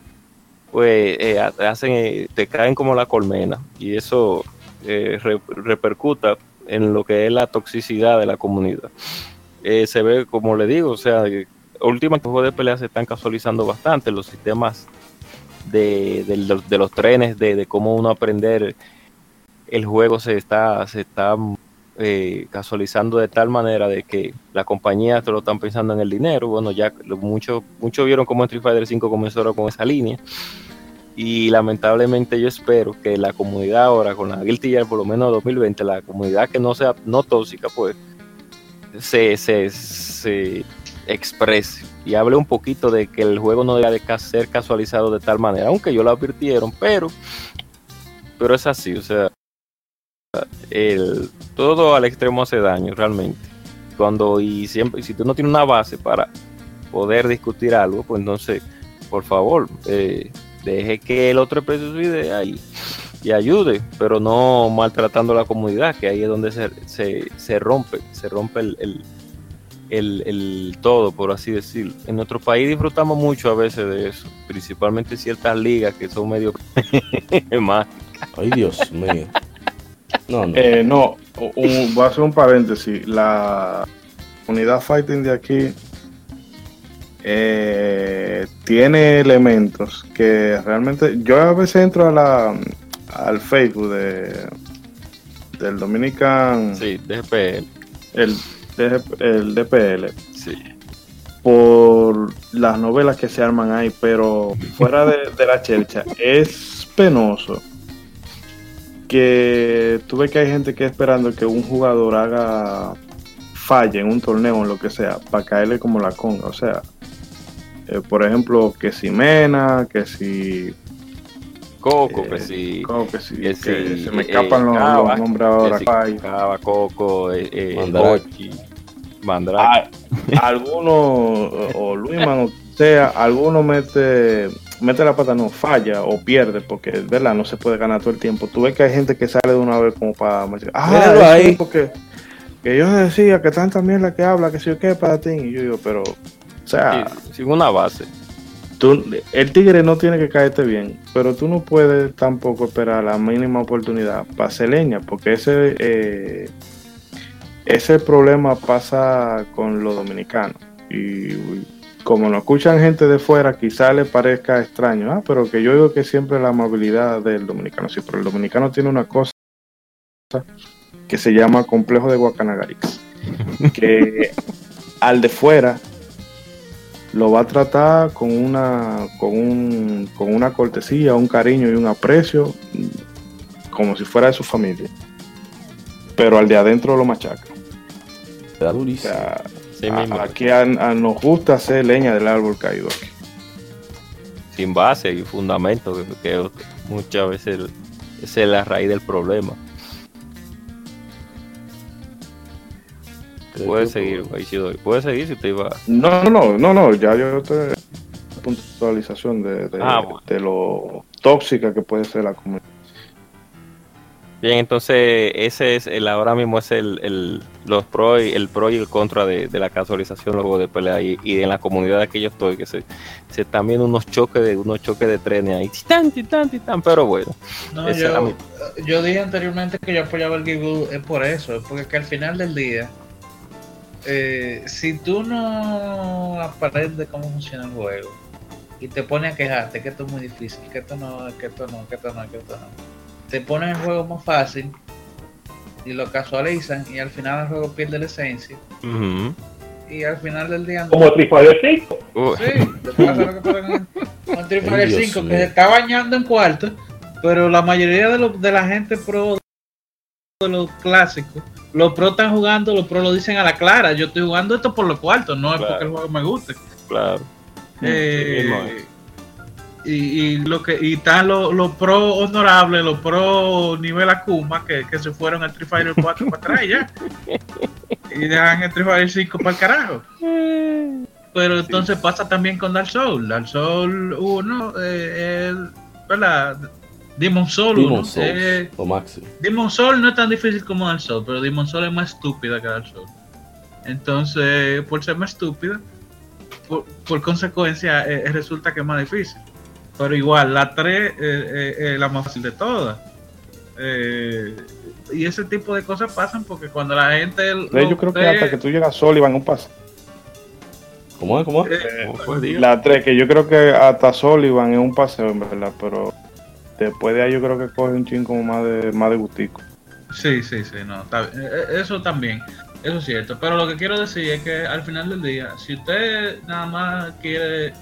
pues eh, ha- hacen eh, te caen como la colmena y eso eh, re- repercuta en lo que es la toxicidad de la comunidad. Eh, se ve, como le digo, o sea, eh, últimamente los juegos de pelea se están casualizando bastante, los sistemas de, de los, de trenes, de, de cómo uno aprender el juego se está, se está eh, casualizando de tal manera de que las compañías solo están pensando en el dinero. Bueno, ya muchos muchos vieron cómo Street Fighter 5 comenzó con esa línea. Y lamentablemente yo espero que la comunidad ahora, con la Guilty Gear por lo menos 2020, la comunidad que no sea no tóxica, pues se, se, se exprese y hable un poquito de que el juego no debe ser casualizado de tal manera, aunque yo lo advirtieron, pero, pero es así, o sea, el, todo al extremo hace daño realmente. Cuando y siempre, si tú no tienes una base para poder discutir algo, pues entonces, por favor, eh, deje que el otro exprese su idea y, y ayude, pero no maltratando a la comunidad, que ahí es donde se, se, se rompe, se rompe el, el, el- todo, por así decirlo. En nuestro país disfrutamos mucho a veces de eso, principalmente ciertas ligas que son medio más. Ay, Dios mío. No, no. Eh, no, un- voy a hacer un paréntesis. La unidad fighting de aquí eh, tiene elementos que realmente yo a veces entro a la al Facebook de del Dominican Sí, DPL. el, el DPL Sí. por las novelas que se arman ahí, pero fuera de, de la chercha, es penoso que tú ves que hay gente que esperando que un jugador haga falle en un torneo o en lo que sea, para caerle como la conga. O sea, eh, por ejemplo, que si Mena, que si. Coco, eh, que sí. Coco, que si. que que sí, se me eh, escapan los, Cava, los nombres ahora. Cava, Coco, eh, eh, Mandrake. Bochi, Mandrake. a- alguno o, o Luisman o sea, alguno mete mete la pata, no falla o pierde, porque verdad no se puede ganar todo el tiempo. Tú ves que hay gente que sale de una vez como para ah, ahí. es porque que yo decía que tanta mierda que habla, que si yo qué para ti, y yo digo, pero o sea, Sí, sin una base. tú, el tigre no tiene que caerte bien, pero tú no puedes tampoco esperar la mínima oportunidad para hacer leña, porque ese eh, ese problema pasa con los dominicanos. Y como no escuchan gente de fuera, quizá le parezca extraño, ah, pero que yo digo que siempre la amabilidad del dominicano, sí, pero el dominicano tiene una cosa que se llama complejo de Guacanagarix, que al de fuera lo va a tratar con una con un con una cortesía, un cariño y un aprecio como si fuera de su familia. Pero al de adentro lo machaca. Está O durísimo. sea, Sí a- mismo. aquí a- a- nos gusta hacer leña del árbol caído. aquí. sin base y fundamento, que, que muchas veces esa es la raíz del problema. Puede seguir, Isidori, puede seguir si te iba. No, no, no, no, no, ya yo estoy puntualización de, de, Ah, bueno. de lo tóxica que puede ser la comunidad. Bien, entonces ese es el ahora mismo es el, el los pro y el pro y el contra de, de la casualización luego de pelea y, y en la comunidad que yo estoy que se, se están viendo unos choques de unos choques de trenes ahí. Titán titán titán pero bueno No, yo, yo dije anteriormente que yo apoyaba el Give es por eso, es porque que al final del día, eh, si tú no aprendes cómo funciona el juego y te pones a quejarte que esto es muy difícil, que esto no, que esto no, que esto no, que esto no, te ponen el juego más fácil y lo casualizan y al final el juego pierde la esencia y al final del día no. Como Street Fighter 5. Uh, Sí, pasa lo que pasa con, con Street Ay, Fighter Dios 5, que se está bañando en cuarto, pero la mayoría de, los- de la gente pro de los clásicos, los pro están jugando, los pro lo dicen a la clara, yo estoy jugando esto por los cuartos, no es porque el juego me guste. claro Eh. Y, y lo que y están los, los pro honorables, los pro nivel Akuma que, que se fueron al Street Fighter 4 para atrás y ya. Y dejan el Street Fighter 5 para el carajo. Pero entonces pasa también con Dark Souls. Dark Souls 1, eh, el- ¿verdad? Demon Souls 1. Demon Souls, eh, lo máximo. Demon Souls no es tan difícil como Dark Souls, pero Demon Souls es más estúpida que Dark Souls. Entonces, por ser más estúpida, por, por consecuencia, eh, resulta que es más difícil. Pero igual, la 3 es la más fácil de todas. Eh, y ese tipo de cosas pasan porque cuando la gente. Lo yo creo que hasta que tú llegas a Sullivan un pase. ¿Cómo es? ¿Cómo es? eh, ¿Cómo fue, Diego? La 3, que yo creo que hasta Sullivan es un paseo, en verdad, pero después de ahí yo creo que coge un chin como más de, más de gustico. Sí, sí, sí, no, está bien. Eh, eh, eso también, eso es cierto. Pero lo que quiero decir es que al final del día, si usted nada más quiere...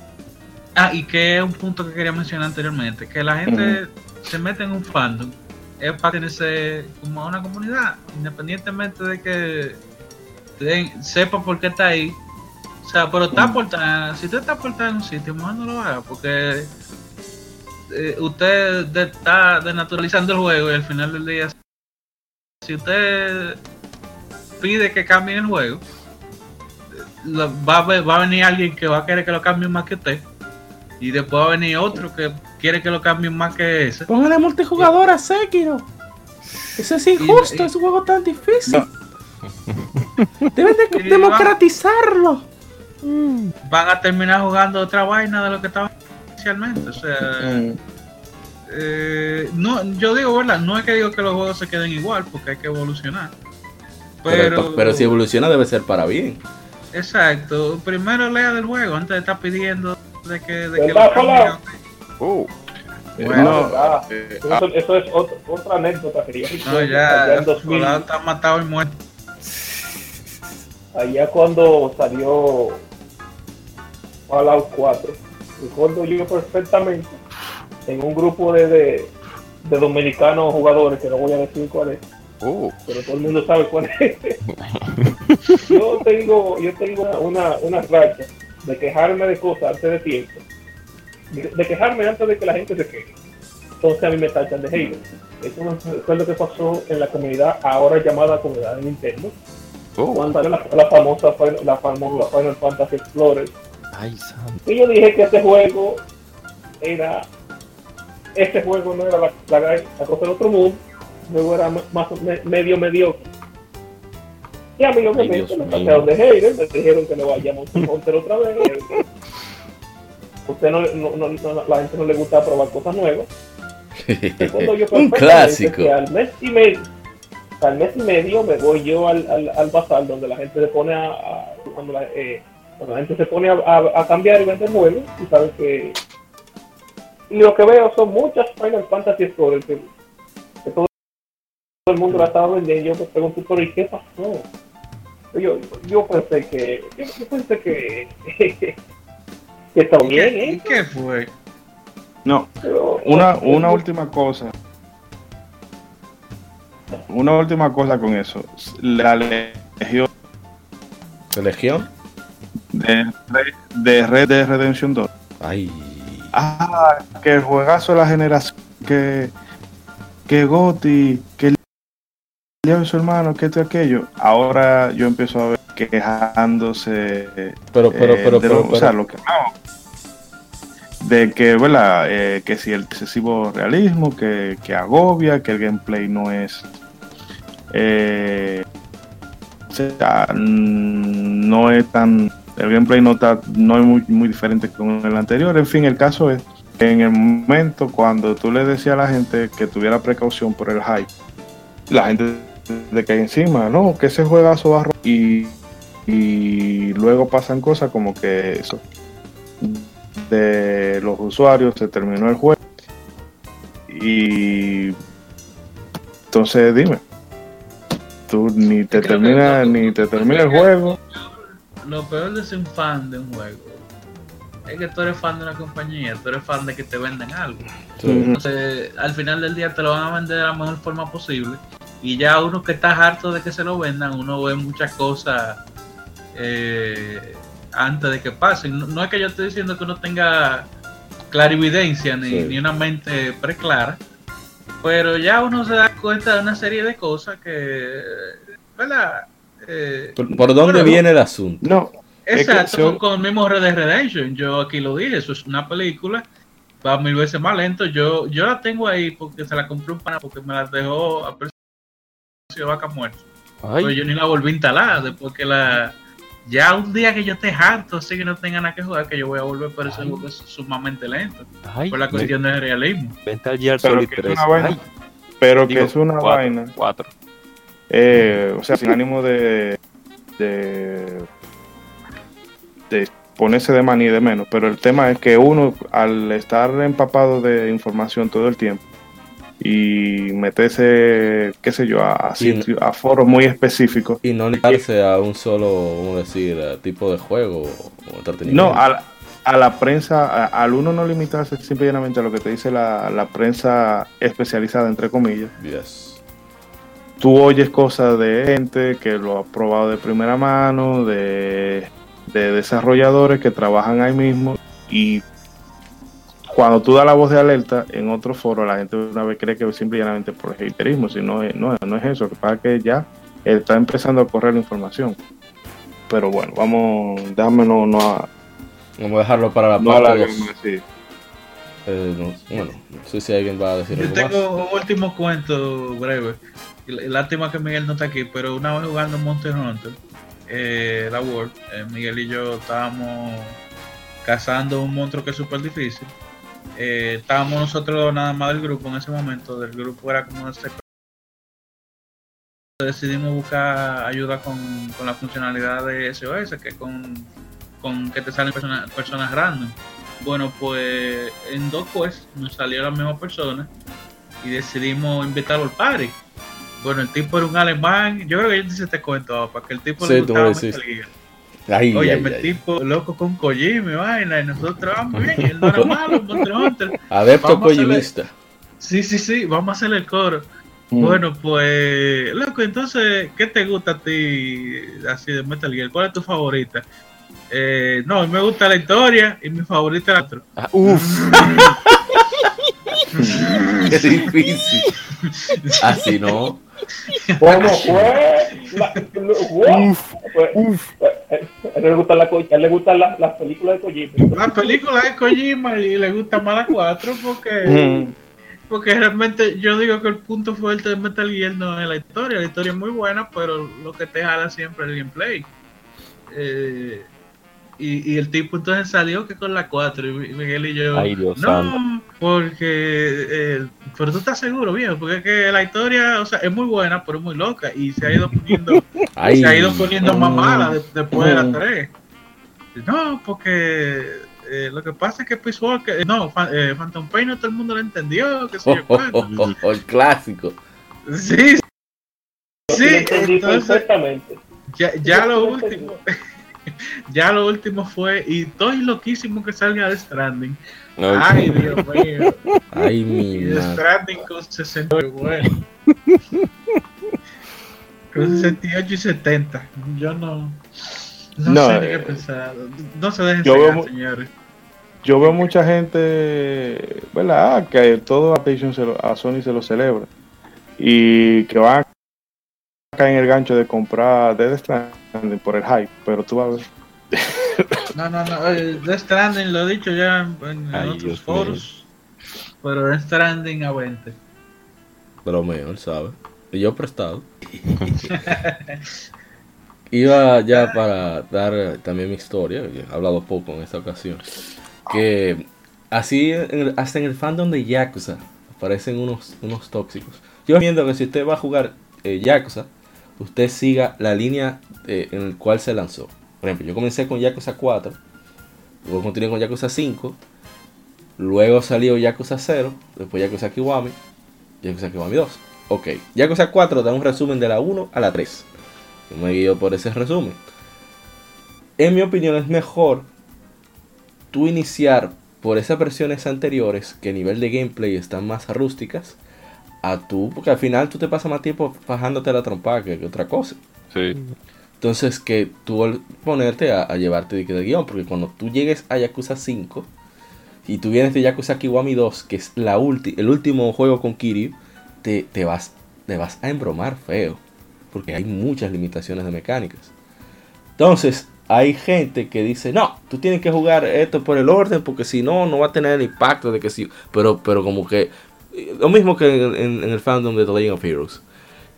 Ah, y que es un punto que quería mencionar anteriormente, que la gente se mete en un fandom, es para tenerse como a una comunidad, independientemente de que ten- sepa por qué está ahí. O sea, pero está aportando, si usted está aportando en un sitio, mejor no lo haga, porque eh, usted de- está denaturalizando el juego y al final del día si usted pide que cambie el juego, lo- va, va a venir alguien que va a querer que lo cambie más que usted. Y después va a venir otro que quiere que lo cambien más que ese. Póngale multijugador a Sekiro. Eso es injusto, es un juego tan difícil. Deben Y va- democratizarlo. Van a terminar jugando otra vaina de lo que estaban inicialmente. O sea, Mm. eh, no, yo digo, ¿verdad? No es que digo que los juegos se queden igual, porque hay que evolucionar. Pero, Pero, pero si evoluciona debe ser para bien. Exacto. Primero lea del juego antes de estar pidiendo de que, de que ¿Verdad, lo. Hola? Uh, Bueno, Ah, eh, eso, eso es otro- otra anécdota que No, ya, allá en 2000, Colado está matado y muerto. allá cuando salió Fallout 4. Recuerdo yo perfectamente en un grupo de, de, de dominicanos jugadores, que no voy a decir cuál es, uh. pero todo el mundo sabe cuál es. yo tengo, yo tengo una, una racha de quejarme de cosas antes de tiempo, de, de quejarme antes de que la gente se queje. Entonces a mí me tachan de hater. Eso fue lo que pasó en la comunidad ahora llamada comunidad de Nintendo, Uh. cuando la, la famosa Final- la famosa Final Fantasy Explorer. Ay. Y yo dije que este juego era. Este juego no era la, la, la cosa del otro mundo, el juego era más me- medio mediocre. Y a mí, obviamente, Dios me mío. sacaron de hater, me dijeron que no vayamos a Monster otra vez. Usted no, no, no, no- la gente no le gusta probar cosas nuevas. Yo Un clásico. que al mes y medio, al mes y medio me voy yo al, al, al bazar donde la gente se pone a, a- cuando, la, eh, cuando la gente se pone a, a- a cambiar y vender juegos y sabes que y lo que veo son muchas Final Fantasy Explorer que, que todo, el mundo la estaba vendiendo yo me pregunto pero ¿y qué pasó? Yo, yo pensé que yo, yo pensé que que está ¿Y bien qué, ¿eh? qué fue? No, Pero- una, una última cosa. Una última cosa con eso. La legión ¿Legión? de, de Red Dead Redemption 2. Ay. Ah, que el juegazo de la generación. Que, que Gotti, que su hermano, que esto y aquello. Ahora yo empiezo a ver quejándose. Pero, pero, eh, pero, de pero, lo, o sea, pero- lo que de que, ¿verdad? Eh, que si el excesivo realismo, que, que agobia, que el gameplay no es. eh, o sea, mm, no es tan. El gameplay no, está, no es muy, muy diferente con el anterior. En fin, el caso es que en el momento cuando tú le decías a la gente que tuviera precaución por el hype, la gente de que encima, no, que ese juegazo va a y, y luego pasan cosas como que eso de los usuarios se terminó el juego y entonces dime tú ni te Creo que termina ni te termina el juego Lo peor de ser un fan de un juego es que tú eres fan de una compañía, tú eres fan de que te venden algo. Entonces, al final del día te lo van a vender de la mejor forma posible. Y ya uno que está harto de que se lo vendan, uno ve muchas cosas eh, antes de que pasen. No, no es que yo esté diciendo que uno tenga clarividencia ni, Sí. ni una mente preclara, pero ya uno se da cuenta de una serie de cosas que, ¿verdad? Eh, ¿Por, por dónde Bueno, viene el asunto? no Es que Exacto, con el mismo Red Dead Redemption. Yo aquí lo dije, eso es una película, va mil veces más lento. Yo yo la tengo ahí porque se la compré un pana porque me la dejó a de vaca muerta. Ay, Pero yo ni la volví a instalar después que la. Ya un día que yo esté harto, así que no tenga nada que jugar, que yo voy a volver, pero juego es sumamente lento. ay, Por la cuestión del realismo. Vente al Gear Pero Solid que es 3. una vaina. Ay, pero que es una cuatro, vaina, Cuatro. eh, o sea, sin ánimo de, de, de ponerse de maní de menos, pero el tema es que uno, al estar empapado de información todo el tiempo y meterse, qué sé yo, a, a Y no- sitios- a foros muy específicos, Y no limitarse a un solo, vamos a decir, tipo de juego o entretenimiento. No, a la, a la prensa, a- al uno no limitarse simplemente a lo que te dice la, la prensa especializada, entre comillas. Yes. Tú oyes cosas de gente que lo ha probado de primera mano, de, de desarrolladores que trabajan ahí mismo y cuando tú das la voz de alerta en otro foro, la gente una vez cree que es simplemente por haterismo, si no es, no, no es eso, lo que pasa es que ya está empezando a correr la información. Pero bueno, vamos, déjame no, no, a- Vamos a dejarlo para la no parte sí. Eh, no- bueno, no sé si alguien va a decir Yo algo más. tengo un último cuento breve. Lástima que Miguel no está aquí, pero una vez jugando Monster Hunter, eh, la World, eh, Miguel y yo estábamos cazando un monstruo que es súper difícil. Eh, estábamos nosotros nada más del grupo en ese momento, del grupo era como este decidimos buscar ayuda con, con la funcionalidad de SOS, que con, con que te salen personas, personas random. Bueno, pues en dos quests nos salió la misma persona y decidimos invitarlo al party. Bueno, el tipo era un alemán. Yo creo que yo te hice este cuento, para que el tipo Sí, le gustaba. Ay, Oye, ay, ay. tipo loco con Kojima y vaina, y nosotros vamos bien, él no era malo, Monster Hunter. Adepto Kojimista. Sí, sí, sí, vamos a hacerle el coro. Mm. Bueno, pues, loco, entonces, ¿qué te gusta a ti así de Metal Gear? ¿Cuál es tu favorita? Eh, no, me gusta la historia y mi favorita es la otra. Ah, uf. Qué difícil. Así no. ¿Cómo fue? La- what? Pues, eh, A él le gustan las co- a él le gustan las, las películas de Kojima. La película de Kojima y le gusta más la 4 porque, Mm. porque realmente yo digo que el punto fuerte de Metal Gear no es la historia, la historia es muy buena, pero lo que te jala siempre es el gameplay. Eh, y, y el tipo entonces salió que con la 4 y Miguel y yo Ay, Dios no, santo. porque eh, pero tú estás seguro, viejo, porque es que la historia, o sea, es muy buena, pero es muy loca y se ha ido poniendo Ay. se ha ido poniendo más mala de- después de Mm. la 3. No, porque eh, lo que pasa es que Peace Walker, eh, no, Fa- eh, Phantom Pain no todo el mundo lo entendió, que sé Oh, yo oh, cuánto. oh, oh, el clásico. Sí, Sí, sí, entendí entonces perfectamente. ya, ya lo último, ya lo último fue, y estoy loquísimo que salga de Stranding. Ay, Dios mío. Ay, mi madre. Stranding con 60, bueno. Con 68 y 70. Yo no. No, No, sé ni eh, qué pensar. No se dejen cegar, señores. Yo veo mucha gente, ¿verdad? Que todo a, PlayStation se lo- a Sony se lo celebra. Y que van a caer en el gancho de comprar Dead Stranding por el hype. Pero tú vas a ver. No, no, no. eh, Death Stranding lo he dicho ya en, en Ay, otros Dios foros. Pero Death Stranding a 20. Bromeo, él sabe. Y yo prestado. Iba ya para dar eh, también mi historia, he hablado poco en esta ocasión. Que así, en hasta en el fandom de Yakuza, aparecen unos, unos tóxicos. Yo viendo que si usted va a jugar eh, Yakuza, usted siga la línea eh, en la cual se lanzó. Por ejemplo, yo comencé con Yakuza 4, luego continué con Yakuza 5, luego salió Yakuza 0, después Yakuza Kiwami, Yakuza Kiwami 2. Ok, Yakuza 4 da un resumen de la 1 a la 3. Yo me guío por ese resumen. En mi opinión es mejor tú iniciar por esas versiones anteriores que a nivel de gameplay están más rústicas a tú, porque al final tú te pasas más tiempo fajándote la trompa que, que otra cosa. Sí. Entonces que tú ponerte a, llevarte de, de guion, porque cuando tú llegues a Yakuza 5 y tú vienes de Yakuza Kiwami 2, que es la ulti el último juego con Kiryu, te, te vas, te vas a embromar feo, porque hay muchas limitaciones de mecánicas. Entonces, hay gente que dice, no, tú tienes que jugar esto por el orden, porque si no, no va a tener el impacto de que sí. Pero, pero como que, eh, lo mismo que en- en el fandom de The Legend of Heroes.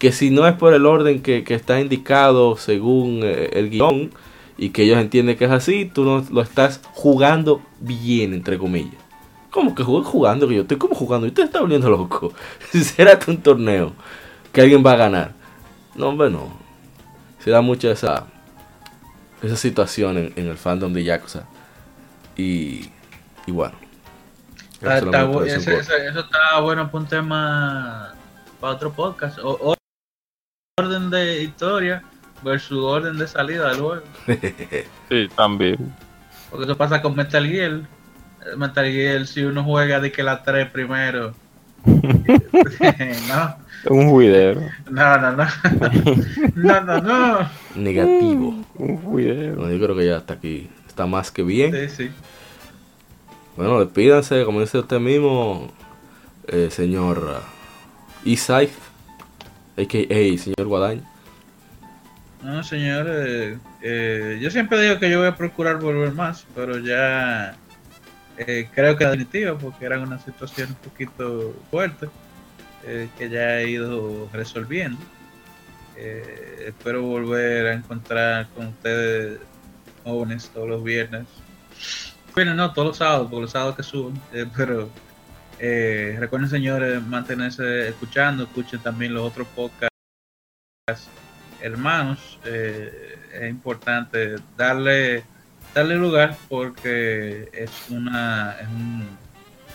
Que si no es por el orden que, que está indicado según eh, el guion y que ellos entienden que es así, tú no lo estás jugando bien, entre comillas. ¿Cómo que jug- jugando? Que yo estoy como jugando. Y usted está volviendo loco. ¿Será un torneo que alguien va a ganar? No, hombre, no. Se da mucho esa, esa situación en, en el fandom de Yakuza. Y, y bueno. Está- Eso está eso bueno para un tema para otro podcast. O- o- orden de historia versus orden de salida del juego. Sí, también. Porque eso pasa con Metal Gear. Eh, Metal Gear, si uno juega de que la 3 primero. no, Un juidero. no, no, no. No, no, no. Negativo. Un juidero. Bueno, yo creo que ya está aquí. Está más que bien. Sí, sí. Bueno, despídanse, como dice usted mismo, eh, señor uh, Isai, a.k.a. señor Guadaña. No, señor. eh, eh, yo siempre digo que yo voy a procurar volver más, pero ya eh, creo que definitiva porque era una situación un poquito fuerte que ya he ido resolviendo. Espero volver a encontrar con ustedes jóvenes todos los viernes. Bueno, no, todos los sábados, porque los sábados que suben, pero eh, recuerden, señores, mantenerse escuchando, escuchen también los otros podcasts hermanos, eh, es importante darle darle lugar porque es una es un,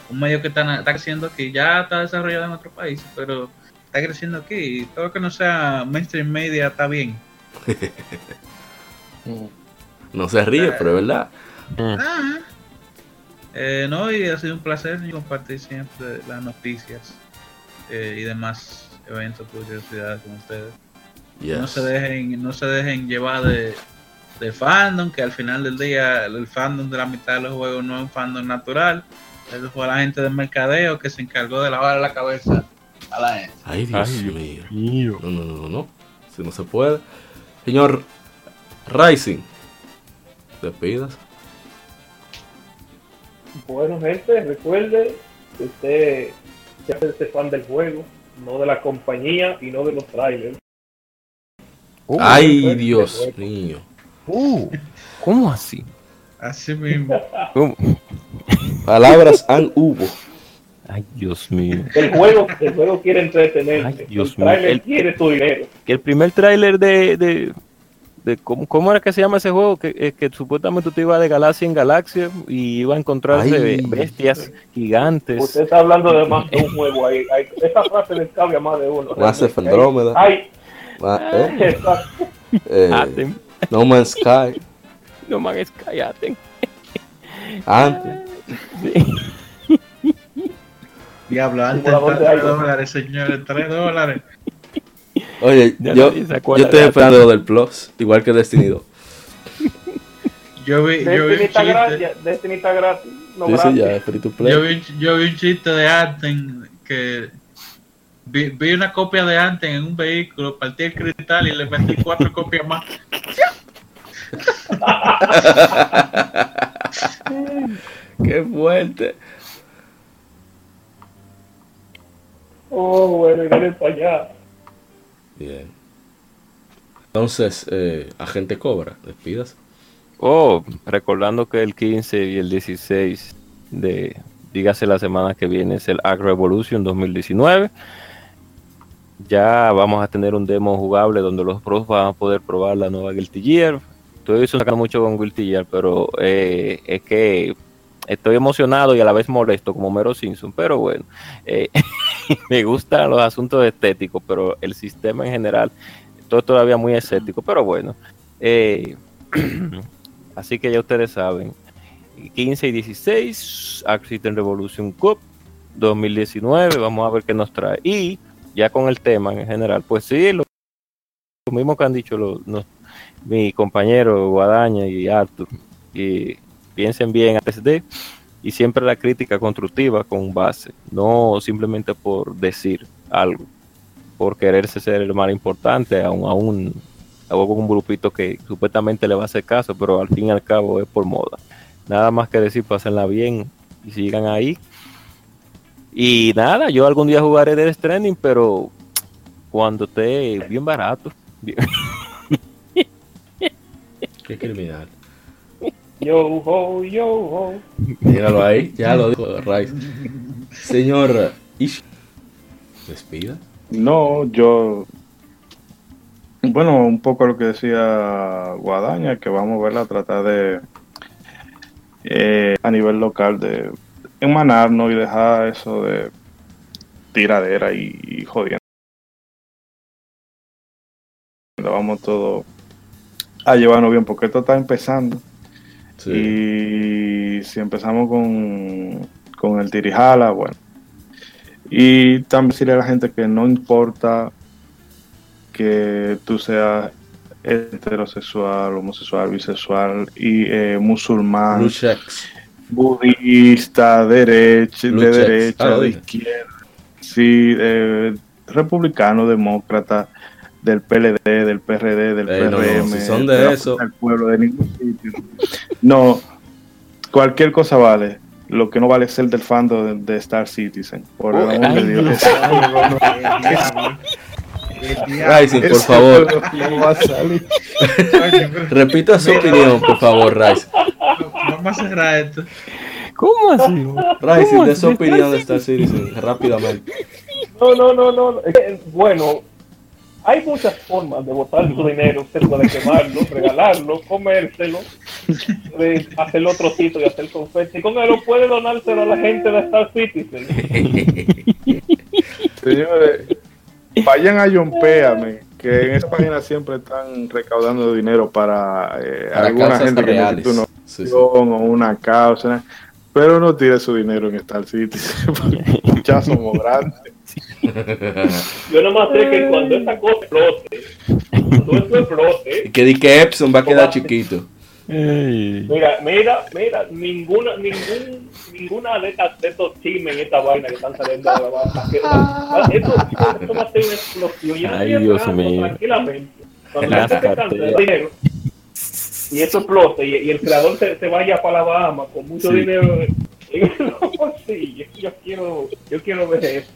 un medio que está, está creciendo aquí, ya está desarrollado en otros países, pero está creciendo aquí y todo lo que no sea mainstream media está bien. No se ríe, pero es verdad. Ah. Eh, no, y ha sido un placer compartir siempre las noticias eh, y demás eventos, curiosidades con ustedes. Yes. no se dejen no se dejen llevar de, de fandom que al final del día el fandom de la mitad de los juegos no es un fandom natural eso fue la gente del mercadeo que se encargó de lavar la cabeza a la gente Ay, Dios Ay, Dios mío. mío. No, no, no, no, no. Si no se puede. Señor Rising, despidas. Bueno, gente, recuerde que usted se hace fan del juego, no de la compañía y no de los trailers. Uh, Ay, Dios mío. uh, ¿Cómo así? así mismo ¿Cómo? Palabras han hubo. Ay, Dios mío. El juego, el juego quiere entretenerse. Ay, Dios el trailer mío, el- quiere tu dinero. Que el primer tráiler de, de, de ¿cómo, cómo era que se llama ese juego? Que, eh, que supuestamente tú ibas de galaxia en galaxia y iba a encontrarse Ay. bestias gigantes. Usted está hablando de más de un juego ahí. ahí esa frase le cabe a más de uno. Mass Effect Andrómeda. Ay, Ma- ¿eh? Eh, Aten. no Man's Sky. No man, es cállate. Antes. diablo antes Simulador de 3 aire. dólares señores 3 dólares Oye, Ya yo, yo estoy esperando lo del Plus, igual que Destiny 2. yo vi, yo vi un chiste gratis. Destiny está gratis. No Dice gratis. ya, free to play. yo vi, un- yo vi un chiste de Anten que vi, vi una copia de Anten en un vehículo, partí el cristal y le metí cuatro copias más. Qué fuerte. Oh, bueno, y dale para allá. Bien. Entonces, eh, agente Cobra, despidas. Oh, recordando que el 15 y el 16 de, dígase la semana que viene, es el Ag Revolution 2019. Ya vamos a tener un demo jugable donde los pros van a poder probar la nueva Guilty Gear. Estoy sacando mucho con Guilty Gear, pero eh, es que estoy emocionado y a la vez molesto como Mero Simpson. Pero bueno, eh, me gustan los asuntos estéticos, pero el sistema en general, todo todavía muy escéptico. Pero bueno, eh, Así que ya ustedes saben. 15 y 16, Accident Revolution Cup 2019. Vamos a ver qué nos trae. Y ya con el tema en general, pues sí, lo, lo mismo que han dicho los, los- mi compañero Guadaña y Arthur. Y piensen bien antes de. Y siempre la crítica constructiva con base. No simplemente por decir algo. Por quererse ser el más importante a un, a un, un grupito que supuestamente le va a hacer caso, pero al fin y al cabo es por moda. Nada más que decir, pásenla bien y sigan ahí. Y nada, yo algún día jugaré Death Stranding, pero cuando esté bien barato. Qué criminal. Yo ho, yo ho. Míralo ahí, ya lo dijo Rice. Señor Ishi, despida. No, yo. Bueno, un poco lo que decía Guadaña, que vamos a verla, tratar de. eh, a nivel local, de emanarnos y dejar eso de tiradera y, y jodiendo. Vamos todos a llevarnos bien, porque esto está empezando. Sí. Y si empezamos con, con el tirijala, bueno. Y también decirle a la gente que no importa que tú seas heterosexual, homosexual, bisexual y eh, musulmán, budista, derecha, Blue de. Ah, derecha, de izquierda, sí, eh, republicano, demócrata, del PLD, del PRD, del Ey, no, no, PRM, si son de eso. Del pueblo, de ningún sitio. No, cualquier cosa vale. Lo que no vale es ser del fando de, de Star Citizen. Por el amor de Dios. Rising, por favor, No repita su opinión, por favor, Rice. Vamos a cerrar esto. ¿Cómo así? Rising, de su opinión de Star Citizen, rápidamente. No, no, no, no. Bueno, hay muchas formas de botar su dinero. Usted puede quemarlo, regalarlo, comérselo, de hacerlo trocito y hacer confeti. Con él puede donárselo a la gente de Star Citizen. Señores, vayan a Yompéame, que en esa página siempre están recaudando dinero para, eh, Para alguna gente que necesita una Sí, o una causa. Pero no tire su dinero en Star Citizen, porque ya somos grandes. Yo nomás sé que cuando esta cosa explote, cuando esto explote, Que di que Epson va a quedar chiquito. Mira, mira, mira, ninguna, ningún, ninguna de estas, de estos chismes y esta vaina que están saliendo de la banda, que, va- esto, esto va a ser una explosión. Yo Ay, estoy Dios mío. Tranquilamente. Cuando la gente se canse de dinero y eso explote y, y el creador se, se vaya para la Bahama con mucho Sí. dinero en los bolsillos, yo quiero, yo quiero ver eso.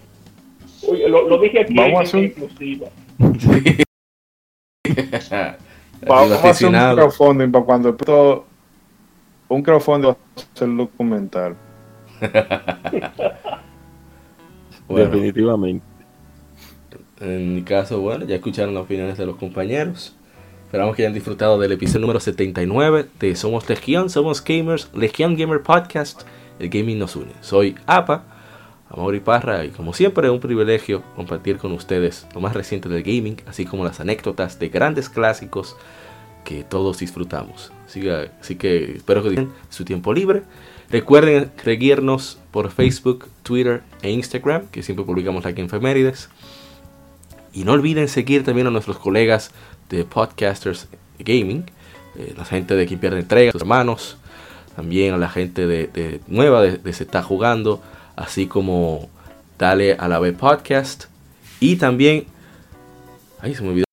Oye, lo, lo dije aquí Vamos en, hacer exclusiva. Vamos a hacer un crowdfunding para cuando esto, un crowdfunding va a ser documental. Bueno, Definitivamente. en mi caso, bueno, ya escucharon las opiniones de los compañeros. Esperamos que hayan disfrutado del episodio número 79 de Somos Legión, Somos Gamers, Legión Gamer Podcast, el gaming nos une. Soy APA, Amaury Parra, y como siempre un privilegio compartir con ustedes lo más reciente del gaming, así como las anécdotas de grandes clásicos que todos disfrutamos. Así que, espero que disfruten su tiempo libre. Recuerden seguirnos por Facebook, Twitter e Instagram, que siempre publicamos aquí en Femérides. Y no olviden seguir también a nuestros colegas de Podcasters Gaming, eh, la gente de Quien Pierde Entrega, sus hermanos, también a la gente de, de nueva de, de Se Está Jugando, así como Dale a la B Podcast. Y también, ay, se me olvidó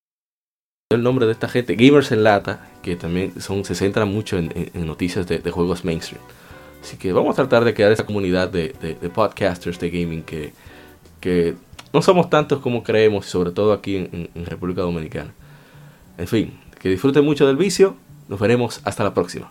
el nombre de esta gente, Gamers en Lata, que también son, se centran mucho en, noticias de, juegos mainstream. Así que vamos a tratar de crear esa comunidad de, de- podcasters de gaming que, que no somos tantos como creemos, sobre todo aquí en- en República Dominicana. En fin, que disfruten mucho del vicio. Nos veremos hasta la próxima.